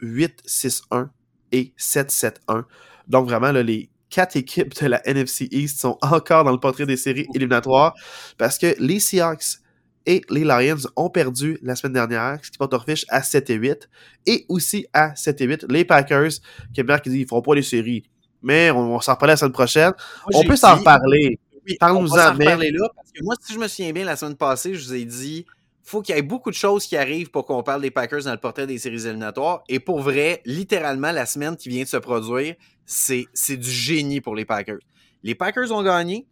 8-6-1 et 7-7-1. Donc vraiment, là, les quatre équipes de la NFC East sont encore dans le portrait des séries éliminatoires parce que les Seahawks et les Lions ont perdu la semaine dernière, ce qui porte leur fiche à 7 et 8. Et aussi à 7 et 8, les Packers, qui qui dit qu'ils feront pas les séries. Mais on, va s'en reparler la semaine prochaine. Moi, on peut s'en reparler. Oui, Parle-nous-en, on là, parce que moi, si je me souviens bien, la semaine passée, je vous ai dit faut qu'il y ait beaucoup de choses qui arrivent pour qu'on parle des Packers dans le portrait des séries éliminatoires. Et pour vrai, littéralement, la semaine qui vient de se produire, c'est c'est du génie pour les Packers. Les Packers ont gagné,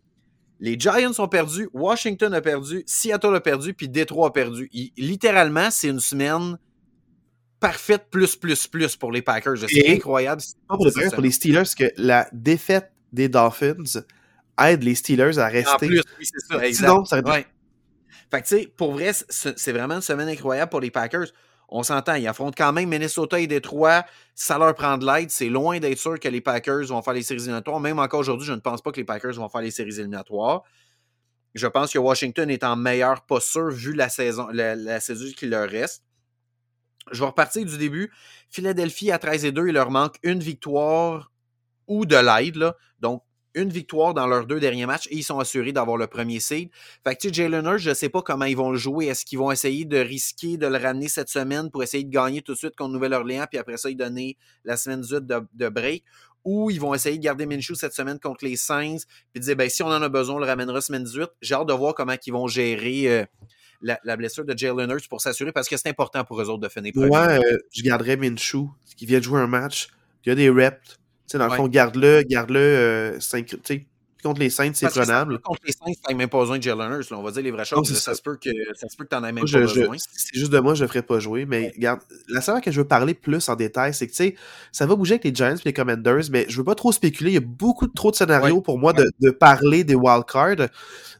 les Giants ont perdu, Washington a perdu, Seattle a perdu, puis Detroit a perdu. Il- littéralement, c'est une semaine parfaite plus, plus, plus pour les Packers. C'est incroyable. Pas pour les Packers, pour les Steelers, que la défaite des Dolphins aide les Steelers à En rester. plus, oui, c'est ça, exact. Sinon, ça Ouais. Fait que, tu sais, pour vrai, c'est vraiment une semaine incroyable pour les Packers. On s'entend, ils affrontent quand même Minnesota et Détroit. Ça leur prend de l'aide. C'est loin d'être sûr que les Packers vont faire les séries éliminatoires. Même encore aujourd'hui, je ne pense pas que les Packers vont faire les séries éliminatoires. Je pense que Washington est en meilleure posture vu la saison, la, saison qui leur reste. Je vais repartir du début. Philadelphie à 13 et 2, il leur manque une victoire ou de l'aide. Donc, une victoire dans leurs deux derniers matchs et ils sont assurés d'avoir le premier seed. Fait que, tu sais, Jalen Hurts, je ne sais pas comment ils vont le jouer. Est-ce qu'ils vont essayer de risquer de le ramener cette semaine pour essayer de gagner tout de suite contre Nouvelle-Orléans, puis après ça, ils donner la semaine 18 de, de break? Ou ils vont essayer de garder Minshew cette semaine contre les Saints, puis dire, ben, si on en a besoin, on le ramènera semaine 18. J'ai hâte de voir comment ils vont gérer euh, la, blessure de Jalen Hurts pour s'assurer, parce que c'est important pour eux autres de finir. Ouais, euh, je garderais Minshew, qui vient de jouer un match, il y a des reps. Tu sais, dans le ouais. fond, garde-le, garde-le, euh, 5, tu sais, contre les Saints, c'est prenable. Contre les Saints, tu même pas besoin de Jalen Hurts. On va dire les vraies choses. Ça, ça, se peut que, ça se peut que tu n'en aies même pas je, besoin. C'est juste de moi, je ne ferais pas jouer. Mais regarde, la seule que je veux parler plus en détail, c'est que tu sais, ça va bouger avec les Giants et les Commanders, mais je veux pas trop spéculer. Il y a beaucoup trop de scénarios ouais. pour moi de, de, parler des wildcards.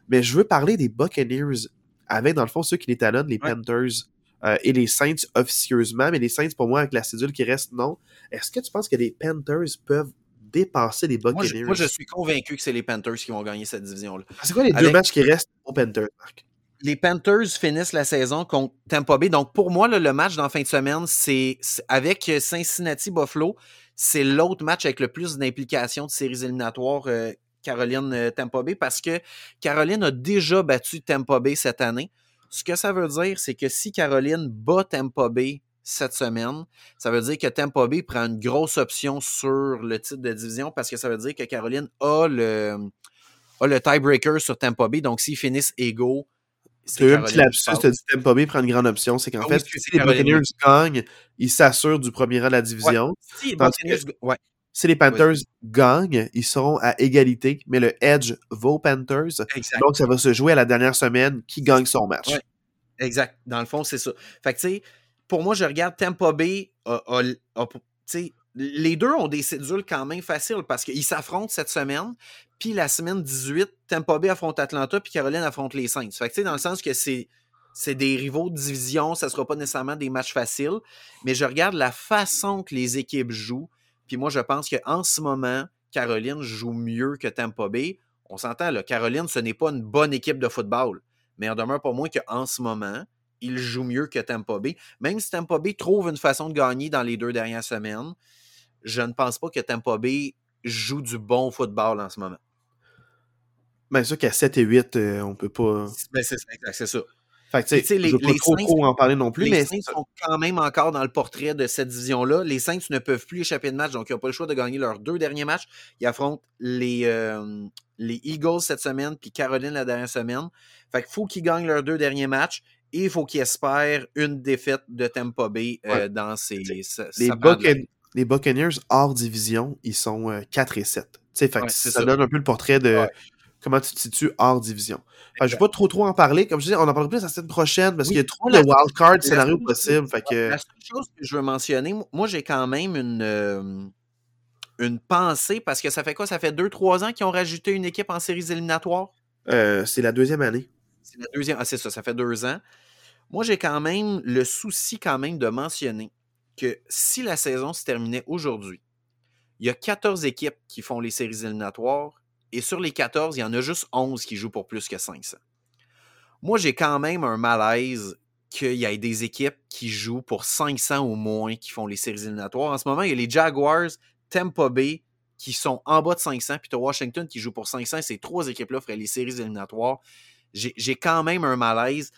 Mais je veux parler des Buccaneers avec, dans le fond, ceux qui les talonnent, les ouais. Panthers. Euh, et les Saints officieusement, mais les Saints, pour moi, avec la cédule qui reste, non. Est-ce que tu penses que les Panthers peuvent dépasser les Buccaneers. Moi je, moi, je, suis convaincu que c'est les Panthers qui vont gagner cette division-là. C'est quoi les Avec... deux matchs qui restent aux Panthers, Marc? Les Panthers finissent la saison contre Tampa Bay. Donc, pour moi, là, le match dans la fin de semaine, c'est avec Cincinnati-Buffalo. C'est l'autre match avec le plus d'implication de séries éliminatoires euh, Caroline-Tampa Bay parce que Caroline a déjà battu Tampa Bay cette année. Ce que ça veut dire, c'est que si Caroline bat Tampa Bay cette semaine. Ça veut dire que Tampa Bay prend une grosse option sur le titre de division parce que ça veut dire que Caroline a le, a le tiebreaker sur Tampa Bay. Donc, s'ils finissent égaux, c'est eu un petit lapsus, tu as dit Tampa Bay prend une grande option. C'est qu'en ah, fait, si les Buccaneers gagnent, ils s'assurent du premier rang de la division. Ouais. Si, Buccaneers... ouais. Si les Panthers oui. gagnent, ils seront à égalité, mais le Edge va aux Panthers. Exact. Donc, ça va se jouer à la dernière semaine qui gagne son match. Exact. Dans le fond, c'est ça. Fait que, tu sais, pour moi, je regarde Tampa Bay. A, a, a, les deux ont des cédules quand même faciles parce qu'ils s'affrontent cette semaine. Puis la semaine 18, Tampa Bay affronte Atlanta, puis Caroline affronte les Saints. Fait que, dans le sens que c'est. C'est des rivaux de division, ça ne sera pas nécessairement des matchs faciles, mais je regarde la façon que les équipes jouent. Puis moi, je pense qu'en ce moment, Caroline joue mieux que Tampa Bay. On s'entend, là, Caroline, ce n'est pas une bonne équipe de football. Mais en demeure pas moins qu'en ce moment, il joue mieux que Tampa Bay. Même si Tampa Bay trouve une façon de gagner dans les deux dernières semaines, je ne pense pas que Tampa Bay joue du bon football en ce moment. Bien sûr qu'à 7 et 8, euh, on peut pas. Ben, c'est c'est ça. Fait que, tu sais, les, je veux pas les trop, Saints, trop en parler non plus, les mais. Saints sont quand même encore dans le portrait de cette division-là. Les Saints ne peuvent plus échapper de match, donc ils n'ont pas le choix de gagner leurs deux derniers matchs. Ils affrontent les, euh, les Eagles cette semaine, puis Caroline la dernière semaine. Fait qu'il faut qu'ils gagnent leurs deux derniers matchs et il faut qu'ils espèrent une défaite de Tampa Bay euh, ouais. dans ces. Ça, les, Buccan les, Buccaneers hors division, ils sont euh, 4 et 7. Fait ouais, ça, ça, donne un peu le portrait de ouais. Comment tu te situes hors division. je ne vais pas trop trop en parler. Comme je dis, on en parlera plus la semaine prochaine parce oui, qu'il y a trop de wildcard scénarios possibles. Fait que... La seule chose que je veux mentionner, moi j'ai quand même une. Euh, une pensée parce que ça fait quoi? Ça fait 2-3 ans qu'ils ont rajouté une équipe en séries éliminatoires? Euh, c'est la deuxième année. C'est la deuxième. Ah, c'est ça, ça fait deux ans. Moi, j'ai quand même le souci quand même de mentionner que si la saison se terminait aujourd'hui, il y a 14 équipes qui font les séries éliminatoires et sur les 14, il y en a juste 11 qui jouent pour plus que 500. Moi, j'ai quand même un malaise qu'il y ait des équipes qui jouent pour 500 ou moins qui font les séries éliminatoires. En ce moment, il y a les Jaguars, Tampa Bay qui sont en bas de 500, puis tu Washington qui joue pour 500. Ces trois équipes-là feraient les séries éliminatoires. J'ai quand même un malaise.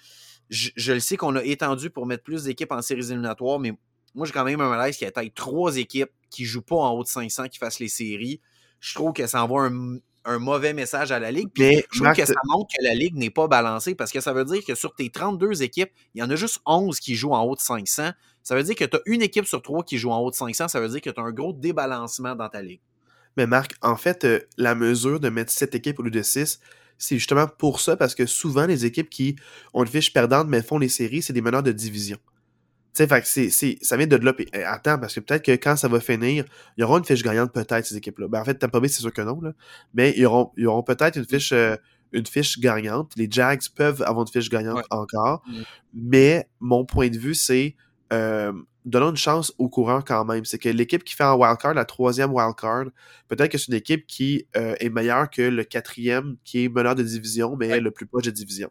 Je, le sais qu'on a étendu pour mettre plus d'équipes en séries éliminatoires, mais moi, j'ai quand même un malaise qu'il y ait trois équipes qui jouent pas en haut de 500 qui fassent les séries. Je trouve que ça envoie un, un mauvais message à la Ligue. Puis mais, je trouve Marc, que ça montre que la Ligue n'est pas balancée parce que ça veut dire que sur tes 32 équipes, il y en a juste 11 qui jouent en haut de 500. Ça veut dire que tu as une équipe sur trois qui joue en haut de 500. Ça veut dire que tu as un gros débalancement dans ta Ligue. Mais Marc, en fait, euh, la mesure de mettre 7 équipes au lieu de 6, c'est justement pour ça, parce que souvent, les équipes qui ont une fiche perdante mais font les séries, c'est des meneurs de division. Tu sais, fait que c'est, c'est, ça vient de là. Puis, attends, parce que peut-être que quand ça va finir, il y aura une fiche gagnante, peut-être, ces équipes-là. Ben, en fait, Tampa Bay, c'est sûr que non, là. Mais ils auront, ils auront peut-être une fiche, euh, une fiche gagnante. Les Jags peuvent avoir une fiche gagnante ouais. encore. Mmh. Mais mon point de vue, c'est euh, donnons une chance au courant quand même. C'est que l'équipe qui fait un wildcard, la troisième wildcard, peut-être que c'est une équipe qui euh, est meilleure que le quatrième, qui est meneur de division, mais ouais. le plus proche de division.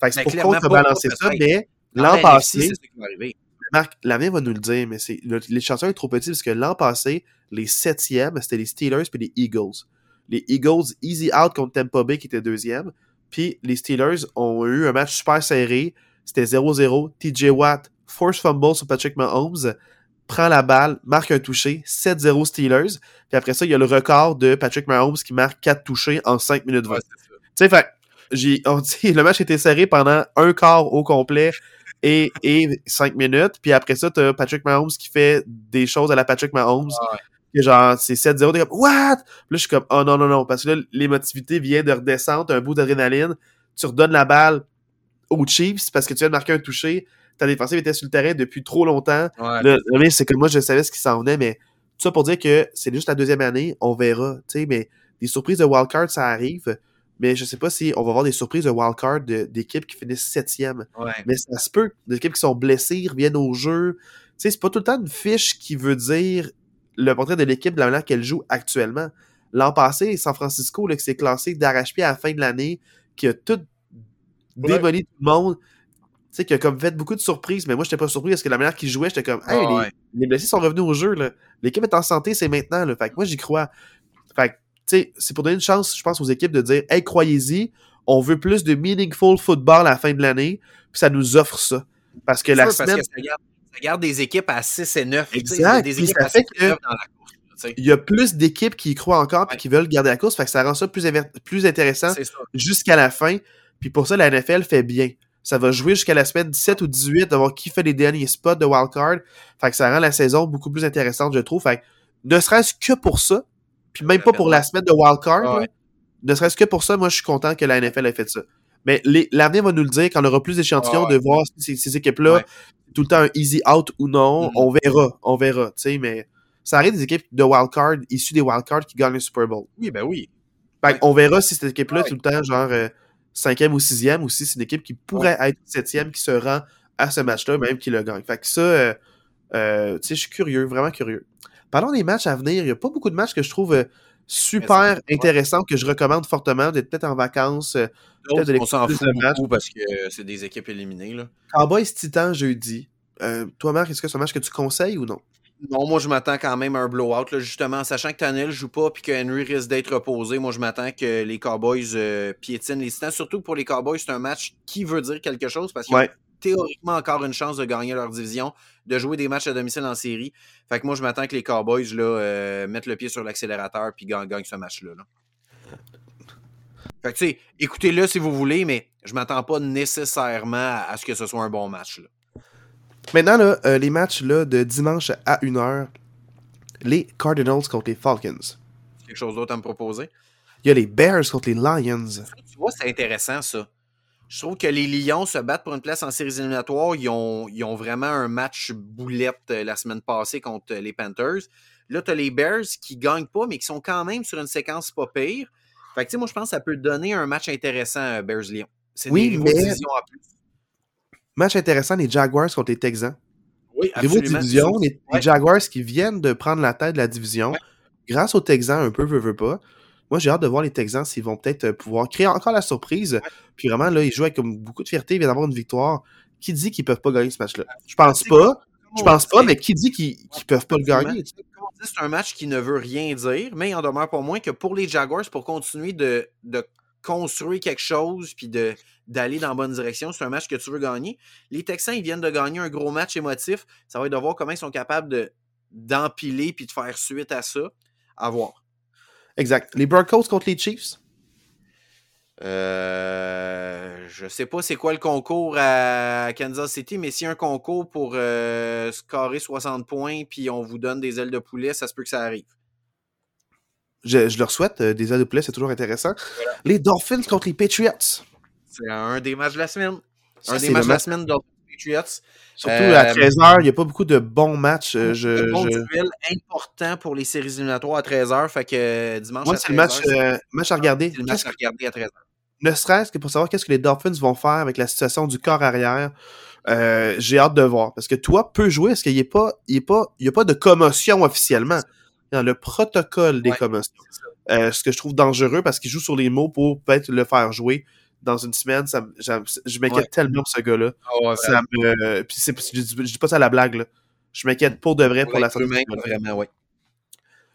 Fait que c'est pour contrebalancer ça, mais l'an passé, Marc, l'avenir va nous le dire, mais c'est l'échantillon est trop petit parce que l'an passé, les septièmes, c'était les Steelers puis les Eagles. Les Eagles, easy out contre Tampa Bay qui était deuxième. Puis les Steelers ont eu un match super serré. C'était 0-0. TJ Watt, force fumble sur Patrick Mahomes, prend la balle, marque un touché, 7-0 Steelers. Puis après ça, il y a le record de Patrick Mahomes qui marque 4 touchés en 5 minutes 20. Ouais, tu sais, fait, j'ai, on dit, le match était serré pendant un quart au complet et, et 5 minutes. Puis après ça, t'as Patrick Mahomes qui fait des choses à la Patrick Mahomes. Ah ouais. Que genre, c'est 7-0, t'es comme, what? Puis là, je suis comme, oh non, non, non, parce que là, l'émotivité vient de redescendre, t'as un bout d'adrénaline, tu redonnes la balle aux Chiefs parce que tu viens de marquer un touché, ta défensive était sur le terrain depuis trop longtemps. Ouais. Là, c'est que moi, je savais ce qui s'en venait, mais tout ça pour dire que c'est juste la deuxième année, on verra, tu sais, mais des surprises de wildcard, ça arrive, mais je sais pas si on va avoir des surprises de wildcard d'équipes qui finissent septième. Ouais. Mais ça se peut. Des équipes qui sont blessées reviennent au jeu. Tu sais, c'est pas tout le temps une fiche qui veut dire le portrait de l'équipe de la manière qu'elle joue actuellement. L'an passé, San Francisco, là, qui s'est classé d'arrache-pied à la fin de l'année, qui a tout Ouais. démoli tout le monde. Tu sais, qui a comme fait beaucoup de surprises, mais moi, j'étais pas surpris parce que la manière qu'ils jouaient, j'étais comme, hey, les, ouais. les blessés sont revenus au jeu. L'équipe est en santé, c'est maintenant, là. Fait que moi, j'y crois. Fait que, c'est pour donner une chance, je pense, aux équipes de dire, hey, croyez-y, on veut plus de meaningful football à la fin de l'année, puis ça nous offre ça. Parce que la sûr, semaine, parce que ça garde, ça garde des équipes à 6 et 9. tu sais, Exact, Des équipes ça à fait 6 et que- 9 dans la course. il y a plus d'équipes qui y croient encore Ouais. qui veulent garder la course, fait que ça rend ça plus, plus intéressant jusqu'à la fin. Puis pour ça, la NFL fait bien. Ça va jouer jusqu'à la semaine 17 ou 18 de voir qui fait les derniers spots de wildcard. Fait que ça rend la saison beaucoup plus intéressante, je trouve. Fait que ne serait-ce que pour ça, puis même pas pour la semaine de wildcard, Ah ouais. ne serait-ce que pour ça, moi je suis content que la NFL ait fait ça. Mais l'avenir va nous le dire quand on aura plus d'échantillons Ah ouais. de voir si ces, ces équipes-là, Ouais. tout le temps un easy out ou non, Mhm. on verra, on verra, tu sais, mais ça arrive des équipes de wildcard, issues des wildcards qui gagnent le Super Bowl. Oui, ben oui. Fait qu'on verra si cette équipe-là, tout le temps, genre euh, cinquième ou sixième, ou si c'est une équipe qui pourrait être septième, qui se rend à ce match-là, même qui le gagne. Fait que ça, euh, euh, tu sais, je suis curieux, vraiment curieux. Parlons des matchs à venir, il n'y a pas beaucoup de matchs que je trouve euh, super intéressants, que je recommande fortement, d'être peut-être en vacances. euh, de on s'en fout beaucoup parce que c'est des équipes éliminées. Là. Cowboys Titan jeudi. Euh, toi, Marc, est-ce que c'est un match que tu conseilles ou non? Non, moi, je m'attends quand même à un blowout, là, justement, en sachant que Tannehill joue pas puis que Henry risque d'être reposé. Moi, je m'attends que les Cowboys euh, piétinent les Titans. Surtout que pour les Cowboys, c'est un match qui veut dire quelque chose parce Ouais. Théoriquement encore une chance de gagner leur division, de jouer des matchs à domicile en série. Fait que moi, je m'attends que les Cowboys là, euh, mettent le pied sur l'accélérateur puis gagnent, gagnent ce match-là. là. Fait que, tu sais, écoutez-le si vous voulez, mais je m'attends pas nécessairement à, à ce que ce soit un bon match. Là. Maintenant, là, euh, les matchs là, de dimanche à 1h, les Cardinals contre les Falcons. Quelque chose d'autre à me proposer? Il y a les Bears contre les Lions. Tu vois, c'est intéressant, ça. Je trouve que les Lions se battent pour une place en séries éliminatoires. Ils ont, ils ont vraiment un match boulette euh, la semaine passée contre euh, les Panthers. Là, tu as les Bears qui gagnent pas, mais qui sont quand même sur une séquence pas pire. Fait que, tu sais, moi, je pense que ça peut donner un match intéressant à Bears-Lions. C'est Oui, des mais- division en plus. Match intéressant, les Jaguars contre les Texans. Oui, absolument. division, les, les. Jaguars qui viennent de prendre la tête de la division. Ouais. Grâce aux Texans, un peu, veut, veut pas. Moi, j'ai hâte de voir les Texans s'ils vont peut-être euh, pouvoir créer encore la surprise. Puis vraiment, là, ils jouent avec comme beaucoup de fierté, ils viennent d'avoir une victoire. Qui dit qu'ils peuvent pas gagner ce match-là? Je pense pas. Je pense pas, mais qui dit qu'ils qu'ils peuvent pas le gagner? c'est un match qui ne veut rien dire, mais il en demeure pas moins que pour les Jaguars, pour continuer de, de construire quelque chose puis de d'aller dans la bonne direction, c'est un match que tu veux gagner. Les Texans, ils viennent de gagner un gros match émotif. Ça va être de voir comment ils sont capables de d'empiler puis de faire suite à ça. À voir. Exact. Les Broncos contre les Chiefs? Euh, je sais pas c'est quoi le concours à Kansas City, mais s'il y a un concours pour euh, scorer 60 points puis on vous donne des ailes de poulet, ça se peut que ça arrive. Je, je leur souhaite euh, des ailes de poulet, c'est toujours intéressant. Les Dolphins contre les Patriots. C'est un des matchs de la semaine. Ça, un des matchs de la semaine Dolphins Patriots. Surtout Euh, à 13h, il n'y a pas beaucoup de bons matchs. euh, je, un bon je- duel important pour les séries éliminatoires à 13h. Fait que euh, dimanche Moi, c'est le match, 13h, euh, match à regarder. c'est le match à regarder à 13h. ne serait-ce que pour savoir qu'est-ce que les Dolphins vont faire avec la situation du corps arrière. euh, j'ai hâte de voir. Parce que toi, peut jouer, est-ce qu'il n'y a pas, il a pas, il y a pas de commotion officiellement? Dans le protocole des Ouais, commotions. Euh, ce que je trouve dangereux parce qu'il joue sur les mots pour peut-être le faire jouer. Dans une semaine, ça, je m'inquiète tellement pour ce gars-là. Oh, ça me, puis c'est, je, dis pas ça à la blague, là. Je m'inquiète pour de vrai pour la santé. Vraiment, ouais.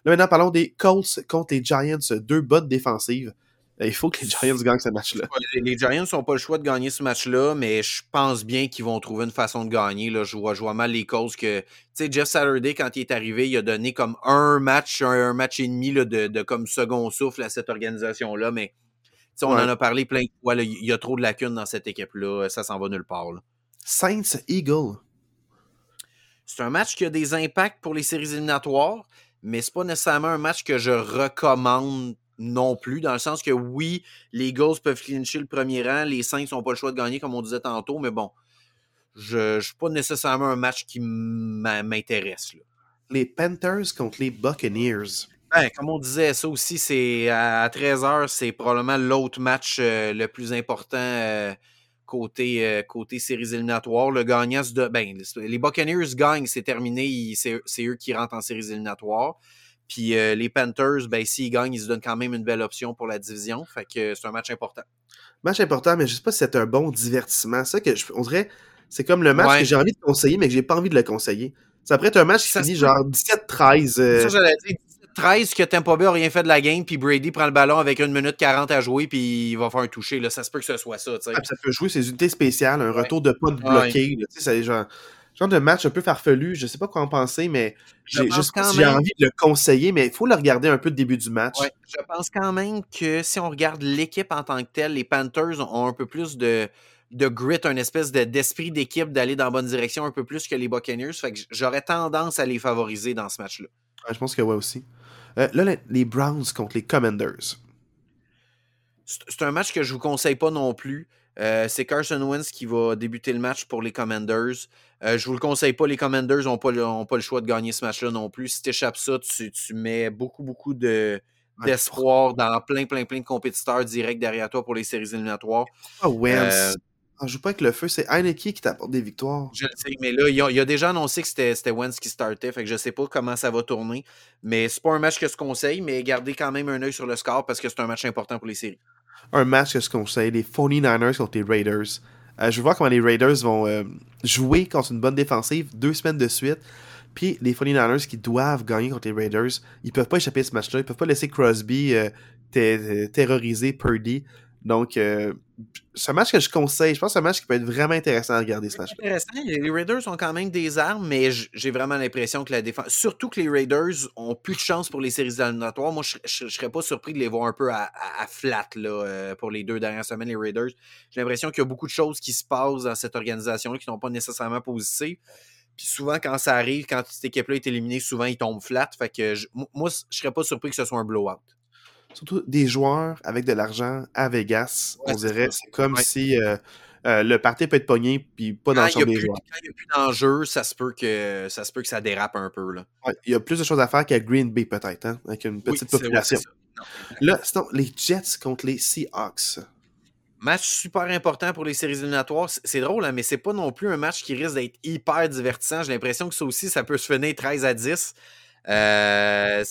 Là, maintenant, parlons des Colts contre les Giants, deux bonnes défensives. Il faut que les Giants gagnent ce match-là. Les Giants n'ont pas le choix de gagner ce match-là, mais je pense bien qu'ils vont trouver une façon de gagner. Là. Je, vois, je vois mal les causes que. Tu sais, Jeff Saturday, quand il est arrivé, il a donné comme un match, un, match et demi là, de, de, comme second souffle à cette organisation-là, mais on en a parlé plein de fois. Il y a trop de lacunes dans cette équipe-là. Ça s'en va nulle part. Saints Eagle. C'est un match qui a des impacts pour les séries éliminatoires, mais c'est pas nécessairement un match que je recommande non plus, dans le sens que oui, les Eagles peuvent clincher le premier rang, les Saints n'ont pas le choix de gagner, comme on disait tantôt, mais bon, je ne suis pas nécessairement un match qui m'intéresse. Les Panthers contre les Buccaneers. Ben, comme on disait, ça aussi, c'est à 13h, c'est probablement l'autre match euh, le plus important euh, côté, euh, côté séries éliminatoires. Le gagnant, de, ben, les Buccaneers gagnent, c'est terminé, c'est eux qui rentrent en séries éliminatoires. Puis les Panthers, ben, s'ils gagnent, ils se donnent quand même une belle option pour la division. Fait que c'est un match important. Match important, mais je sais pas si c'est un bon divertissement. Ça que je, on dirait, c'est comme le match que j'ai envie de conseiller, mais que j'ai pas envie de le conseiller. Ça pourrait être un match qui finit genre 17-13. Ça, j'allais dire 13 que Tampa Bay n'a rien fait de la game, puis Brady prend le ballon avec 1 minute 40 à jouer, puis il va faire un toucher. Là. Ça se peut que ce soit ça. Ah, ça peut jouer ses unités spéciales, un retour de pas de bloqué. C'est genre, genre de match un peu farfelu. Je sais pas quoi en penser, mais j'ai envie de le conseiller, mais il faut le regarder un peu le début du match. je pense quand même que si on regarde l'équipe en tant que telle, les Panthers ont un peu plus de, de grit, une espèce d'esprit d'équipe d'aller dans la bonne direction un peu plus que les Buccaneers. Fait que j'aurais tendance à les favoriser dans ce match-là. je pense que ouais aussi. Euh, là, les Browns contre les Commanders. C'est un match que je vous conseille pas non plus. Euh, c'est Carson Wentz qui va débuter le match pour les Commanders. Euh, je vous le conseille pas, les Commanders n'ont pas, pas, le choix de gagner ce match-là non plus. Si tu échappes ça, tu, mets beaucoup, beaucoup de, d'espoir dans plein, plein, plein de compétiteurs directs derrière toi pour les séries éliminatoires. Ah, Wentz. On joue pas avec le feu, c'est Heineke qui t'apporte des victoires. Je le sais, mais là, il a, a déjà annoncé que c'était Wentz qui startait, fait que je sais pas comment ça va tourner. Mais c'est pas un match que je conseille, mais gardez quand même un œil sur le score parce que c'est un match important pour les séries. Un match que je conseille, les 49ers contre les Raiders. Euh, je veux voir comment les Raiders vont euh, jouer contre une bonne défensive deux semaines de suite. Puis les 49ers qui doivent gagner contre les Raiders, ils peuvent pas échapper à ce match-là. Ils peuvent pas laisser Crosby euh, terroriser Purdy. Donc, euh, c'est un match que je conseille. Je pense que c'est un match qui peut être vraiment intéressant à regarder ce match. Intéressant. Les Raiders ont quand même des armes, mais j'ai vraiment l'impression que la défense. Surtout que les Raiders ont plus de chance pour les séries éliminatoires. Moi, je, ne serais pas surpris de les voir un peu à, flat là, euh, pour les deux dernières semaines, les Raiders. J'ai l'impression qu'il y a beaucoup de choses qui se passent dans cette organisation-là qui sont pas nécessairement positives. Puis souvent, quand ça arrive, quand cette équipe-là est éliminée, souvent ils tombent flat. Fait que moi, je serais pas surpris que ce soit un blowout surtout des joueurs avec de l'argent à Vegas, on dirait. C'est comme si euh, euh, le parti peut être pogné puis pas dans le champ des joueurs. Quand il n'y a plus d'enjeu, ça se peut que ça se peut que ça dérape un peu. Là. il y a plus de choses à faire qu'à Green Bay peut-être, hein, avec une petite population. là, sinon, les Jets contre les Seahawks. Match super important pour les séries éliminatoires. C'est drôle, hein, mais c'est pas non plus un match qui risque d'être hyper divertissant. J'ai l'impression que ça aussi, ça peut se finir 13 à 10. Euh,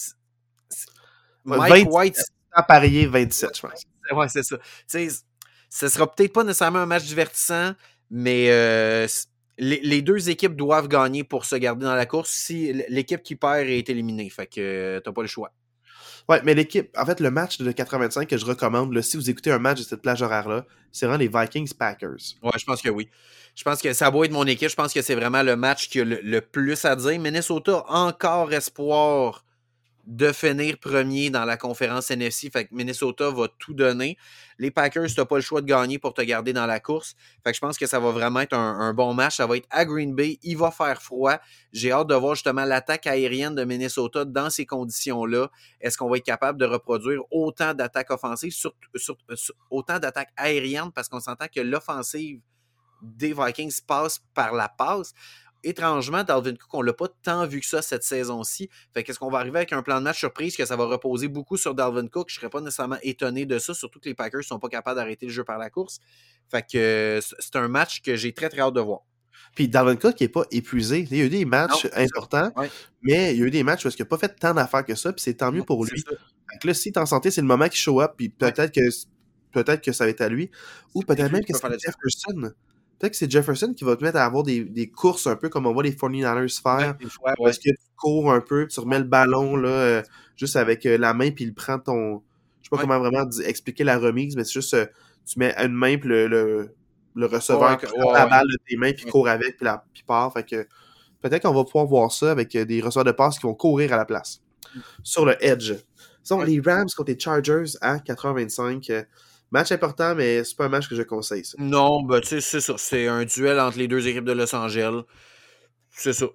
Mike White. À parier 27, je pense. Ouais, c'est ça. sais, ce sera peut-être pas nécessairement un match divertissant, mais euh, les, deux équipes doivent gagner pour se garder dans la course si l'équipe qui perd est éliminée. Fait que euh, t'as pas le choix. Ouais, mais l'équipe, en fait, le match de 85 que je recommande, là, si vous écoutez un match de cette plage horaire-là, c'est vraiment les Vikings-Packers. Ouais, je pense que oui. Je pense que ça va être mon équipe. Je pense que c'est vraiment le match qui a le, le plus à dire. Minnesota, encore espoir de finir premier dans la conférence NFC. Fait que Minnesota va tout donner. Les Packers, tu n'as pas le choix de gagner pour te garder dans la course. Je pense que ça va vraiment être un, bon match. Ça va être à Green Bay. Il va faire froid. J'ai hâte de voir justement l'attaque aérienne de Minnesota dans ces conditions-là. Est-ce qu'on va être capable de reproduire autant d'attaques offensives, autant d'attaques aériennes, parce qu'on s'entend que l'offensive des Vikings passe par la passe étrangement, Dalvin Cook, on l'a pas tant vu que ça cette saison-ci. Fait qu'est-ce qu'on va arriver avec un plan de match surprise que ça va reposer beaucoup sur Dalvin Cook? Je serais pas nécessairement étonné de ça, surtout que les Packers sont pas capables d'arrêter le jeu par la course. Fait que c'est un match que j'ai très très hâte de voir. Puis Dalvin Cook n'est pas épuisé. Il y a eu des matchs importants, mais il y a eu des matchs où il n'a pas fait tant d'affaires que ça, puis c'est tant mieux pour lui. Fait que là, si est en santé, c'est le moment qu'il show up, puis peut-être que peut-être que ça va être à lui. Ou peut-être même que c'est Jefferson. Peut-être que c'est Jefferson qui va te mettre à avoir des, des, courses un peu comme on voit les 49ers faire. Ouais, Parce que tu cours un peu, tu remets le ballon là, euh, juste avec euh, la main, puis il prend ton. Je sais pas comment vraiment expliquer la remise, mais c'est juste euh, tu mets une main, puis le, le, le receveur prend la balle de tes mains, puis court avec, puis, la, puis part. Fait que peut-être qu'on va pouvoir voir ça avec des receveurs de passe qui vont courir à la place. Mm. Sur le edge. sont les Rams contre les Chargers à 4h25. Match important, mais c'est pas un match que je conseille. Ça. Non, ben, tu sais, c'est ça. C'est un duel entre les deux équipes de Los Angeles. C'est ça.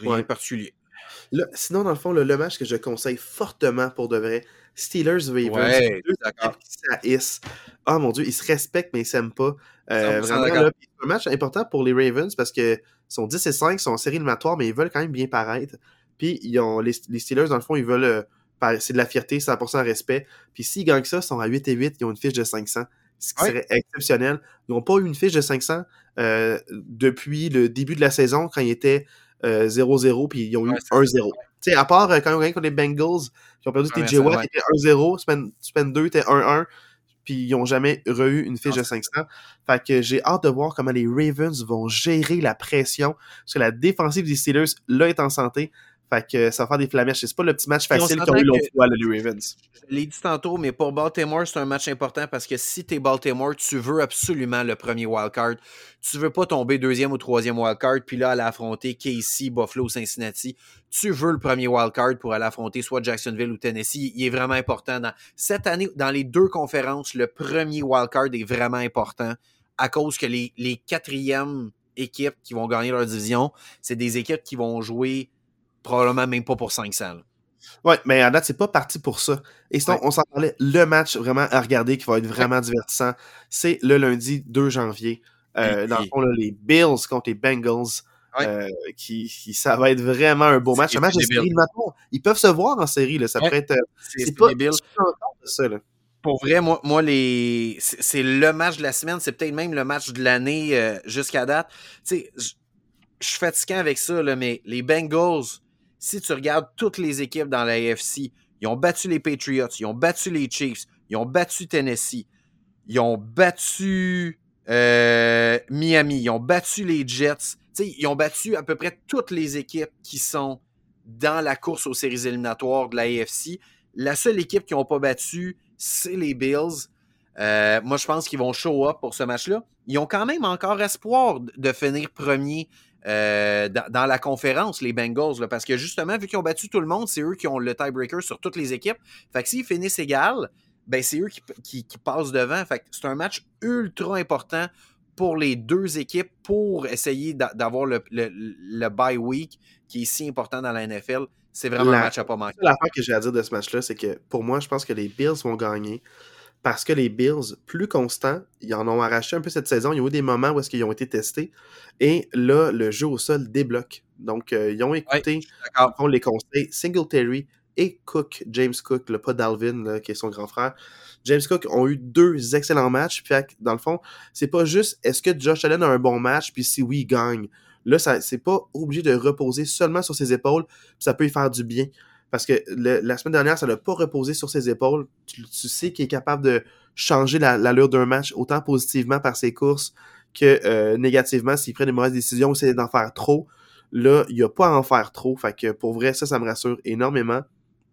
Rien de particulier. sinon, dans le fond, le, match que je conseille fortement pour de vrai, Steelers Ravens. Ouais, d'accord. Oh mon Dieu, ils se respectent, mais ils s'aiment pas. Euh, vraiment, c'est un match important pour les Ravens parce que sont 10 et 5, ils sont en série éliminatoire, mais ils veulent quand même bien paraître. Puis ils ont, les, les Steelers, dans le fond, ils veulent euh, c'est de la fierté, 100% respect. Puis s'ils gagnent ça, ils sont à 8 et 8, ils ont une fiche de 500, ce qui serait exceptionnel. Ils n'ont pas eu une fiche de 500 euh, depuis le début de la saison, quand ils étaient 0-0, euh, puis ils ont eu 1-0. Tu sais, à part euh, quand ils ont gagné contre les Bengals, qui ont perdu TJ Watt, était 1-0, semaine, 2 était 1-1, puis ils n'ont jamais eu une fiche de 500. Fait que j'ai hâte de voir comment les Ravens vont gérer la pression, parce que la défensive des Steelers, là, est en santé. Fait que ça va faire des flamèches. C'est pas le petit match facile qu'ils ont eu l'autre fois, les Ravens. Je l'ai dit tantôt, mais pour Baltimore, c'est un match important parce que si t'es Baltimore, tu veux absolument le premier wildcard. Tu veux pas tomber deuxième ou troisième wildcard, puis là, aller affronter Casey, Buffalo, Cincinnati. Tu veux le premier wildcard pour aller affronter soit Jacksonville ou Tennessee. Il est vraiment important. Dans... Cette année, dans les deux conférences, le premier wildcard est vraiment important à cause que les, les quatrièmes équipes qui vont gagner leur division, c'est des équipes qui vont jouer probablement même pas pour 500. Ouais, mais à date, c'est pas parti pour ça. Et sinon, on s'en parlait, le match vraiment à regarder qui va être vraiment divertissant, c'est le lundi 2 janvier. Euh, dans le fond, les Bills contre les Bengals. Euh, qui, ça va être vraiment un beau match. Un match de série Ils peuvent se voir en série. Là. Ça pourrait être. Euh, c'est pas ça. Là. Pour vrai, moi, moi les c'est le match de la semaine. C'est peut-être même le match de l'année jusqu'à date. Tu sais, je suis fatiguant avec ça, là, mais les Bengals si tu regardes toutes les équipes dans la AFC, ils ont battu les Patriots, ils ont battu les Chiefs, ils ont battu Tennessee, ils ont battu euh, Miami, ils ont battu les Jets. ils ont battu à peu près toutes les équipes qui sont dans la course aux séries éliminatoires de la AFC. La seule équipe qu'ils n'ont pas battu, c'est les Bills. Euh, moi, je pense qu'ils vont show up pour ce match-là. Ils ont quand même encore espoir de finir premier euh, dans, la conférence, les Bengals, parce que justement, vu qu'ils ont battu tout le monde, c'est eux qui ont le tiebreaker sur toutes les équipes. Fait que s'ils finissent égal, ben c'est eux qui, passent devant. Fait que c'est un match ultra important pour les deux équipes pour essayer d'avoir le, le, bye week qui est si important dans la NFL. C'est vraiment un match à pas manquer. L'affaire que j'ai à dire de ce match-là, c'est que pour moi, je pense que les Bills vont gagner parce que les Bills, plus constants, ils en ont arraché un peu cette saison. Il y a eu des moments où est-ce qu'ils ont été testés. Et là, le jeu au sol débloque. Donc, euh, ils ont écouté les conseils Singletary et Cook, James Cook, le pas Dalvin, qui est son grand frère. James Cook ont eu deux excellents matchs. Puis, dans le fond, c'est pas juste est-ce que Josh Allen a un bon match, puis si oui, il gagne. Là, c'est pas obligé de reposer seulement sur ses épaules, puis ça peut y faire du bien. Parce que la semaine dernière, ça n'a pas reposé sur ses épaules. Tu, sais qu'il est capable de changer l'allure d'un match autant positivement par ses courses que euh, négativement s'il prend des mauvaises décisions ou s'il d'en faire trop. Là, il n'y a pas à en faire trop. Fait que pour vrai, ça, ça me rassure énormément.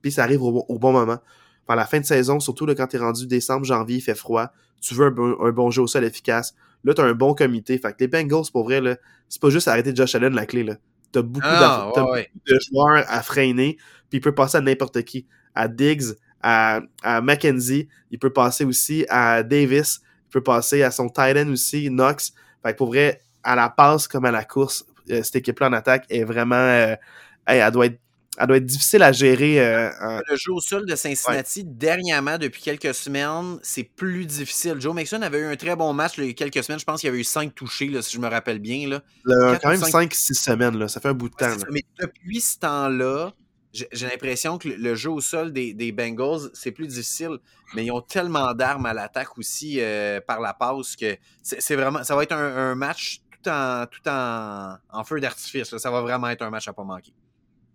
Puis ça arrive au, bon moment. Par la fin de saison, surtout là, quand es rendu décembre, janvier, il fait froid. Tu veux un, bon jeu au sol efficace. Là, tu as un bon comité. Fait que les Bengals, pour vrai, c'est pas juste arrêter Josh Allen la clé. Là. T'as beaucoup, ah, de joueurs à freiner, puis il peut passer à n'importe qui. À Diggs, à, à Mackenzie, il peut passer aussi à Davis, il peut passer à son tight end aussi, Knox. Fait que pour vrai, à la passe comme à la course, euh, cette équipe-là en attaque est vraiment. Euh, elle doit être elle doit être difficile à gérer. Euh, le jeu au sol de Cincinnati, dernièrement, depuis quelques semaines, c'est plus difficile. Joe Mixon avait eu un très bon match il y a quelques semaines. Je pense qu'il y avait eu cinq touchés, là, si je me rappelle bien. Là. quand même 5-6 semaines. Là. Ça fait un bout de temps. mais depuis ce temps-là, j'ai l'impression que le jeu au sol des, des Bengals, c'est plus difficile, mais ils ont tellement d'armes à l'attaque aussi euh, par la passe que c'est vraiment. Ça va être un, match tout en, tout en, en feu d'artifice. Ça va vraiment être un match à pas manquer.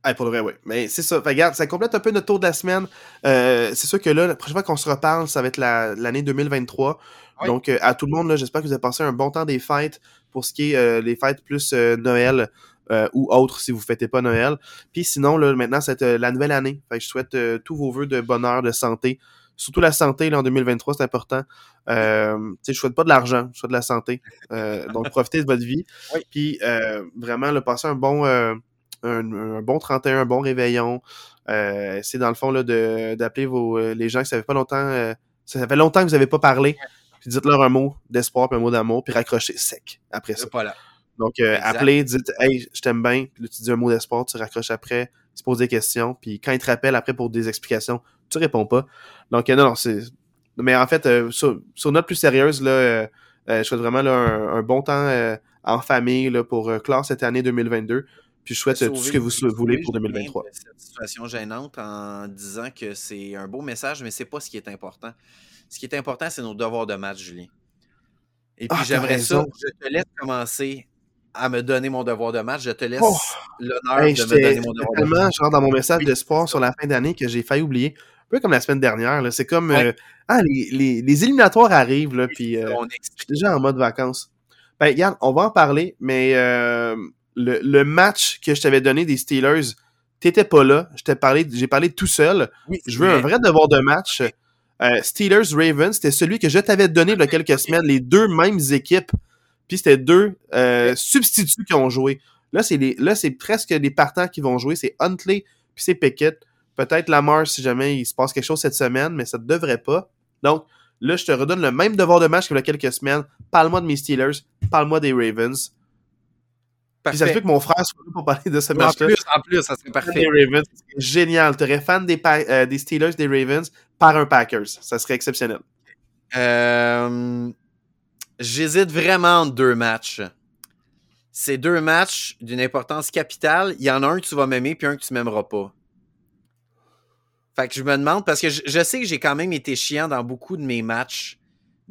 Ah, pour le vrai, oui. Mais c'est ça. regarde, ça complète un peu notre tour de la semaine. Euh, c'est sûr que là, la prochaine fois qu'on se reparle, ça va être l'année 2023. Donc, euh, à tout le monde, j'espère que vous avez passé un bon temps des fêtes pour ce qui est euh, les fêtes plus Noël ou autres si vous ne fêtez pas Noël. Puis sinon, là, maintenant, c'est la nouvelle année. Fait que je souhaite tous vos voeux de bonheur, de santé. Surtout la santé là, en 2023, c'est important. Euh, je souhaite pas de l'argent, je souhaite de la santé. donc, profitez de votre vie. Puis vraiment, le passer un bon un, bon 31, un bon réveillon. Euh, c'est dans le fond d'appeler vos euh, les gens qui ne pas longtemps. Euh, ça fait longtemps que vous n'avez pas parlé. Puis dites-leur un mot d'espoir puis un mot d'amour, puis raccrochez sec après ça. Donc, appelez, dites Hey, je t'aime bien, puis là, tu dis un mot d'espoir, tu raccroches après, tu poses des questions, puis quand ils te rappellent après pour des explications, tu réponds pas. Donc, non, non, c'est. Mais en fait, sur, sur, note plus sérieuse, là, je souhaite vraiment un, bon temps en famille là, pour clore cette année 2022. Puis je souhaite tout ce que vous voulez pour 2023. Cette situation gênante en disant que c'est un beau message, mais c'est pas ce qui est important. Ce qui est important, c'est nos devoirs de match, Julien. Et puis ah, j'aimerais ça, je te laisse commencer à me donner mon devoir de match. Je te laisse oh! l'honneur de me donner mon devoir de match. genre dans mon message de sport sur la fin d'année que j'ai failli oublier. Un peu comme la semaine dernière. C'est comme euh, ah, les, les, les, éliminatoires arrivent, là, puis euh, je suis déjà en mode vacances. Ben, regarde, on va en parler, mais euh, le, match que je t'avais donné des Steelers, t'étais pas là. J'ai parlé, parlé tout seul. je veux un vrai devoir de match. Euh, Steelers-Ravens, c'était celui que je t'avais donné il y a quelques semaines, les deux mêmes équipes. Puis c'était deux euh, substituts qui ont joué. Là, c'est là, c'est presque les partants qui vont jouer. C'est Huntley, puis c'est Pickett. Peut-être Lamar si jamais il se passe quelque chose cette semaine, mais ça ne devrait pas. Donc, là, je te redonne le même devoir de match qu'il y a quelques semaines. Parle-moi de mes Steelers, parle-moi des Ravens. Puis ça se peut que mon frère soit là pour parler de ce match-là. En plus, en plus, ça serait parfait. Ravens, génial. Tu aurais fan des, euh, des, Steelers, des Ravens par un Packers. Ça serait exceptionnel. Euh, J'hésite vraiment entre deux matchs. C'est deux matchs d'une importance capitale. Il y en a un que tu vas m'aimer puis un que tu m'aimeras pas. Fait que je me demande, parce que je, je sais que j'ai quand même été chiant dans beaucoup de mes matchs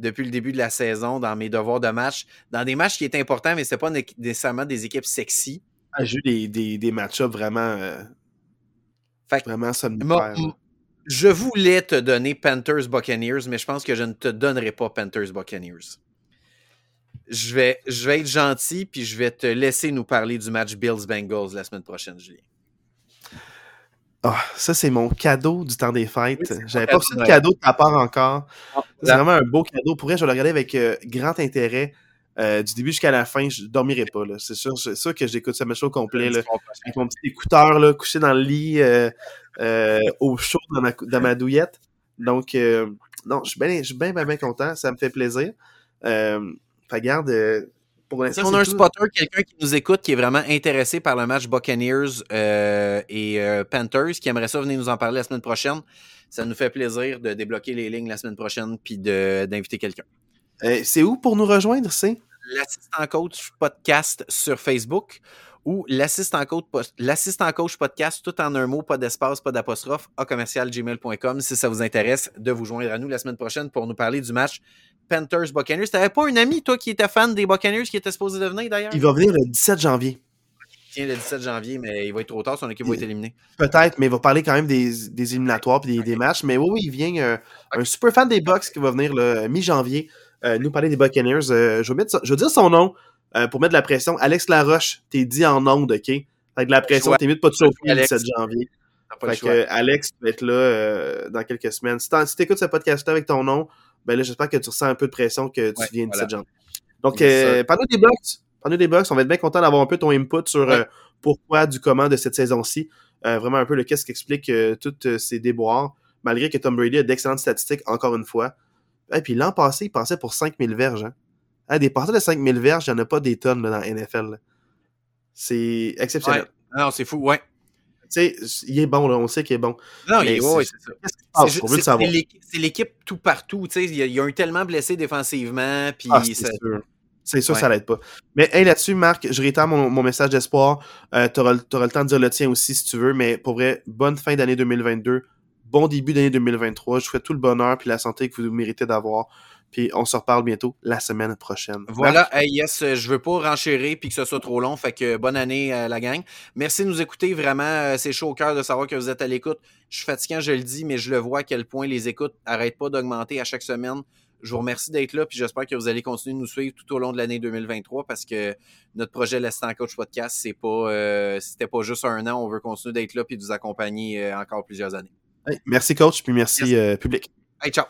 depuis le début de la saison dans mes devoirs de match, dans des matchs qui étaient importants, mais ce pas nécessairement des équipes sexy. Ah, j'ai eu des, des, des match-ups vraiment, euh, vraiment Je voulais te donner Panthers Buccaneers, mais je pense que je ne te donnerai pas Panthers Buccaneers. Je vais, je vais être gentil, puis je vais te laisser nous parler du match Bills Bengals la semaine prochaine, Julien. Oh, ça, c'est mon cadeau du temps des fêtes. J'avais pas reçu de cadeau de ta part encore. Ah, c'est vraiment un beau cadeau. Pour vrai, je vais le regarder avec euh, grand intérêt. Euh, du début jusqu'à la fin, je dormirai pas. C'est sûr, sûr que j'écoute ce match au complet. Là, avec mon petit écouteur là, couché dans le lit euh, au chaud dans ma, dans ma douillette. Donc, non, je suis bien, bien, content. Ça me fait plaisir. Regarde, si on a un spotter, quelqu'un qui nous écoute, qui est vraiment intéressé par le match Buccaneers euh, et euh, Panthers, qui aimerait ça venir nous en parler la semaine prochaine, ça nous fait plaisir de débloquer les lignes la semaine prochaine puis d'inviter quelqu'un. Euh, c'est où pour nous rejoindre, c'est? L'assistant coach podcast sur Facebook ou l'assistant coach, coach podcast, tout en un mot, pas d'espace, pas d'apostrophe, à commercial gmail.com si ça vous intéresse de vous joindre à nous la semaine prochaine pour nous parler du match Panthers Buccaneers. T'avais pas un ami, toi, qui était fan des Buccaneers, qui était supposé devenir d'ailleurs? Il va venir le 17 janvier. Il vient le 17 janvier, mais il va être trop tard, son équipe va être éliminée. Peut-être, mais il va parler quand même des, des éliminatoires et des, matchs. Mais oui, oui, il vient euh, un super fan des Bucks qui va venir le mi-janvier euh, nous parler des Buccaneers. Euh, je, vais mettre, je vais dire son nom pour mettre de la pression. Alex Laroche, t'es dit en ondes, OK? Avec de la pression, t'es mieux de pas te chauffer le 17 janvier. Fait que Alex va être là dans quelques semaines. Si t'écoutes ce podcast avec ton nom, ben là, j'espère que tu ressens un peu de pression que tu viens de cette jambe. Donc, euh, pendant des box, pendant des box, on va être bien content d'avoir un peu ton input sur euh, pourquoi, du comment de cette saison-ci. Euh, vraiment un peu le qu'est-ce qui explique euh, toutes ces déboires, malgré que Tom Brady a d'excellentes statistiques, encore une fois. Et puis l'an passé, il passait pour 5000 verges. Hein. hein des passés de 5000 verges, il n'y en a pas des tonnes là, dans NFL. C'est exceptionnel. Non, c'est fou, ouais sais, il est bon, là, on sait qu'il est bon. Non, il est, bon, c'est ça. C'est l'équipe tout partout, tu sais, il y a un tellement blessé défensivement, puis ah, c'est sûr. C'est sûr, ça l'aide pas. Mais hey, là-dessus, Marc, je réitère mon, mon message d'espoir. Euh, tu auras, le temps de dire le tien aussi si tu veux, mais pour vrai, bonne fin d'année 2022. Bon début d'année 2023. Je vous souhaite tout le bonheur puis la santé que vous méritez d'avoir. Puis on se reparle bientôt la semaine prochaine. Voilà, hey, yes, je veux pas renchérir puis que ce soit trop long. Fait que bonne année à la gang. Merci de nous écouter. Vraiment, euh, c'est chaud au cœur de savoir que vous êtes à l'écoute. Je suis fatiguant, je le dis, mais je le vois à quel point les écoutes n'arrêtent pas d'augmenter à chaque semaine. Je vous remercie d'être là, puis j'espère que vous allez continuer de nous suivre tout au long de l'année 2023 parce que notre projet L'Assistant Coach Podcast, c'est pas, euh, c'était pas juste un an. On veut continuer d'être là puis de vous accompagner euh, encore plusieurs années. Hey, merci, coach, puis merci. Euh, public. Hey, ciao.